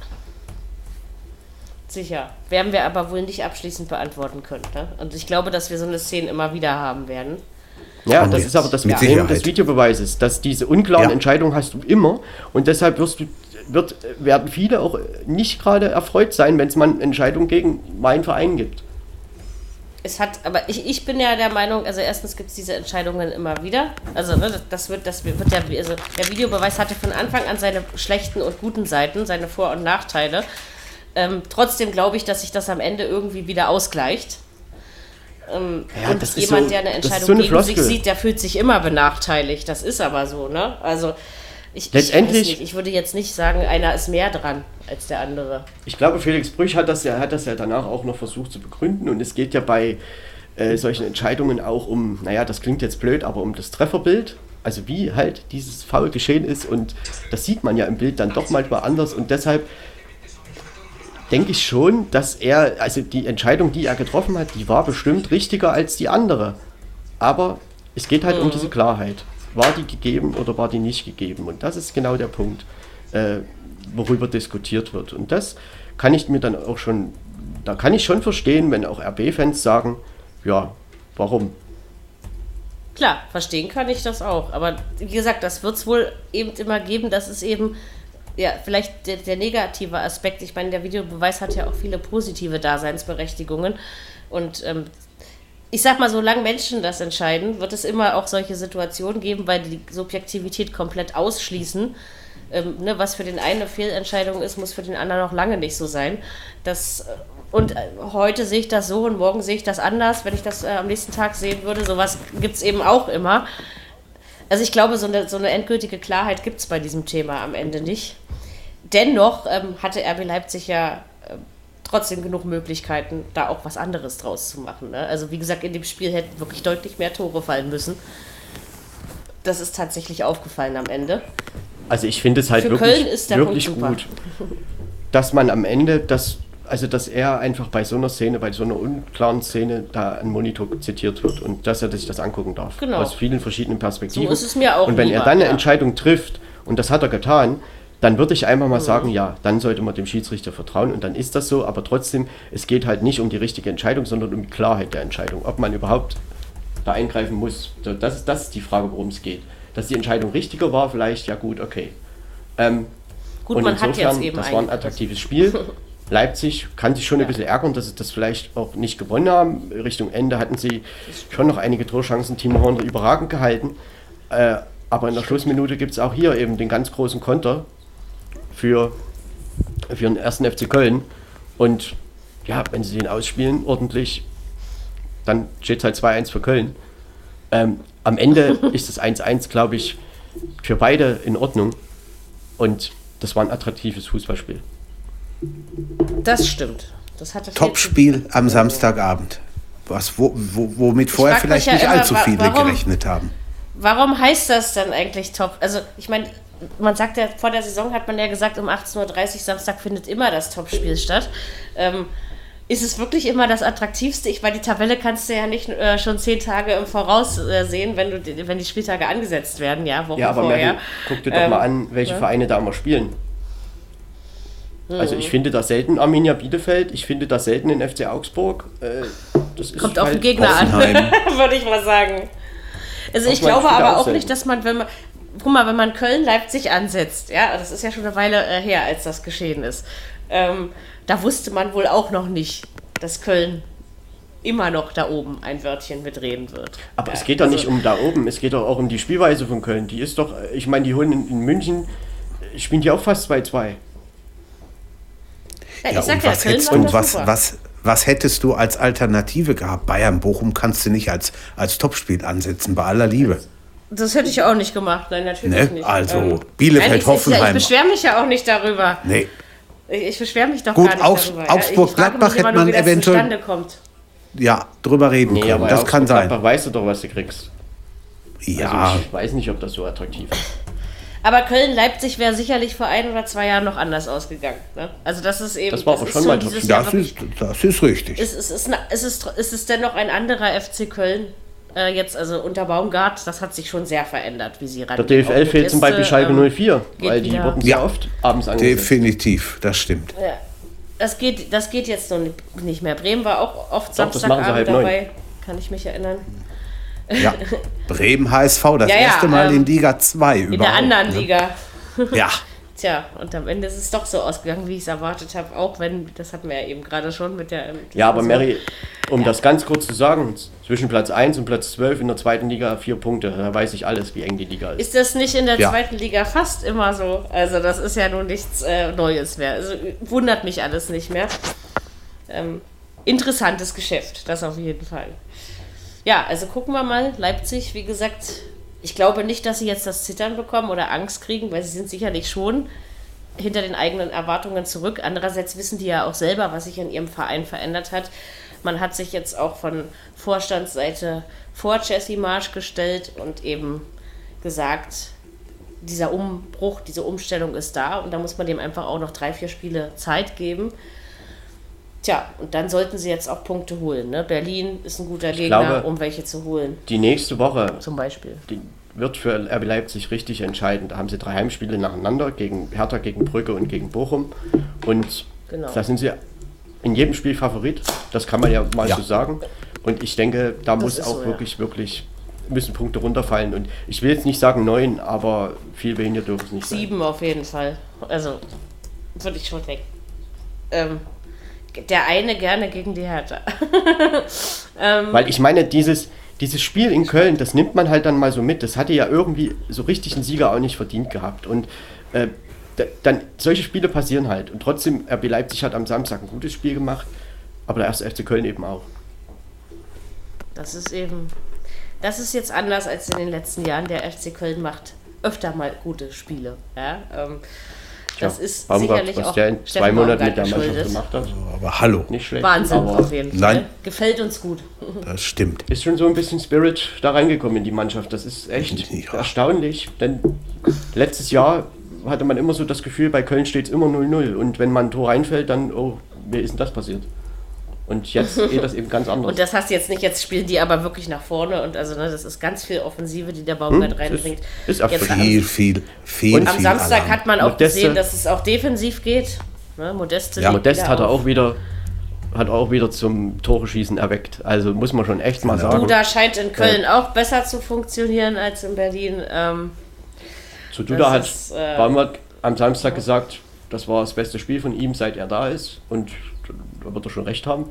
Sicher. Werden wir aber wohl nicht abschließend beantworten können. Ne? Und ich glaube, dass wir so eine Szene immer wieder haben werden. Ja, Und das jetzt, ist aber das Problem Sicherheit. des Videobeweises, dass diese unklaren Ja. Entscheidungen hast du immer und deshalb wirst du, wird, werden viele auch nicht gerade erfreut sein, wenn es mal eine Entscheidung gegen meinen Verein gibt. Es hat, aber ich, ich bin ja der Meinung, also erstens gibt es diese Entscheidungen immer wieder. Also ne, das wird, das wird der, also der Videobeweis hatte von Anfang an seine schlechten und guten Seiten, seine Vor- und Nachteile. Ähm, trotzdem glaube ich, dass sich das am Ende irgendwie wieder ausgleicht. Ähm, Ja, und das ist jemand, so- der eine Entscheidung so eine gegen sich Floskel. sieht, der fühlt sich immer benachteiligt. Das ist aber so, ne? Also ich, Letztendlich- ich, ich würde jetzt nicht sagen, einer ist mehr dran als der andere. Ich glaube, Felix Brüch hat das ja, hat das ja danach auch noch versucht zu begründen und es geht ja bei äh, solchen Entscheidungen auch um, naja, das klingt jetzt blöd, aber um das Trefferbild. Also wie halt dieses Foul geschehen ist und das sieht man ja im Bild dann doch manchmal anders und deshalb denke ich schon, dass er, also die Entscheidung, die er getroffen hat, die war bestimmt richtiger als die andere. Aber es geht halt mhm. um diese Klarheit. War die gegeben oder war die nicht gegeben? Und das ist genau der Punkt, äh, worüber diskutiert wird. Und das kann ich mir dann auch schon, da kann ich schon verstehen, wenn auch RB-Fans sagen, ja, warum? Klar, verstehen kann ich das auch. Aber wie gesagt, das wird es wohl eben immer geben, dass es eben ja, vielleicht der, der, negative Aspekt. Ich meine, der Videobeweis hat ja auch viele positive Daseinsberechtigungen. Und ähm, ich sag mal, solange Menschen das entscheiden, wird es immer auch solche Situationen geben, weil die Subjektivität komplett ausschließen. Ähm, ne, was für den einen eine Fehlentscheidung ist, muss für den anderen noch lange nicht so sein. Das, äh, und äh, heute sehe ich das so und morgen sehe ich das anders. Wenn ich das äh, am nächsten Tag sehen würde, sowas gibt es eben auch immer. Also ich glaube, so eine, so eine endgültige Klarheit gibt es bei diesem Thema am Ende nicht dennoch ähm, hatte RB Leipzig ja trotzdem genug Möglichkeiten, da auch was anderes draus zu machen. Ne? Also wie gesagt, in dem Spiel hätten wirklich deutlich mehr Tore fallen müssen. Das ist tatsächlich aufgefallen am Ende. Also ich finde es halt Für wirklich, wirklich gut, dass man am Ende das, also dass er einfach bei so einer Szene, bei so einer unklaren Szene da ein Monitor zitiert wird und dass er sich das angucken darf. Genau. Aus vielen verschiedenen Perspektiven. So ist es mir auch. Und wenn lieber, er dann eine ja. Entscheidung trifft, und das hat er getan, dann würde ich einfach mal mhm. sagen, ja, dann sollte man dem Schiedsrichter vertrauen und dann ist das so, aber trotzdem, es geht halt nicht um die richtige Entscheidung, sondern um die Klarheit der Entscheidung, ob man überhaupt da eingreifen muss. Das ist, das ist die Frage, worum es geht. Dass die Entscheidung richtiger war, vielleicht, ja gut, okay. Ähm, gut, und man insofern, hat jetzt eben das war ein attraktives Spiel. Leipzig kann sich schon ja. ein bisschen ärgern, dass sie das vielleicht auch nicht gewonnen haben. Richtung Ende hatten sie schon noch einige Torchancen. Timo Horner überragend gehalten. Äh, aber in der Schlussminute gibt es auch hier eben den ganz großen Konter für, für den ersten FC Köln. Und ja, wenn sie den ausspielen ordentlich, dann steht es halt 2-1 für Köln. Ähm, am Ende ist das 1-1, glaube ich, für beide in Ordnung. Und das war ein attraktives Fußballspiel. Das stimmt. Das hatte Topspiel am Samstagabend. Was, wo, wo, womit vorher vielleicht ja nicht immer, allzu viele warum, gerechnet haben. Warum heißt das dann eigentlich Top? Also, ich meine, man sagt ja, vor der Saison hat man ja gesagt, um 18.30 Uhr Samstag findet immer das Topspiel statt. Ähm, ist es wirklich immer das Attraktivste? Ich meine, die Tabelle kannst du ja nicht äh, schon zehn Tage im Voraus äh, sehen, wenn, du, wenn die Spieltage angesetzt werden, ja, Wochen Ja, aber vorher. Mary, guck dir doch ähm, mal an, welche ja? Vereine da immer spielen. Also ich mhm. finde das selten Arminia Bielefeld, ich finde das selten in FC Augsburg. Äh, Kommt auf halt den Gegner an, würde ich mal sagen. Also ich glaube aber auch nicht, dass man, wenn man, guck mal, wenn man Köln-Leipzig ansetzt, ja, das ist ja schon eine Weile äh, her, als das geschehen ist, ähm, da wusste man wohl auch noch nicht, dass Köln immer noch da oben ein Wörtchen mitreden wird. Aber ja, es geht doch also, nicht um da oben, es geht doch auch um die Spielweise von Köln. Die ist doch, ich meine, die holen in, München, spielen die auch fast 2-2. Ja, ja, und, ja, was, hättest, und was, was, was hättest du als Alternative gehabt? Bayern, Bochum kannst du nicht als, als Topspiel ansetzen, bei aller Liebe. Das hätte ich auch nicht gemacht, nein, natürlich ne? nicht. Also, ähm, Bielefeld, Hoffenheim. ich beschwere mich ja auch nicht darüber. Nee. Ich, ich beschwere mich doch Gut, gar nicht Aus, darüber. Augsburg, Gladbach hätte man eventuell. Ja, drüber reden nee, können. Das kann sein. Gladbach weißt du doch, was du kriegst. Ja. Also ich weiß nicht, ob das so attraktiv ist. Aber Köln-Leipzig wäre sicherlich vor ein oder zwei Jahren noch anders ausgegangen. Ne? Also das ist eben. Das war aber schon mal das, ist, das ist richtig. Es ist, es, ist, es, ist, es ist dennoch ein anderer FC Köln äh, jetzt, also unter Baumgart, das hat sich schon sehr verändert, wie sie ran. Der DFL fehlt zum Beispiel Schalke ähm, 04, weil die wurden ja oft abends angesehen. Definitiv, das stimmt. Ja. Das geht, das geht jetzt noch nicht mehr. Bremen war auch oft Samstagabend dabei, neun. kann ich mich erinnern. Ja, Bremen HSV, das ja, erste Mal ähm, in Liga 2 überhaupt. In der anderen ne? Liga. Ja. Tja, und am Ende ist es doch so ausgegangen, wie ich es erwartet habe, auch wenn, das hatten wir ja eben gerade schon mit der. Mit ja, aber Mary, um ja. das ganz kurz zu sagen, zwischen Platz 1 und Platz 12 in der zweiten Liga vier Punkte, da weiß ich alles, wie eng die Liga ist. Ist das nicht in der ja. zweiten Liga fast immer so? Also, das ist ja nun nichts äh, Neues mehr. Also, wundert mich alles nicht mehr. Ähm, interessantes Geschäft, das auf jeden Fall. Ja, also gucken wir mal. Leipzig, wie gesagt, ich glaube nicht, dass sie jetzt das Zittern bekommen oder Angst kriegen, weil sie sind sicherlich schon hinter den eigenen Erwartungen zurück. Andererseits wissen die ja auch selber, was sich in ihrem Verein verändert hat. Man hat sich jetzt auch von Vorstandsseite vor Jesse Marsch gestellt und eben gesagt, dieser Umbruch, diese Umstellung ist da und da muss man dem einfach auch noch drei, vier Spiele Zeit geben. Tja, und dann sollten sie jetzt auch Punkte holen. Ne? Berlin ist ein guter Ich Gegner, glaube- um welche zu holen, Die nächste Woche zum Beispiel. die wird für RB Leipzig richtig entscheidend. Da haben sie drei Heimspiele nacheinander gegen Hertha, gegen Brügge und gegen Bochum. Und Genau. da sind sie in jedem Spiel Favorit. Das kann man ja mal Ja. so sagen. Und ich denke, da muss ist auch so, ja. wirklich, wirklich müssen Punkte runterfallen. Und ich will jetzt nicht sagen neun, aber viel weniger dürfen es nicht sein. Sieben auf jeden Fall. Also, würde ich schon denken. Ähm, der eine gerne gegen die Hertha. Weil ich meine, dieses, dieses Spiel in Köln, das nimmt man halt dann mal so mit. Das hatte ja irgendwie so richtig ein Sieger auch nicht verdient gehabt. Und äh, da, dann solche Spiele passieren halt. Und trotzdem, RB Leipzig hat am Samstag ein gutes Spiel gemacht, aber der erste FC Köln eben auch. Das ist eben, das ist jetzt anders als in den letzten Jahren. Der FC Köln macht öfter mal gute Spiele. Ja? Ähm, das ist Baumgart, sicherlich was auch der in zwei Monaten mit der Mannschaft geschuldet. gemacht hat. Aber hallo, Nicht schlecht. Wahnsinn Aber auf jeden Fall. Nein. Gefällt uns gut. das stimmt. ist schon so ein bisschen Spirit da reingekommen in die Mannschaft. Das ist echt Ja. erstaunlich, denn letztes Jahr hatte man immer so das Gefühl, bei Köln steht es immer 0-0 und wenn man ein Tor reinfällt, dann, oh, wie ist denn das passiert? Und jetzt geht das eben ganz anders. Und das hast du jetzt nicht, jetzt spielen die aber wirklich nach vorne und also ne, das ist ganz viel Offensive, die der Baumgart Hm, reinbringt. ist- ist jetzt am, Viel, viel, viel, Und am viel Samstag Alarm. hat man auch Modeste- gesehen, dass es auch defensiv geht. Ne, Modeste ja, Modest hat er auch wieder hat auch wieder zum Tore-Schießen erweckt. Also muss man schon echt mal sagen. Duda scheint in Köln auch besser zu funktionieren als in Berlin. Ähm, Zu Duda hat ist, äh, Baumgart am Samstag gesagt, das war das beste Spiel von ihm, seit er da ist. Und da wird er schon recht haben.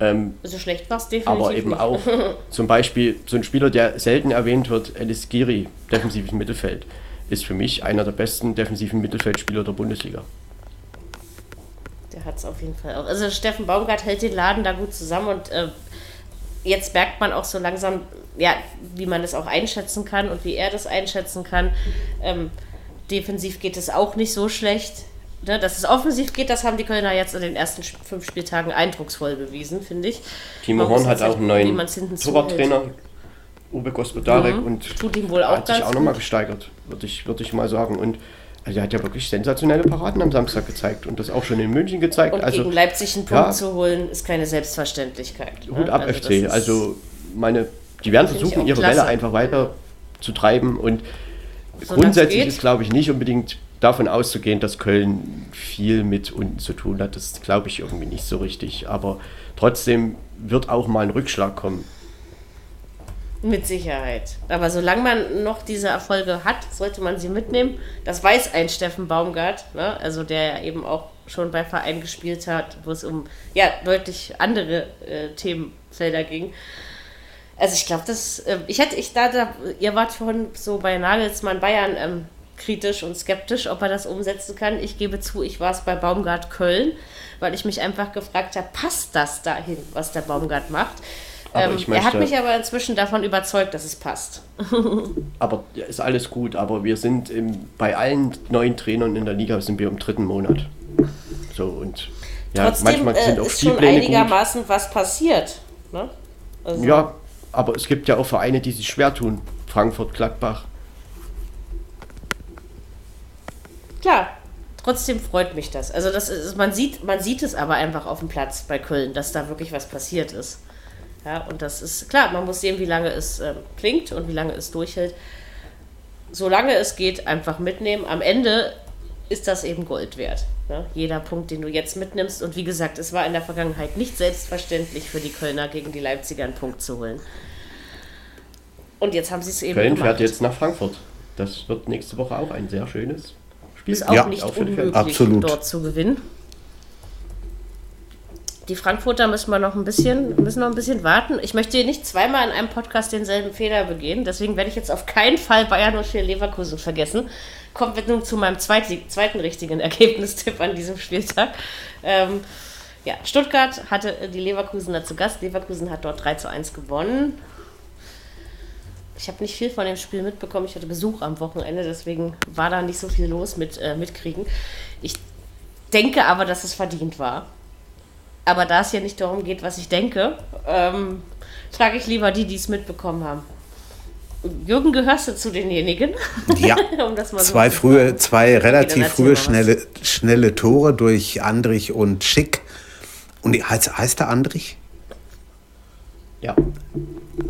Ähm, so schlecht war es definitiv aber eben nicht. auch zum Beispiel so ein Spieler, der selten erwähnt wird, Elis Giri, defensives Mittelfeld, ist für mich einer der besten defensiven Mittelfeldspieler der Bundesliga. Der hat es auf jeden Fall auch. Also Steffen Baumgart hält den Laden da gut zusammen und äh, jetzt merkt man auch so langsam, ja, wie man es auch einschätzen kann und wie er das einschätzen kann. Ähm, defensiv geht es auch nicht so schlecht. Ne, dass es offensiv geht, das haben die Kölner jetzt in den ersten fünf Spieltagen eindrucksvoll bewiesen, finde ich. Timo Horn hat auch einen neuen Torwarttrainer, Uwe Gospodarek, Mhm. und Tut ihm wohl auch hat sich auch nochmal gesteigert, würde ich, würd ich mal sagen. Und also er hat ja wirklich sensationelle Paraden am Samstag gezeigt und das auch schon in München gezeigt. Und also gegen Leipzig einen Punkt ja. zu holen, ist keine Selbstverständlichkeit. Hut ne? ab Also FC. Also meine, die werden versuchen, ihre klasse. Welle einfach weiter zu treiben und es grundsätzlich ist, glaube ich, nicht unbedingt davon auszugehen, dass Köln viel mit unten zu tun hat. Das glaube ich irgendwie nicht so richtig. Aber trotzdem wird auch mal ein Rückschlag kommen. Mit Sicherheit. Aber solange man noch diese Erfolge hat, sollte man sie mitnehmen. Das weiß ein Steffen Baumgart, ne? also der ja eben auch schon bei Vereinen gespielt hat, wo es um ja, deutlich andere äh, Themenfelder ging. Also ich glaube, das, äh, ich hätte, ich da, da, ihr wart vorhin so bei Nagelsmann Bayern ähm, kritisch und skeptisch, ob er das umsetzen kann. Ich gebe zu, ich war es bei Baumgart Köln, weil ich mich einfach gefragt habe, passt das dahin, was der Baumgart macht? Ähm, ich er hat möchte- mich aber inzwischen davon überzeugt, dass es passt. Aber ist alles gut. Aber wir sind im, bei allen neuen Trainern in der Liga sind wir im dritten Monat. So und ja, Trotzdem manchmal sind äh, auch ist schon gut. einigermaßen was passiert. Ne? Also, Ja, aber es gibt ja auch Vereine, die sich schwer tun. Frankfurt, Gladbach. Klar, trotzdem freut mich das. Also das ist, man sieht, man sieht es aber einfach auf dem Platz bei Köln, dass da wirklich was passiert ist. Ja, und das ist klar, man muss sehen, wie lange es ähm, klingt und wie lange es durchhält. Solange es geht, einfach mitnehmen. Am Ende ist das eben Gold wert. Ne? Jeder Punkt, den du jetzt mitnimmst. Und wie gesagt, es war in der Vergangenheit nicht selbstverständlich für die Kölner gegen die Leipziger einen Punkt zu holen. Und jetzt haben sie es eben Köln gemacht. fährt jetzt nach Frankfurt. Das wird nächste Woche auch ein sehr schönes. Ist auch Ja, nicht auch unmöglich, Absolut. dort zu gewinnen. Die Frankfurter müssen wir noch ein bisschen, müssen noch ein bisschen warten. Ich möchte hier nicht zweimal in einem Podcast denselben Fehler begehen. Deswegen werde ich jetzt auf keinen Fall Bayern und für Leverkusen vergessen. Kommen wir nun zu meinem zweiten, zweiten richtigen Ergebnistipp an diesem Spieltag. Ähm, ja, Stuttgart hatte die Leverkusener zu Gast. Leverkusen hat dort 3 zu 1 gewonnen. Ich habe nicht viel von dem Spiel mitbekommen. Ich hatte Besuch am Wochenende, deswegen war da nicht so viel los mit äh, Mitkriegen. Ich denke aber, dass es verdient war. Aber da es ja nicht darum geht, was ich denke, ähm, frage ich lieber die, die es mitbekommen haben. Jürgen, gehörst du zu denjenigen? Ja. um das mal so Zwei frühe, zwei relativ frühe schnelle, schnelle Tore durch Andrich und Schick und heißt, heißt er Andrich? Ja.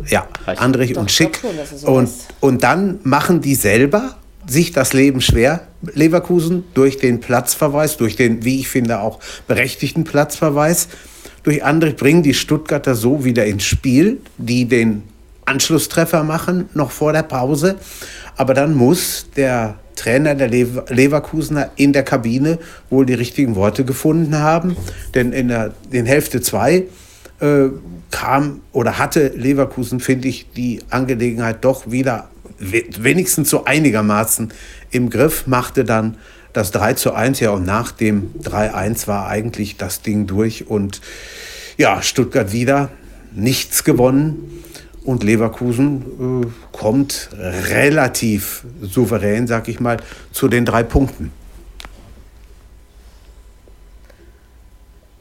Ja, Andrich Doch, und Schick. schon, so und, und dann machen die selber sich das Leben schwer, Leverkusen, durch den Platzverweis, durch den, wie ich finde, auch berechtigten Platzverweis. Durch Andrich bringen die Stuttgarter so wieder ins Spiel, die den Anschlusstreffer machen, noch vor der Pause. Aber dann muss der Trainer der Lever Leverkusener in der Kabine wohl die richtigen Worte gefunden haben. Denn in der in Hälfte 2 äh, kam oder hatte Leverkusen, finde ich, die Angelegenheit doch wieder we- wenigstens so einigermaßen im Griff, machte dann das 3 zu 1, ja, und nach dem 3-1 war eigentlich das Ding durch und ja, Stuttgart wieder nichts gewonnen. Und Leverkusen äh, kommt relativ souverän, sag ich mal, zu den drei Punkten.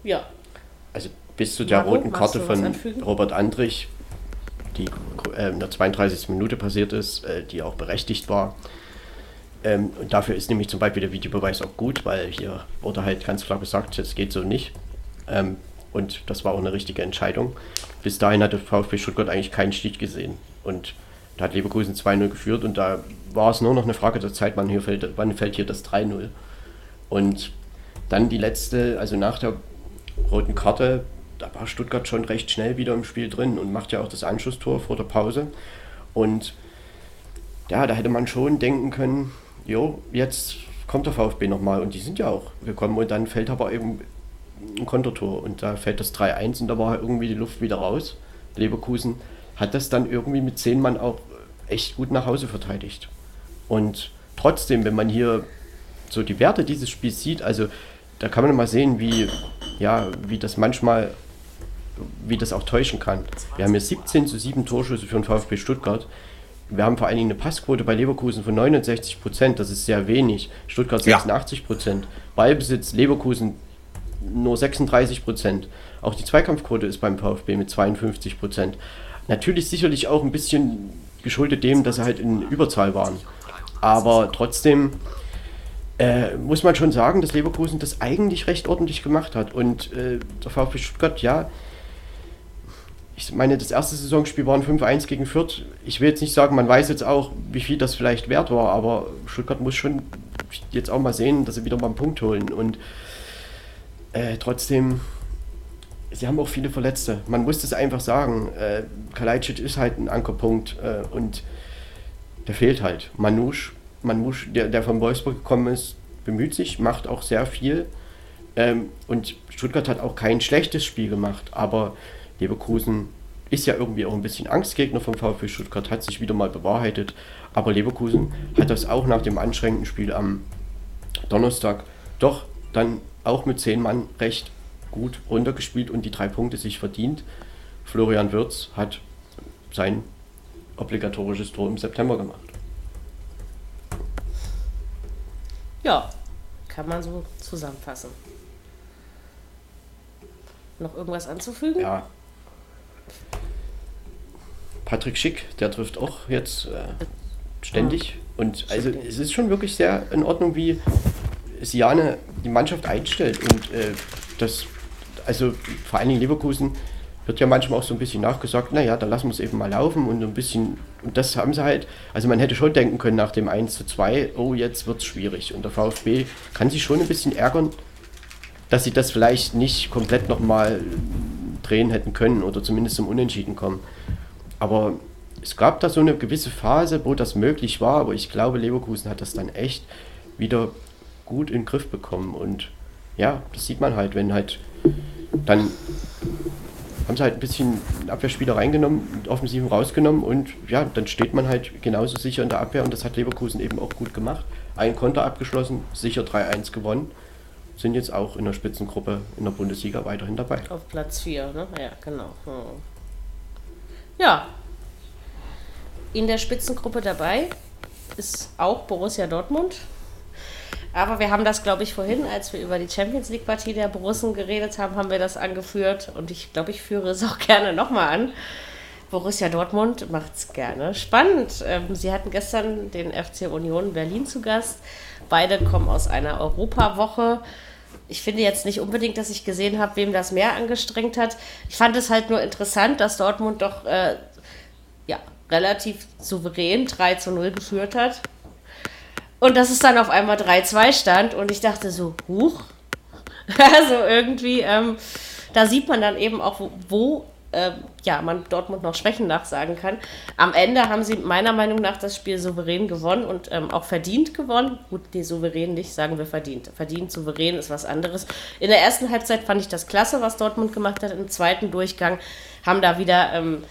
Ja, bis zu der Marco, roten Karte von anfügen? Robert Andrich, die äh, in der 32. Minute passiert ist, äh, die auch berechtigt war. Ähm, und dafür ist nämlich zum Beispiel der Videobeweis auch gut, weil hier wurde halt ganz klar gesagt, es geht so nicht. Ähm, und das war auch eine richtige Entscheidung. Bis dahin hatte VfB Stuttgart eigentlich keinen Stich gesehen. Und da hat Leverkusen 2-0 geführt und da war es nur noch eine Frage der Zeit, wann, hier fällt, wann fällt hier das 3-0. Und dann die letzte, also nach der roten Karte, da war Stuttgart schon recht schnell wieder im Spiel drin und macht ja auch das Anschlusstor vor der Pause. Und ja, da hätte man schon denken können, jo, jetzt kommt der VfB nochmal und die sind ja auch gekommen und dann fällt aber eben ein Kontertor und da fällt das 3-1 und da war irgendwie die Luft wieder raus. Leverkusen hat das dann irgendwie mit zehn Mann auch echt gut nach Hause verteidigt. Und trotzdem, wenn man hier so die Werte dieses Spiels sieht, also da kann man mal sehen, wie, ja, wie das manchmal, wie das auch täuschen kann. Wir haben hier 17 zu 7 Torschüsse für den VfB Stuttgart. Wir haben vor allen Dingen eine Passquote bei Leverkusen von 69 Prozent, das ist sehr wenig. Stuttgart Ja. 86 Prozent. Ballbesitz Leverkusen nur 36 Prozent. Auch die Zweikampfquote ist beim VfB mit 52 Prozent. Natürlich sicherlich auch ein bisschen geschuldet dem, dass sie halt in Überzahl waren. Aber trotzdem äh, muss man schon sagen, dass Leverkusen das eigentlich recht ordentlich gemacht hat. Und äh, der VfB Stuttgart, ja, ich meine, das erste Saisonspiel waren 5-1 gegen Fürth. Ich will jetzt nicht sagen, man weiß jetzt auch, wie viel das vielleicht wert war, aber Stuttgart muss schon jetzt auch mal sehen, dass sie wieder mal einen Punkt holen. Und äh, trotzdem, sie haben auch viele Verletzte. Man muss das einfach sagen. Äh, Kalajdzic ist halt ein Ankerpunkt äh, und der fehlt halt. Manouche, Manouche der, der von Wolfsburg gekommen ist, bemüht sich, macht auch sehr viel. Ähm, und Stuttgart hat auch kein schlechtes Spiel gemacht, aber Leverkusen ist ja irgendwie auch ein bisschen Angstgegner vom VfB Stuttgart, hat sich wieder mal bewahrheitet. Aber Leverkusen hat das auch nach dem anstrengenden Spiel am Donnerstag doch dann auch mit zehn Mann recht gut runtergespielt und die drei Punkte sich verdient. Florian Wirtz hat sein obligatorisches Tor im September gemacht. ja, kann man so zusammenfassen. Noch irgendwas anzufügen? Ja. Patrick Schick, der trifft auch jetzt äh, ständig. Und also es ist schon wirklich sehr in Ordnung, wie Siane die Mannschaft einstellt. Und äh, das, also vor allen Dingen Leverkusen wird ja manchmal auch so ein bisschen nachgesagt, naja, dann lassen wir es eben mal laufen und ein bisschen, und das haben sie halt, also man hätte schon denken können nach dem 1 zu 2, oh, jetzt wird es schwierig. Und der VfB kann sich schon ein bisschen ärgern, dass sie das vielleicht nicht komplett nochmal drehen hätten können oder zumindest zum Unentschieden kommen. Aber es gab da so eine gewisse Phase, wo das möglich war, aber ich glaube, Leverkusen hat das dann echt wieder gut in den Griff bekommen. Und ja, das sieht man halt, wenn halt dann haben sie halt ein bisschen Abwehrspieler reingenommen, Offensiven rausgenommen und ja, dann steht man halt genauso sicher in der Abwehr und das hat Leverkusen eben auch gut gemacht. Ein Konter abgeschlossen, sicher 3-1 gewonnen, sind jetzt auch in der Spitzengruppe in der Bundesliga weiterhin dabei. Auf Platz 4, ne? Ja, genau. Hm. Ja. In der Spitzengruppe dabei ist auch Borussia Dortmund. Aber wir haben das, glaube ich, vorhin, als wir über die Champions League-Partie der Borussen geredet haben, haben wir das angeführt. Und ich glaube, ich führe es auch gerne nochmal an. Borussia Dortmund macht es gerne spannend. Ähm, sie hatten gestern den FC Union Berlin zu Gast. Beide kommen aus einer Europawoche. Ich finde jetzt nicht unbedingt, dass ich gesehen habe, wem das mehr angestrengt hat. Ich fand es halt nur interessant, dass Dortmund doch äh, ja, relativ souverän 3 zu 0 geführt hat. Und dass es dann auf einmal 3-2 stand und ich dachte so, huch. also irgendwie, ähm, da sieht man dann eben auch, wo, wo äh, ja, man Dortmund noch Schwächen nachsagen kann. Am Ende haben sie meiner Meinung nach das Spiel souverän gewonnen und ähm, auch verdient gewonnen. Gut, nee, souverän nicht, sagen wir verdient. Verdient, souverän ist was anderes. In der ersten Halbzeit fand ich das klasse, was Dortmund gemacht hat. Im zweiten Durchgang haben da wieder ähm,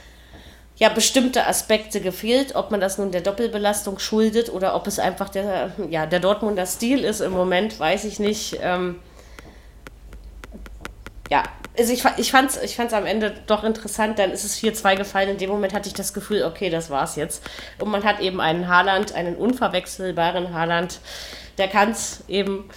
ja, bestimmte Aspekte gefehlt. Ob man das nun der Doppelbelastung schuldet oder ob es einfach der, ja, der Dortmunder Stil ist im Moment, weiß ich nicht. Ähm, ja, also ich, ich fand es ich fand's am Ende doch interessant, dann ist es 4-2 gefallen. In dem Moment hatte ich das Gefühl, okay, das war's jetzt. Und man hat eben einen Haaland, einen unverwechselbaren Haaland, der kann es eben.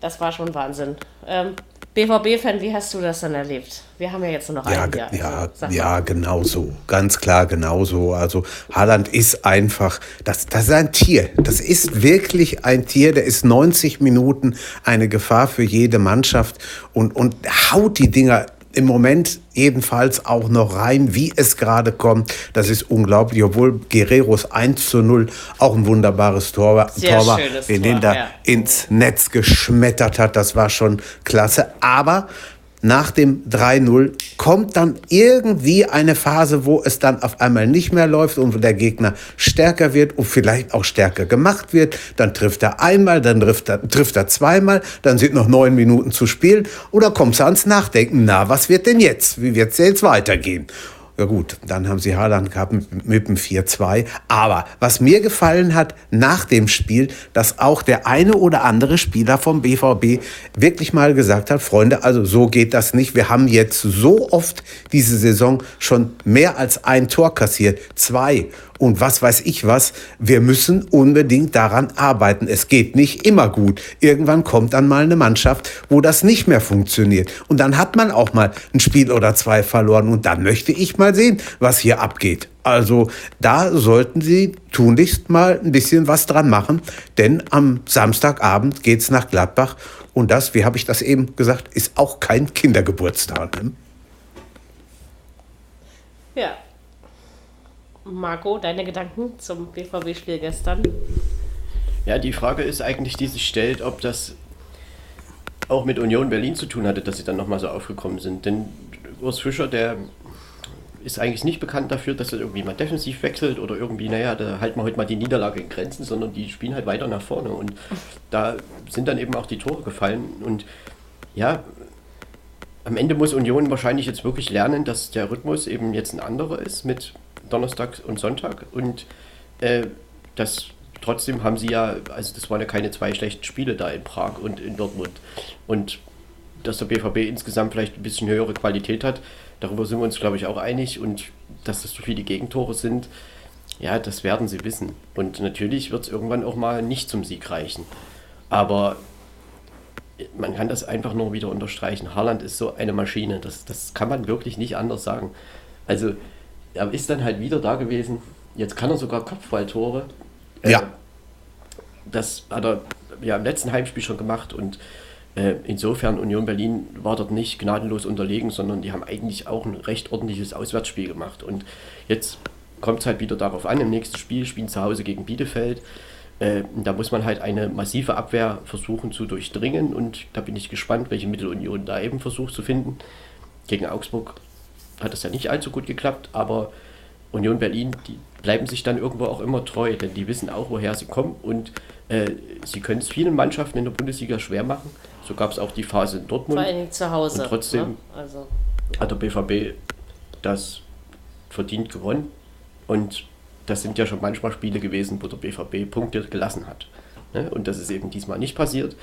Das war schon Wahnsinn. Ähm, BVB-Fan, wie hast du das dann erlebt? Wir haben ja jetzt nur noch ja, ein Jahr. Ja, also, ja, genau so. Ganz klar, genau so. Also Haaland ist einfach, das, das ist ein Tier. Das ist wirklich ein Tier. Der ist 90 Minuten eine Gefahr für jede Mannschaft und, und haut die Dinger im Moment jedenfalls auch noch rein, wie es gerade kommt. Das ist unglaublich, obwohl Guerreros 1 zu 0 auch ein wunderbares Tor, war, Tor war, den Tor, da ja. ins Netz geschmettert hat. Das war schon klasse. Aber nach dem 3-0 kommt dann irgendwie eine Phase, wo es dann auf einmal nicht mehr läuft und wo der Gegner stärker wird und vielleicht auch stärker gemacht wird. Dann trifft er einmal, dann trifft er, trifft er zweimal, dann sind noch neun Minuten zu spielen oder kommt er ans Nachdenken, na, was wird denn jetzt? Wie wird es jetzt weitergehen? Ja gut, dann haben sie Haaland gehabt mit, dem 4-2. Aber was mir gefallen hat nach dem Spiel, dass auch der eine oder andere Spieler vom BVB wirklich mal gesagt hat, Freunde, also so geht das nicht. Wir haben jetzt so oft diese Saison schon mehr als ein Tor kassiert. Zwei und was weiß ich was. Wir müssen unbedingt daran arbeiten. Es geht nicht immer gut. Irgendwann kommt dann mal eine Mannschaft, wo das nicht mehr funktioniert. Und dann hat man auch mal ein Spiel oder zwei verloren. Und dann möchte ich mal sehen, was hier abgeht. Also da sollten Sie tunlichst mal ein bisschen was dran machen, denn am Samstagabend geht es nach Gladbach und das, wie habe ich das eben gesagt, ist auch kein Kindergeburtstag. Ja, Marco, deine Gedanken zum BVB-Spiel gestern? Ja, die Frage ist eigentlich, die sich stellt, ob das auch mit Union Berlin zu tun hatte, dass sie dann nochmal so aufgekommen sind. Denn Urs Fischer, der ist eigentlich nicht bekannt dafür, dass er irgendwie mal defensiv wechselt oder irgendwie, naja, da halten wir heute mal die Niederlage in Grenzen, sondern die spielen halt weiter nach vorne. Und da sind dann eben auch die Tore gefallen. Und ja, am Ende muss Union wahrscheinlich jetzt wirklich lernen, dass der Rhythmus eben jetzt ein anderer ist mit Donnerstag und Sonntag. Und äh, das trotzdem haben sie ja, also das waren ja keine zwei schlechten Spiele da in Prag und in Dortmund. Und dass der BVB insgesamt vielleicht ein bisschen höhere Qualität hat, darüber sind wir uns, glaube ich, auch einig. Und dass das so viele Gegentore sind, ja, das werden sie wissen. Und natürlich wird es irgendwann auch mal nicht zum Sieg reichen. Aber man kann das einfach nur wieder unterstreichen. Haaland ist so eine Maschine, das, das kann man wirklich nicht anders sagen. Also er ist dann halt wieder da gewesen. Jetzt kann er sogar Kopfballtore. Äh, ja. Das hat er ja im letzten Heimspiel schon gemacht und äh, insofern Union Berlin war dort nicht gnadenlos unterlegen, sondern die haben eigentlich auch ein recht ordentliches Auswärtsspiel gemacht. Und jetzt kommt es halt wieder darauf an, im nächsten Spiel spielen zu Hause gegen Bielefeld. Äh, da muss man halt eine massive Abwehr versuchen zu durchdringen und da bin ich gespannt, welche Mittel Union da eben versucht zu finden. Gegen Augsburg hat das ja nicht allzu gut geklappt, aber Union Berlin, die bleiben sich dann irgendwo auch immer treu, denn die wissen auch, woher sie kommen und äh, sie können es vielen Mannschaften in der Bundesliga schwer machen. So gab es auch die Phase in Dortmund. Vor allem zu Hause. Und trotzdem ne? also. hat der BVB das verdient gewonnen und das sind ja schon manchmal Spiele gewesen, wo der BVB Punkte gelassen hat. Ne? Und das ist eben diesmal nicht passiert.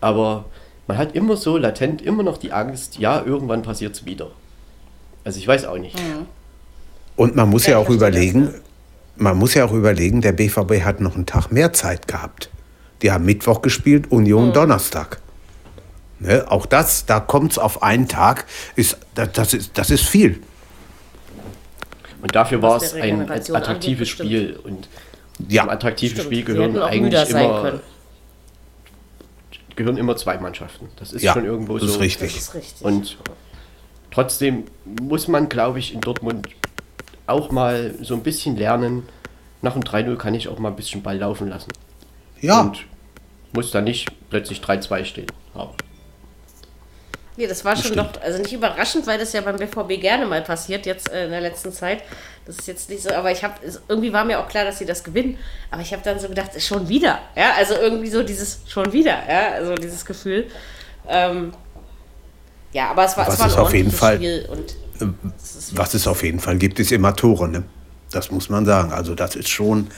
Aber man hat immer so latent immer noch die Angst, ja, irgendwann passiert es wieder. Also ich weiß auch nicht. Mhm. Und man muss ja, ja auch überlegen, man muss ja auch überlegen, der BVB hat noch einen Tag mehr Zeit gehabt. Die haben Mittwoch gespielt, Union mhm. Donnerstag. Ne, auch das, da kommt es auf einen Tag, ist, das, das, ist, das ist viel. Und dafür war es ein attraktives Spiel. Und ja. zum attraktiven Spiel gehören eigentlich immer gehören immer zwei Mannschaften. Das ist Ja, schon irgendwo das so. ist richtig. Das ist richtig. Und trotzdem muss man, glaube ich, in Dortmund auch mal so ein bisschen lernen. Nach dem 3-0 kann ich auch mal ein bisschen Ball laufen lassen. Ja, Und muss da nicht plötzlich 3-2 stehen haben. Nee, das war schon doch, also nicht überraschend, weil das ja beim BVB gerne mal passiert, jetzt äh, in der letzten Zeit. Das ist jetzt nicht so, aber ich habe, irgendwie war mir auch klar, dass sie das gewinnen. Aber ich habe dann so gedacht, schon wieder. Ja, also irgendwie so dieses schon wieder, ja, also dieses Gefühl. Ähm, ja, aber es war, Was es war ein ist auf jeden Fall- Spiel und was es auf jeden Fall gibt, ist immer Tore. Ne? Das muss man sagen. Also das ist schon,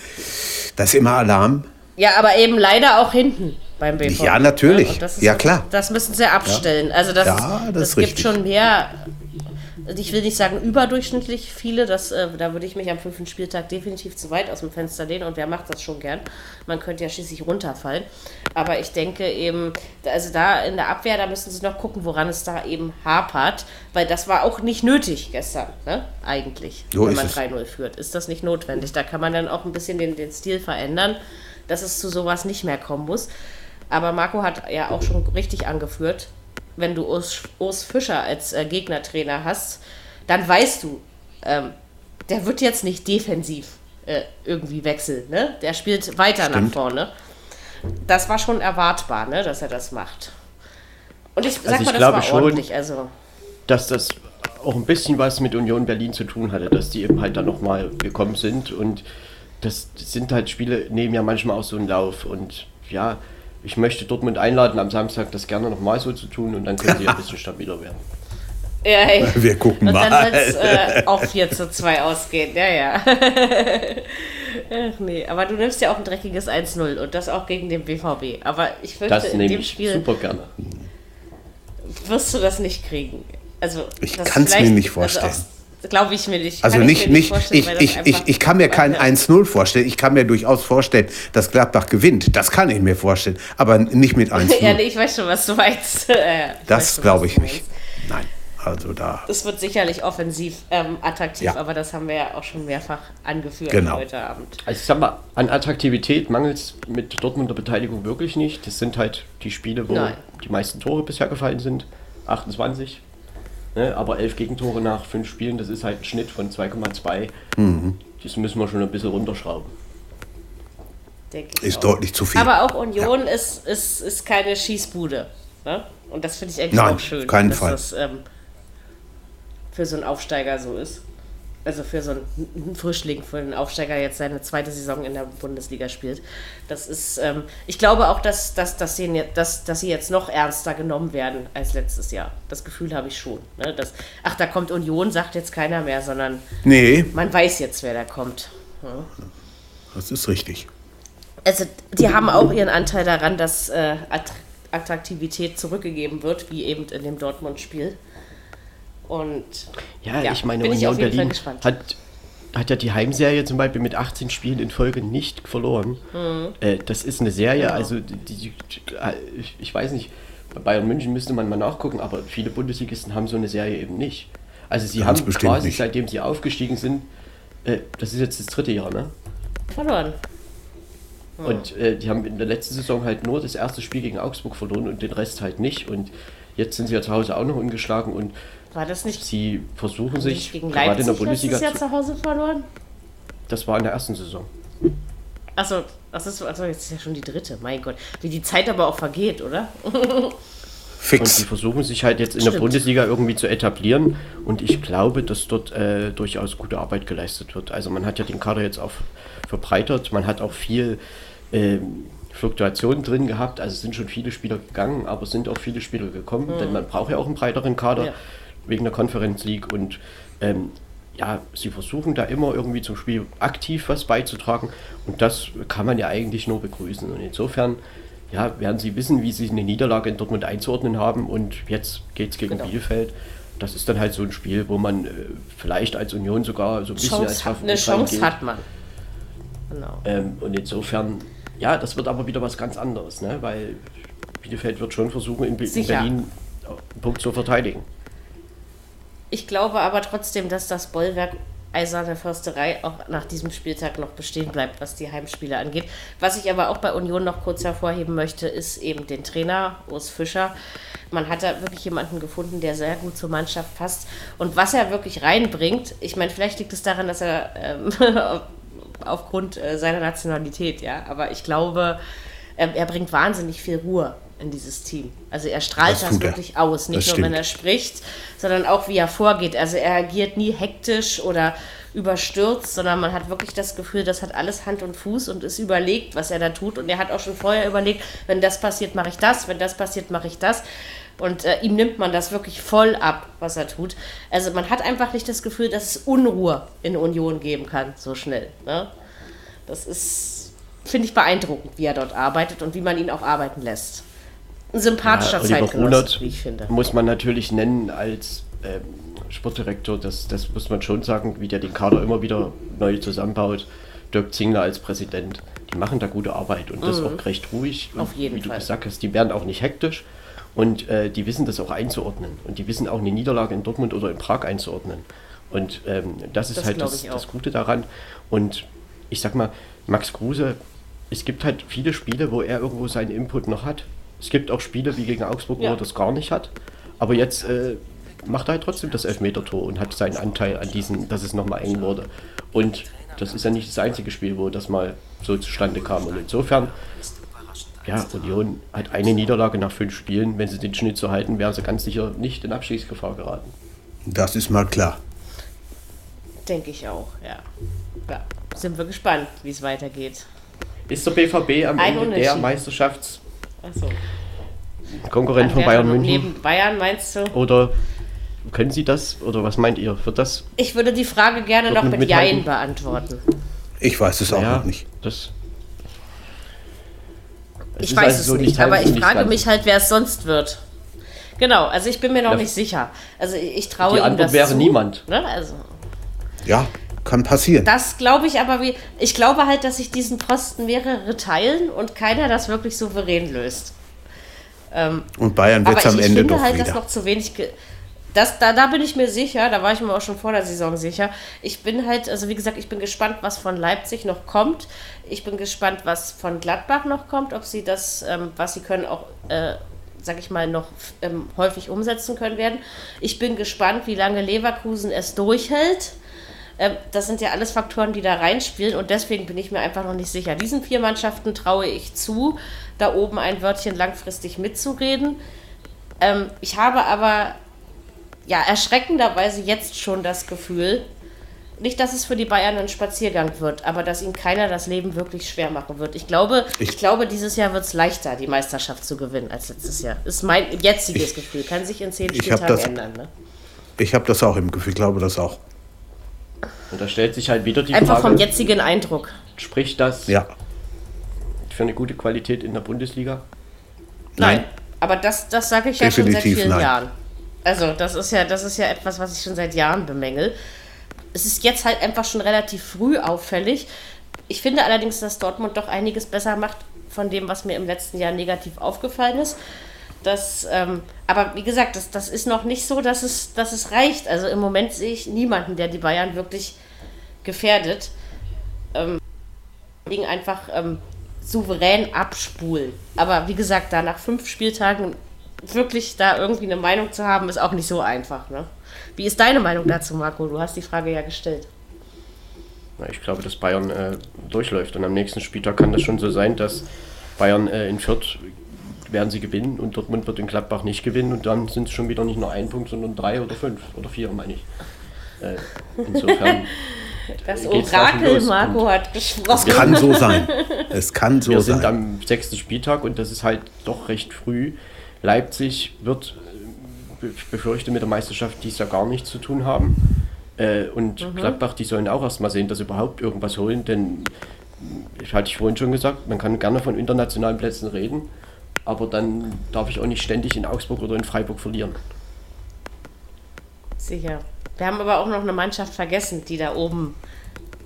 das ist immer Alarm. Ja, aber eben leider auch hinten beim BVB. Ja, natürlich. Ja, auch- klar. Das müssen sie abstellen. Also das, Ja, ist, das das gibt richtig. schon mehr, also ich will nicht sagen überdurchschnittlich viele, das, äh, da würde ich mich am fünften Spieltag definitiv zu weit aus dem Fenster lehnen und wer macht das schon gern? Man könnte ja schließlich runterfallen. Aber ich denke eben, also da in der Abwehr, da müssen sie noch gucken, woran es da eben hapert, weil das war auch nicht nötig gestern, ne? eigentlich, So wenn man es. 3-0 führt. Ist das nicht notwendig? Da kann man dann auch ein bisschen den, den Stil verändern, dass es zu sowas nicht mehr kommen muss. Aber Marco hat ja auch schon richtig angeführt, wenn du Urs, Urs Fischer als äh, Gegnertrainer hast, dann weißt du, ähm, der wird jetzt nicht defensiv äh, irgendwie wechseln. Ne? Der spielt weiter nach vorne. Das war schon erwartbar, ne, dass er das macht. Und ich sag ich mal, das glaube war schon- ordentlich. Also, dass das auch ein bisschen was mit Union Berlin zu tun hatte, dass die eben halt dann nochmal gekommen sind und das sind halt Spiele, nehmen ja manchmal auch so einen Lauf und ja, ich möchte Dortmund einladen, am Samstag das gerne nochmal so zu tun und dann können sie ein bisschen stabiler werden. ja, hey. Wir gucken Und mal. dann wird es äh, auch 4 zu 2 ausgehen. Ja, ja. Ach nee, aber du nimmst ja auch ein dreckiges 1-0 und das auch gegen den BVB. Aber ich fürchte, Das in nehme dem ich Spiel super gerne. wirst du das nicht kriegen. Also, Ich das kann's mir nicht vorstellen. Also Glaube ich mir nicht. Also Kann nicht, nicht, vorstellen, ich, ich, ich, ich kann mir kein Ja. 1-0 vorstellen. Ich kann mir durchaus vorstellen, dass Gladbach gewinnt. Das kann ich mir vorstellen. Aber nicht mit 1-0. Ja, nee, ich weiß schon, was du meinst. Weiß das glaube ich nicht. Nein, also da. Es wird sicherlich offensiv ähm, attraktiv, Ja. aber das haben wir ja auch schon mehrfach angeführt Genau. heute Abend. Also ich sag mal, an Attraktivität mangelt es mit Dortmunder Beteiligung wirklich nicht. Das sind halt die Spiele, wo Nein. die meisten Tore bisher gefallen sind. 28. Ne? Aber 11 Gegentore nach 5 Spielen, das ist halt ein Schnitt von 2,2. Mhm. Das müssen wir schon ein bisschen runterschrauben. Denke ich Ist auch. deutlich zu viel. Aber auch Union ist, ist, ist keine Schießbude. Ne? Und das finde ich eigentlich Nein, auch schön, keinen dass Fall. das ähm, für so einen Aufsteiger so ist. Also für so einen Frischling, für einen Aufsteiger jetzt seine zweite Saison in der Bundesliga spielt. Das ist, ähm, ich glaube auch, dass, dass, dass, sie, jetzt- dass, dass sie jetzt noch ernster genommen werden als letztes Jahr. Das Gefühl habe ich schon. Ne? Das, ach, da kommt Union, sagt jetzt keiner mehr, sondern Nee, man weiß jetzt, wer da kommt. das ist richtig. Also, die haben auch ihren Anteil daran, dass äh, Att- Attraktivität zurückgegeben wird, wie eben in dem Dortmund-Spiel. Und Ja, Ja, ich meine, bin ich Union auf jeden Fall Berlin hat, hat ja die Heimserie zum Beispiel mit 18 Spielen in Folge nicht verloren. Mhm. Äh, das ist eine Serie, Genau. also die, die, ich, ich weiß nicht, bei Bayern München müsste man mal nachgucken, aber viele Bundesligisten haben so eine Serie eben nicht. Also sie Ganz haben quasi, nicht. seitdem sie aufgestiegen sind, äh, das ist jetzt das dritte Jahr, ne? verloren. Und äh, die haben in der letzten Saison halt nur das erste Spiel gegen Augsburg verloren und den Rest halt nicht. Und jetzt sind sie ja zu Hause auch noch ungeschlagen und War das nicht, sie versuchen nicht sich gegen gerade in der Leipzig Bundesliga letztes Jahr zu, zu Hause verloren? Das war in der ersten Saison. Achso, das ist, also jetzt ist ja schon die dritte. Mein Gott. Wie die Zeit aber auch vergeht, oder? Und die Fix. versuchen sich halt jetzt in der Stimmt. Bundesliga irgendwie zu etablieren. Und ich glaube, dass dort äh, durchaus gute Arbeit geleistet wird. Also man hat ja den Kader jetzt auch verbreitert. Man hat auch viel ähm, Fluktuation drin gehabt. Also es sind schon viele Spieler gegangen, aber es sind auch viele Spieler gekommen. Denn man braucht ja auch einen breiteren Kader Ja. Wegen der Conference League. Und ähm, ja, sie versuchen da immer irgendwie zum Spiel aktiv was beizutragen. Und das kann man ja eigentlich nur begrüßen. Und insofern ja, werden sie wissen, wie sie eine Niederlage in Dortmund einzuordnen haben. Und jetzt geht es gegen Genau. Bielefeld. Das ist dann halt so ein Spiel, wo man äh, vielleicht als Union sogar so ein bisschen als Chance hat, Favorit eine Chance reingeht. hat man. Genau. Ähm, und insofern, ja, das wird aber wieder was ganz anderes, ne? weil Bielefeld wird schon versuchen, in, Be- in. Berlin einen Punkt zu verteidigen. Ich glaube aber trotzdem, dass das Bollwerk eiserne Försterei auch nach diesem Spieltag noch bestehen bleibt, was die Heimspiele angeht. Was ich aber auch bei Union noch kurz hervorheben möchte, ist eben den Trainer, Urs Fischer. Man hat da wirklich jemanden gefunden, der sehr gut zur Mannschaft passt. Und was er wirklich reinbringt, ich meine, vielleicht liegt es daran, dass er ähm, aufgrund äh, seiner Nationalität, ja, aber ich glaube, äh, er bringt wahnsinnig viel Ruhe in dieses Team. Also er strahlt das, das wirklich aus, nicht das nur stimmt. wenn er spricht, sondern auch wie er vorgeht. Also er agiert nie hektisch oder überstürzt, sondern man hat wirklich das Gefühl, das hat alles Hand und Fuß und ist überlegt, was er da tut. Und er hat auch schon vorher überlegt, wenn das passiert, mache ich das, wenn das passiert, mache ich das. Und äh, ihm nimmt man das wirklich voll ab, was er tut. Also man hat einfach nicht das Gefühl, dass es Unruhe in Union geben kann, so schnell. Ne? Das ist, finde ich, beeindruckend, wie er dort arbeitet und wie man ihn auch arbeiten lässt ein sympathischer ja, Zeitgenosse, wie ich finde. Muss man natürlich nennen als ähm, Sportdirektor, das, das muss man schon sagen, wie der den Kader immer wieder neu zusammenbaut. Dirk Zingler als Präsident, die machen da gute Arbeit und das mhm. auch recht ruhig. Auf jeden wie Fall. du gesagt hast, die werden auch nicht hektisch und äh, die wissen das auch einzuordnen und die wissen auch eine Niederlage in Dortmund oder in Prag einzuordnen. Und ähm, das ist das halt das, das Gute daran. Und ich sag mal, Max Kruse, es gibt halt viele Spiele, wo er irgendwo seinen Input noch hat. Es gibt auch Spiele wie gegen Augsburg, ja. wo er das gar nicht hat. Aber jetzt äh, macht er halt trotzdem das Elfmeter-Tor und hat seinen Anteil an diesen, dass es nochmal eng wurde. Und das ist ja nicht das einzige Spiel, wo das mal so zustande kam. Und insofern, ja, Union hat eine Niederlage nach fünf Spielen. Wenn sie den Schnitt so halten, wären sie ganz sicher nicht in Abstiegsgefahr geraten. Das ist mal klar. Denke ich auch, ja. ja. Sind wir gespannt, wie es weitergeht. Ist der BVB am Ein Ende der Meisterschafts Achso. Konkurrent von Bayern München. Neben Bayern meinst du? Oder können Sie das? Oder was meint ihr? Wird das? Ich würde die Frage gerne noch mit Jein beantworten. Ich weiß es auch ja, noch nicht. Das ich weiß also es so nicht, aber ich frage mich halt, wer es sonst wird. Genau, also ich bin mir noch ja. nicht sicher. Also ich traue Die Antwort wäre zu, niemand. Ne? Also, ja, kann passieren. Das glaube ich aber, wie, ich glaube halt, dass sich diesen Posten mehrere teilen und keiner das wirklich souverän löst. Ähm, und Bayern wird es am Ende doch halt, wieder. Das noch zu wenig. Das, da, da bin ich mir sicher, da war ich mir auch schon vor der Saison sicher. Ich bin halt, also wie gesagt, ich bin gespannt, was von Leipzig noch kommt. Ich bin gespannt, was von Gladbach noch kommt, ob sie das, ähm, was sie können, auch, äh, sag ich mal, noch ähm, häufig umsetzen können werden. Ich bin gespannt, wie lange Leverkusen es durchhält. Ähm, das sind ja alles Faktoren, die da reinspielen und deswegen bin ich mir einfach noch nicht sicher. Diesen vier Mannschaften traue ich zu, da oben ein Wörtchen langfristig mitzureden. Ähm, ich habe aber ja erschreckenderweise jetzt schon das Gefühl, nicht, dass es für die Bayern ein Spaziergang wird, aber dass ihnen keiner das Leben wirklich schwer machen wird. Ich glaube, ich, ich glaube dieses Jahr wird es leichter, die Meisterschaft zu gewinnen als letztes Jahr. Ist mein jetziges ich, Gefühl. Kann sich in zehn Spieltagen ändern. Ne? Ich habe das auch im Gefühl, ich glaube das auch. Und da stellt sich halt wieder die Einfach Frage. Einfach vom jetzigen Eindruck. Spricht das ja. für eine gute Qualität in der Bundesliga? Nein. nein. Aber das, das sage ich Definitiv ja schon seit vielen nein. Jahren. Also, das ist ja, das ist ja etwas, was ich schon seit Jahren bemängel. Es ist jetzt halt einfach schon relativ früh auffällig. Ich finde allerdings, dass Dortmund doch einiges besser macht von dem, was mir im letzten Jahr negativ aufgefallen ist. Das, ähm, aber wie gesagt, das, das ist noch nicht so, dass es, dass es reicht. Also im Moment sehe ich niemanden, der die Bayern wirklich gefährdet. Ähm, einfach ähm, souverän abspulen. Aber wie gesagt, da nach fünf Spieltagen wirklich da irgendwie eine Meinung zu haben, ist auch nicht so einfach. Ne? Wie ist deine Meinung dazu, Marco? Du hast die Frage ja gestellt. Ich glaube, dass Bayern äh, durchläuft und am nächsten Spieltag kann das schon so sein, dass Bayern äh, in Fürth werden sie gewinnen und Dortmund wird in Gladbach nicht gewinnen und dann sind es schon wieder nicht nur ein Punkt, sondern drei oder fünf oder vier, meine ich. Äh, insofern. Das Orakel Marco hat gesprochen. Es kann so sein. Es kann so Wir sein. Wir sind am sechsten Spieltag und das ist halt doch recht früh. Leipzig wird, äh, befürchte, mit der Meisterschaft dies Jahr gar nichts zu tun haben. Äh, und mhm. Gladbach, die sollen auch erst mal sehen, dass sie überhaupt irgendwas holen, denn ich hatte ich vorhin schon gesagt, man kann gerne von internationalen Plätzen reden, aber dann darf ich auch nicht ständig in Augsburg oder in Freiburg verlieren. Sicher. Wir haben aber auch noch eine Mannschaft vergessen, die da oben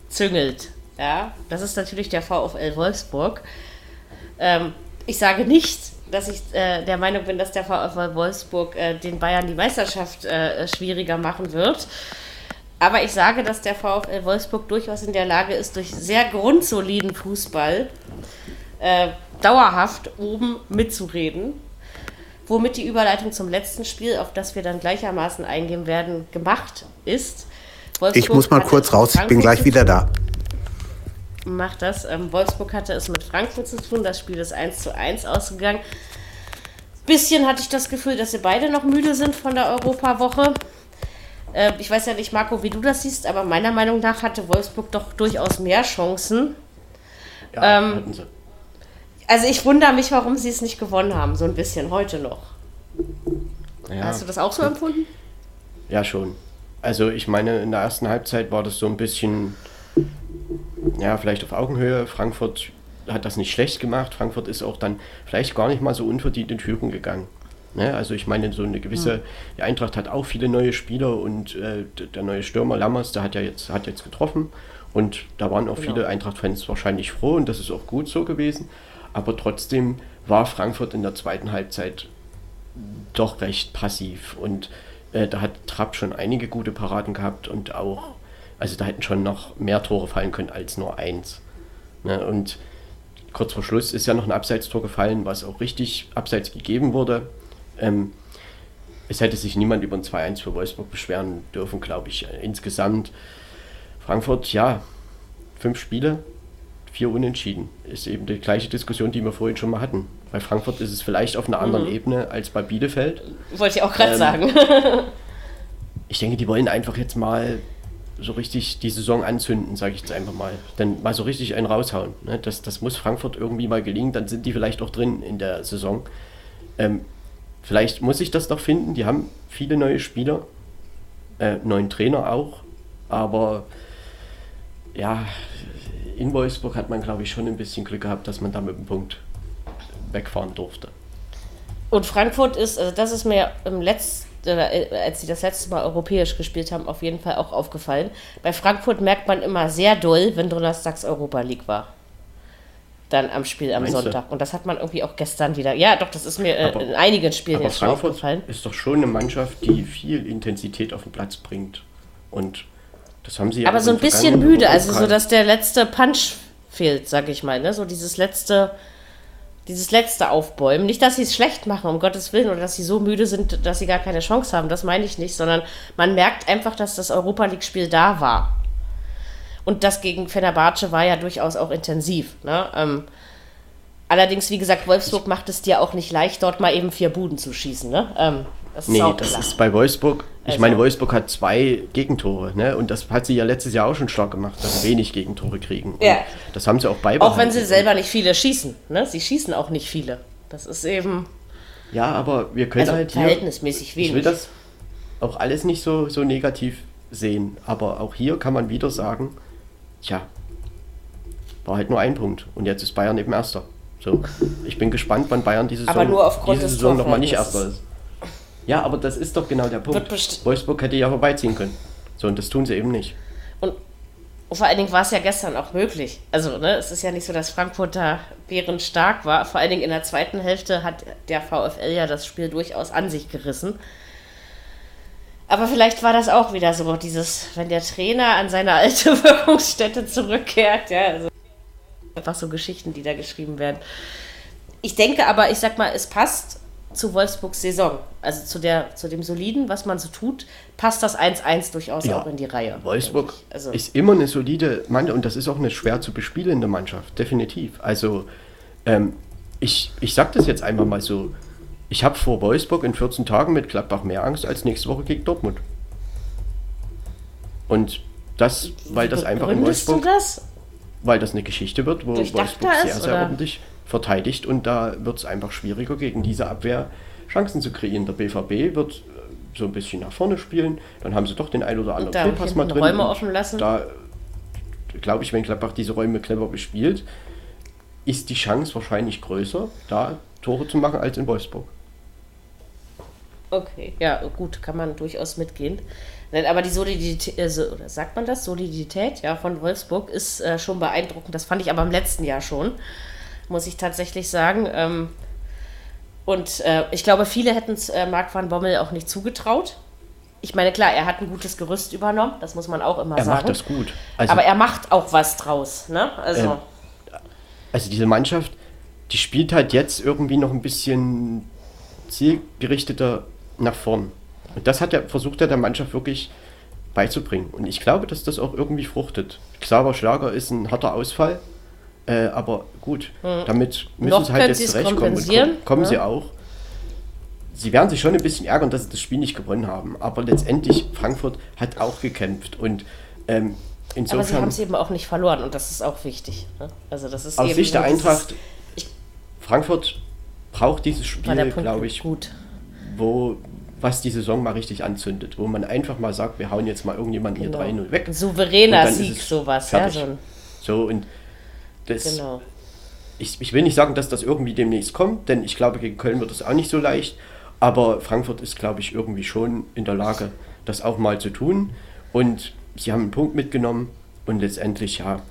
züngelt. Ja, das ist natürlich der VfL Wolfsburg. Ähm, ich sage nicht, dass ich äh, der Meinung bin, dass der VfL Wolfsburg äh, den Bayern die Meisterschaft äh, schwieriger machen wird. Aber ich sage, dass der VfL Wolfsburg durchaus in der Lage ist, durch sehr grundsoliden Fußball äh, dauerhaft oben mitzureden. Womit die Überleitung zum letzten Spiel, auf das wir dann gleichermaßen eingehen werden, gemacht ist. Wolfsburg ich muss mal kurz raus, ich bin gleich wieder da. Macht das. Ähm, Wolfsburg hatte es mit Frankfurt zu tun. Das Spiel ist 1 zu 1 ausgegangen. Bisschen hatte ich das Gefühl, dass sie beide noch müde sind von der Europawoche. Äh, ich weiß ja nicht, Marco, wie du das siehst, aber meiner Meinung nach hatte Wolfsburg doch durchaus mehr Chancen. Ja, ähm, hatten sie. Also ich wundere mich, warum sie es nicht gewonnen haben, so ein bisschen heute noch. Ja. Hast du das auch so empfunden? Ja, schon. Also ich meine, in der ersten Halbzeit war das so ein bisschen, ja, vielleicht auf Augenhöhe. Frankfurt hat das nicht schlecht gemacht. Frankfurt ist auch dann vielleicht gar nicht mal so unverdient in Führung gegangen. Ne? Also ich meine, so eine gewisse, mhm. die Eintracht hat auch viele neue Spieler und äh, der neue Stürmer Lammers, der hat ja jetzt, hat jetzt getroffen und da waren auch genau. viele Eintracht-Fans wahrscheinlich froh und das ist auch gut so gewesen. Aber trotzdem war Frankfurt in der zweiten Halbzeit doch recht passiv und äh, da hat Trapp schon einige gute Paraden gehabt und auch, also da hätten schon noch mehr Tore fallen können als nur eins. Ne? Und kurz vor Schluss ist ja noch ein Abseitstor gefallen, was auch richtig abseits gegeben wurde. Ähm, es hätte sich niemand über ein 2-1 für Wolfsburg beschweren dürfen, glaube ich. Insgesamt Frankfurt, ja, fünf Spiele, vier Unentschieden. Ist eben die gleiche Diskussion, die wir vorhin schon mal hatten. Bei Frankfurt ist es vielleicht auf einer anderen mhm. Ebene als bei Bielefeld. Wollte ich auch gerade ähm, sagen. ich denke, die wollen einfach jetzt mal so richtig die Saison anzünden, sage ich jetzt einfach mal. Dann mal so richtig einen raushauen. Ne? Das, das muss Frankfurt irgendwie mal gelingen, dann sind die vielleicht auch drin in der Saison. Ähm, vielleicht muss ich das noch finden. Die haben viele neue Spieler, äh, neuen Trainer auch, aber ja, in Wolfsburg hat man, glaube ich, schon ein bisschen Glück gehabt, dass man da mit dem Punkt wegfahren durfte. Und Frankfurt ist, also das ist mir im letzten, äh, als sie das letzte Mal europäisch gespielt haben, auf jeden Fall auch aufgefallen. Bei Frankfurt merkt man immer sehr doll, wenn Donnerstags Europa League war. Dann am Spiel am Meinst Sonntag. Du? Und das hat man irgendwie auch gestern wieder. Ja, doch, das ist mir äh, aber, in einigen Spielen jetzt schon aufgefallen. Ist doch schon eine Mannschaft, die viel Intensität auf den Platz bringt. Und das haben sie Aber so ein bisschen müde, also so, dass der letzte Punch fehlt, sag ich mal, ne? So dieses letzte, dieses letzte Aufbäumen. Nicht, dass sie es schlecht machen, um Gottes Willen, oder dass sie so müde sind, dass sie gar keine Chance haben. Das meine ich nicht, sondern man merkt einfach, dass das Europa League-Spiel da war. Und das gegen Fenerbahce war ja durchaus auch intensiv. Ne? Ähm, allerdings, wie gesagt, Wolfsburg macht es dir auch nicht leicht, dort mal eben vier Buden zu schießen. Ne? Ähm, das nee, das ist bei Wolfsburg. Ich also. meine, Wolfsburg hat zwei Gegentore, ne? Und das hat sie ja letztes Jahr auch schon stark gemacht, dass sie wenig Gegentore kriegen. Und ja. Das haben sie auch beibehalten. Auch wenn sie selber nicht viele schießen, ne? Sie schießen auch nicht viele. Das ist eben. Ja, aber wir können also halt verhältnismäßig hier, wenig. Ich will das auch alles nicht so, so negativ sehen, aber auch hier kann man wieder sagen, tja, war halt nur ein Punkt und jetzt ist Bayern eben Erster. So, ich bin gespannt, wann Bayern diese Saison, diese Saison nochmal nicht Erster ist. Ja, aber das ist doch genau der Punkt. Wolfsburg hätte ja vorbeiziehen können. So, und das tun sie eben nicht. Und, vor allen Dingen war es ja gestern auch möglich. Also, ne, es ist ja nicht so, dass Frankfurt da stark war. Vor allen Dingen in der zweiten Hälfte hat der VfL ja das Spiel durchaus an sich gerissen. Aber vielleicht war das auch wieder so, dieses, wenn der Trainer an seine alte Wirkungsstätte zurückkehrt, ja, also einfach so Geschichten, die da geschrieben werden. Ich denke aber, ich sag mal, es passt zu Wolfsburgs Saison, also zu, der, zu dem Soliden, was man so tut, passt das 1-1 durchaus ja. auch in die Reihe. Wolfsburg also. ist immer eine solide Mannschaft und das ist auch eine schwer zu bespielende Mannschaft, definitiv. Also ähm, ich, ich sage das jetzt einfach mal so, ich habe vor Wolfsburg in 14 Tagen mit Gladbach mehr Angst als nächste Woche gegen Dortmund. Und das, weil das einfach in Wolfsburg... Das? Weil das eine Geschichte wird, wo Wolfsburg sehr, sehr oder? ordentlich verteidigt und da wird es einfach schwieriger, gegen diese Abwehr Chancen zu kreieren. Der BVB wird äh, so ein bisschen nach vorne spielen, dann haben sie doch den ein oder anderen Fehlpass mal drin. Räume offen lassen. Da glaube ich, wenn Gladbach diese Räume clever bespielt, ist die Chance wahrscheinlich größer, da Tore zu machen als in Wolfsburg. Okay, ja, gut, kann man durchaus mitgehen. Aber die Solidität, also, sagt man das? Solidität ja, von Wolfsburg ist äh, schon beeindruckend. Das fand ich aber im letzten Jahr schon muss ich tatsächlich sagen. Ähm, und äh, ich glaube, viele hätten es äh, Marc van Bommel auch nicht zugetraut. ich meine, klar, er hat ein gutes Gerüst übernommen, das muss man auch immer Er sagen. macht das gut. Also, aber er macht auch was draus. Ne? Also, Ähm, also diese Mannschaft, die spielt halt jetzt irgendwie noch ein bisschen zielgerichteter nach vorn. Und das hat er, versucht er der Mannschaft wirklich beizubringen. Und ich glaube, dass das auch irgendwie fruchtet. Xaver Schlager ist ein harter Ausfall, äh, aber gut, damit müssen Hm. Sie halt jetzt zurechtkommen. Und kommen, ne? sie auch. Sie werden sich schon ein bisschen ärgern, dass sie das Spiel nicht gewonnen haben. Aber letztendlich, Frankfurt hat auch gekämpft. Und ähm, aber sie insofern, haben es eben auch nicht verloren und das ist auch wichtig. Ne? Also das ist aus Sicht der Eintracht, Frankfurt braucht dieses Spiel, glaube ich, gut. wo was die Saison mal richtig anzündet, wo man einfach mal sagt, wir hauen jetzt mal irgendjemanden Genau. hier 3-0 weg. Ein souveräner Sieg, sowas. Ja, so So und das, genau. ich, ich will nicht sagen, dass das irgendwie demnächst kommt, denn ich glaube, gegen Köln wird es auch nicht so leicht. Aber Frankfurt ist, glaube ich, irgendwie schon in der Lage, das auch mal zu tun. Und sie haben einen Punkt mitgenommen und letztendlich, ja,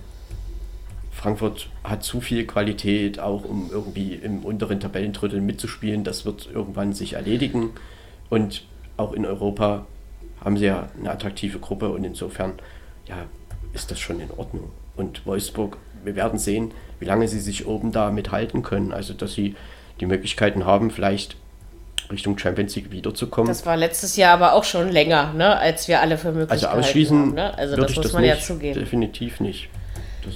Frankfurt hat zu viel Qualität, auch um irgendwie im unteren Tabellendrittel mitzuspielen. Das wird irgendwann sich erledigen. Und auch in Europa haben sie ja eine attraktive Gruppe und insofern, ja, ist das schon in Ordnung. Und Wolfsburg, wir werden sehen, wie lange sie sich oben da mithalten können. Also, dass sie die Möglichkeiten haben, vielleicht Richtung Champions League wiederzukommen. Das war letztes Jahr aber auch schon länger, ne, als wir alle für möglich also ausschließen haben. Ne? Also das muss das man nicht. ja zugeben. Definitiv nicht. Das,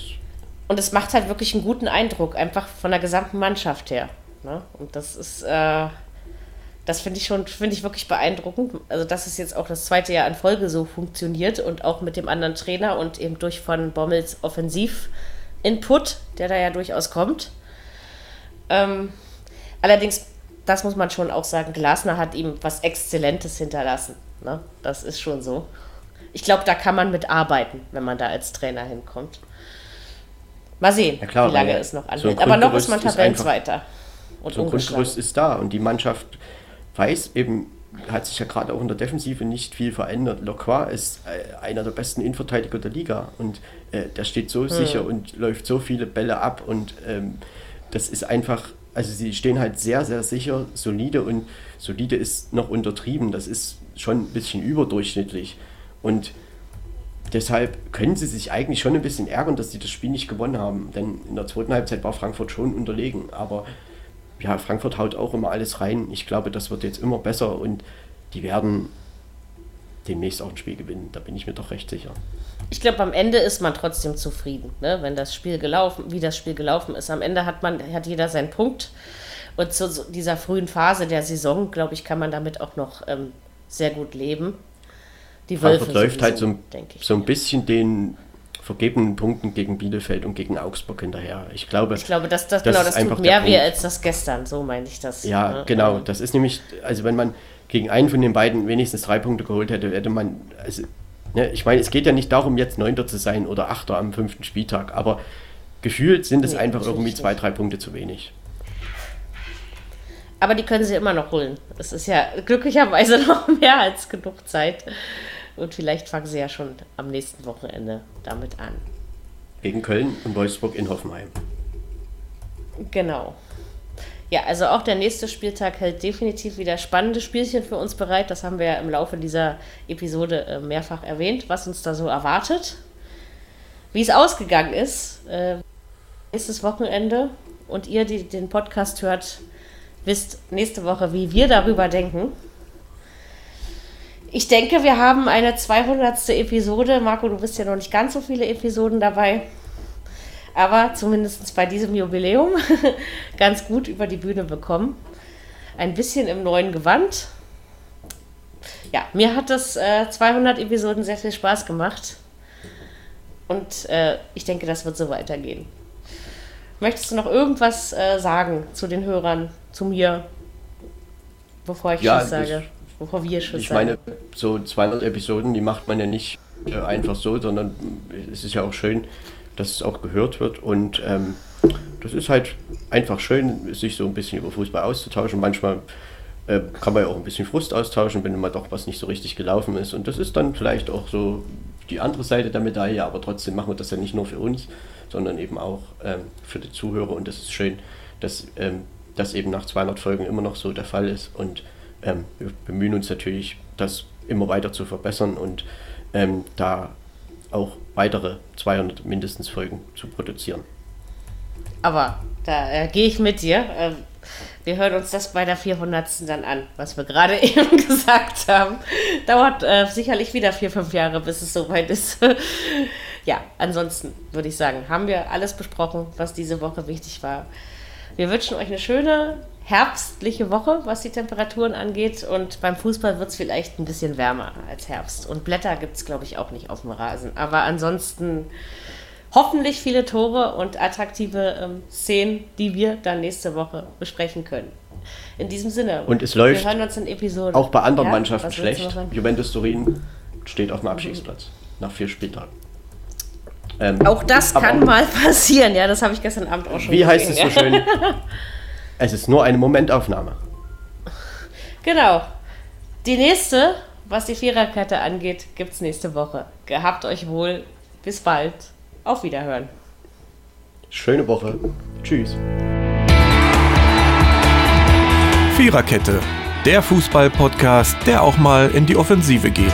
Und es macht halt wirklich einen guten Eindruck, einfach von der gesamten Mannschaft her. Ne? Und das ist, äh, das finde ich schon, finde ich wirklich beeindruckend. Also, dass es jetzt auch das zweite Jahr in Folge so funktioniert und auch mit dem anderen Trainer und eben durch von Bommels Offensiv-Input, der da ja durchaus kommt. Ähm, allerdings, das muss man schon auch sagen, Glasner hat ihm was Exzellentes hinterlassen. Ne? Das ist schon so. Ich glaube, da kann man mit arbeiten, wenn man da als Trainer hinkommt. Mal sehen, Ja, klar, wie lange weil es noch so anhält. Aber noch ist man Tabellenzweiter. Und so ein. Grundgerüst ist da und die Mannschaft weiß eben, hat sich ja gerade auch in der Defensive nicht viel verändert. Lacroix ist äh, einer der besten Innenverteidiger der Liga und äh, der steht so sicher und läuft so viele Bälle ab und ähm, das ist einfach, also sie stehen halt sehr, sehr sicher, solide und solide ist noch untertrieben, das ist schon ein bisschen überdurchschnittlich und deshalb können sie sich eigentlich schon ein bisschen ärgern, dass sie das Spiel nicht gewonnen haben. Denn in der zweiten Halbzeit war Frankfurt schon unterlegen. Aber ja, Frankfurt haut auch immer alles rein. Ich glaube, das wird jetzt immer besser und die werden demnächst auch ein Spiel gewinnen. Da bin ich mir doch recht sicher. Ich glaube, am Ende ist man trotzdem zufrieden, ne? wenn das Spiel gelaufen, wie das Spiel gelaufen ist. Am Ende hat man, hat jeder seinen Punkt. Und zu so dieser frühen Phase der Saison, glaube ich, kann man damit auch noch ähm, sehr gut leben. Die Wölfe Frankfurt läuft halt so, sowieso, ein- denke ich. so ein bisschen den vergebenen Punkten gegen Bielefeld und gegen Augsburg hinterher. Ich glaube, Ich glaube, dass das, Das genau, ist das einfach tut mehr weh als das gestern. So meine ich das. Ja, ne? genau. Das ist nämlich, also wenn man gegen einen von den beiden wenigstens drei Punkte geholt hätte, hätte man, also, ne, ich meine, es geht ja nicht darum, jetzt Neunter zu sein oder Achter am fünften Spieltag, aber gefühlt sind es Nee, einfach irgendwie zwei, drei Punkte zu wenig. Aber die können sie immer noch holen. Es ist ja glücklicherweise noch mehr als genug Zeit. Und vielleicht fangen sie ja schon am nächsten Wochenende damit an. Gegen Köln und Wolfsburg in Hoffenheim. Genau. Ja, also auch der nächste Spieltag hält definitiv wieder spannende Spielchen für uns bereit. Das haben wir ja im Laufe dieser Episode äh, mehrfach erwähnt, was uns da so erwartet. Wie es ausgegangen ist, äh, nächstes Wochenende und ihr, die den Podcast hört, wisst nächste Woche, wie wir darüber denken. Ich denke, wir haben eine 200. Episode. Marco, du bist ja noch nicht ganz so viele Episoden dabei aber zumindest bei diesem Jubiläum ganz gut über die Bühne bekommen. Ein bisschen im neuen Gewand. Ja, mir hat das äh, 200 Episoden sehr viel Spaß gemacht. Und äh, ich denke, das wird so weitergehen. Möchtest du noch irgendwas äh, sagen zu den Hörern, zu mir, bevor ich Ja, Tschüss sage? Ich- Bevor wir Tschüss Ich meine, so 200 Episoden, die macht man ja nicht äh, einfach so, sondern es ist ja auch schön, dass es auch gehört wird und ähm, das ist halt einfach schön, sich so ein bisschen über Fußball auszutauschen. Manchmal äh, kann man ja auch ein bisschen Frust austauschen, wenn mal doch was nicht so richtig gelaufen ist. Und das ist dann vielleicht auch so die andere Seite der Medaille, aber trotzdem machen wir das ja nicht nur für uns, sondern eben auch ähm, für die Zuhörer. Und das ist schön, dass ähm, das eben nach 200 Folgen immer noch so der Fall ist. Und ähm, wir bemühen uns natürlich, das immer weiter zu verbessern und ähm, da auch weitere 200 mindestens Folgen zu produzieren. Aber da äh, gehe ich mit dir. Ähm, wir hören uns das bei der 400. dann an, was wir gerade eben gesagt haben. Dauert äh, sicherlich wieder vier, fünf Jahre, bis es soweit ist. ja, ansonsten würde ich sagen, haben wir alles besprochen, was diese Woche wichtig war. Wir wünschen euch eine schöne herbstliche Woche, was die Temperaturen angeht. Und beim Fußball wird es vielleicht ein bisschen wärmer als Herbst. Und Blätter gibt es, glaube ich, auch nicht auf dem Rasen. Aber ansonsten hoffentlich viele Tore und attraktive ähm, Szenen, die wir dann nächste Woche besprechen können. In diesem Sinne. Und es läuft wir hören uns in Episoden. auch bei anderen ja? Mannschaften schlecht. Juventus Turin steht auf dem Abstiegsplatz nach vier Spieltagen. Ähm, auch das kann mal passieren. Ja, das habe ich gestern Abend auch schon Wie gesehen, heißt es so schön? es ist nur eine Momentaufnahme. Genau. Die nächste, was die Viererkette angeht, gibt es nächste Woche. Gehabt euch wohl. Bis bald. Auf Wiederhören. Schöne Woche. Tschüss. Viererkette, der Fußball-Podcast, der auch mal in die Offensive geht.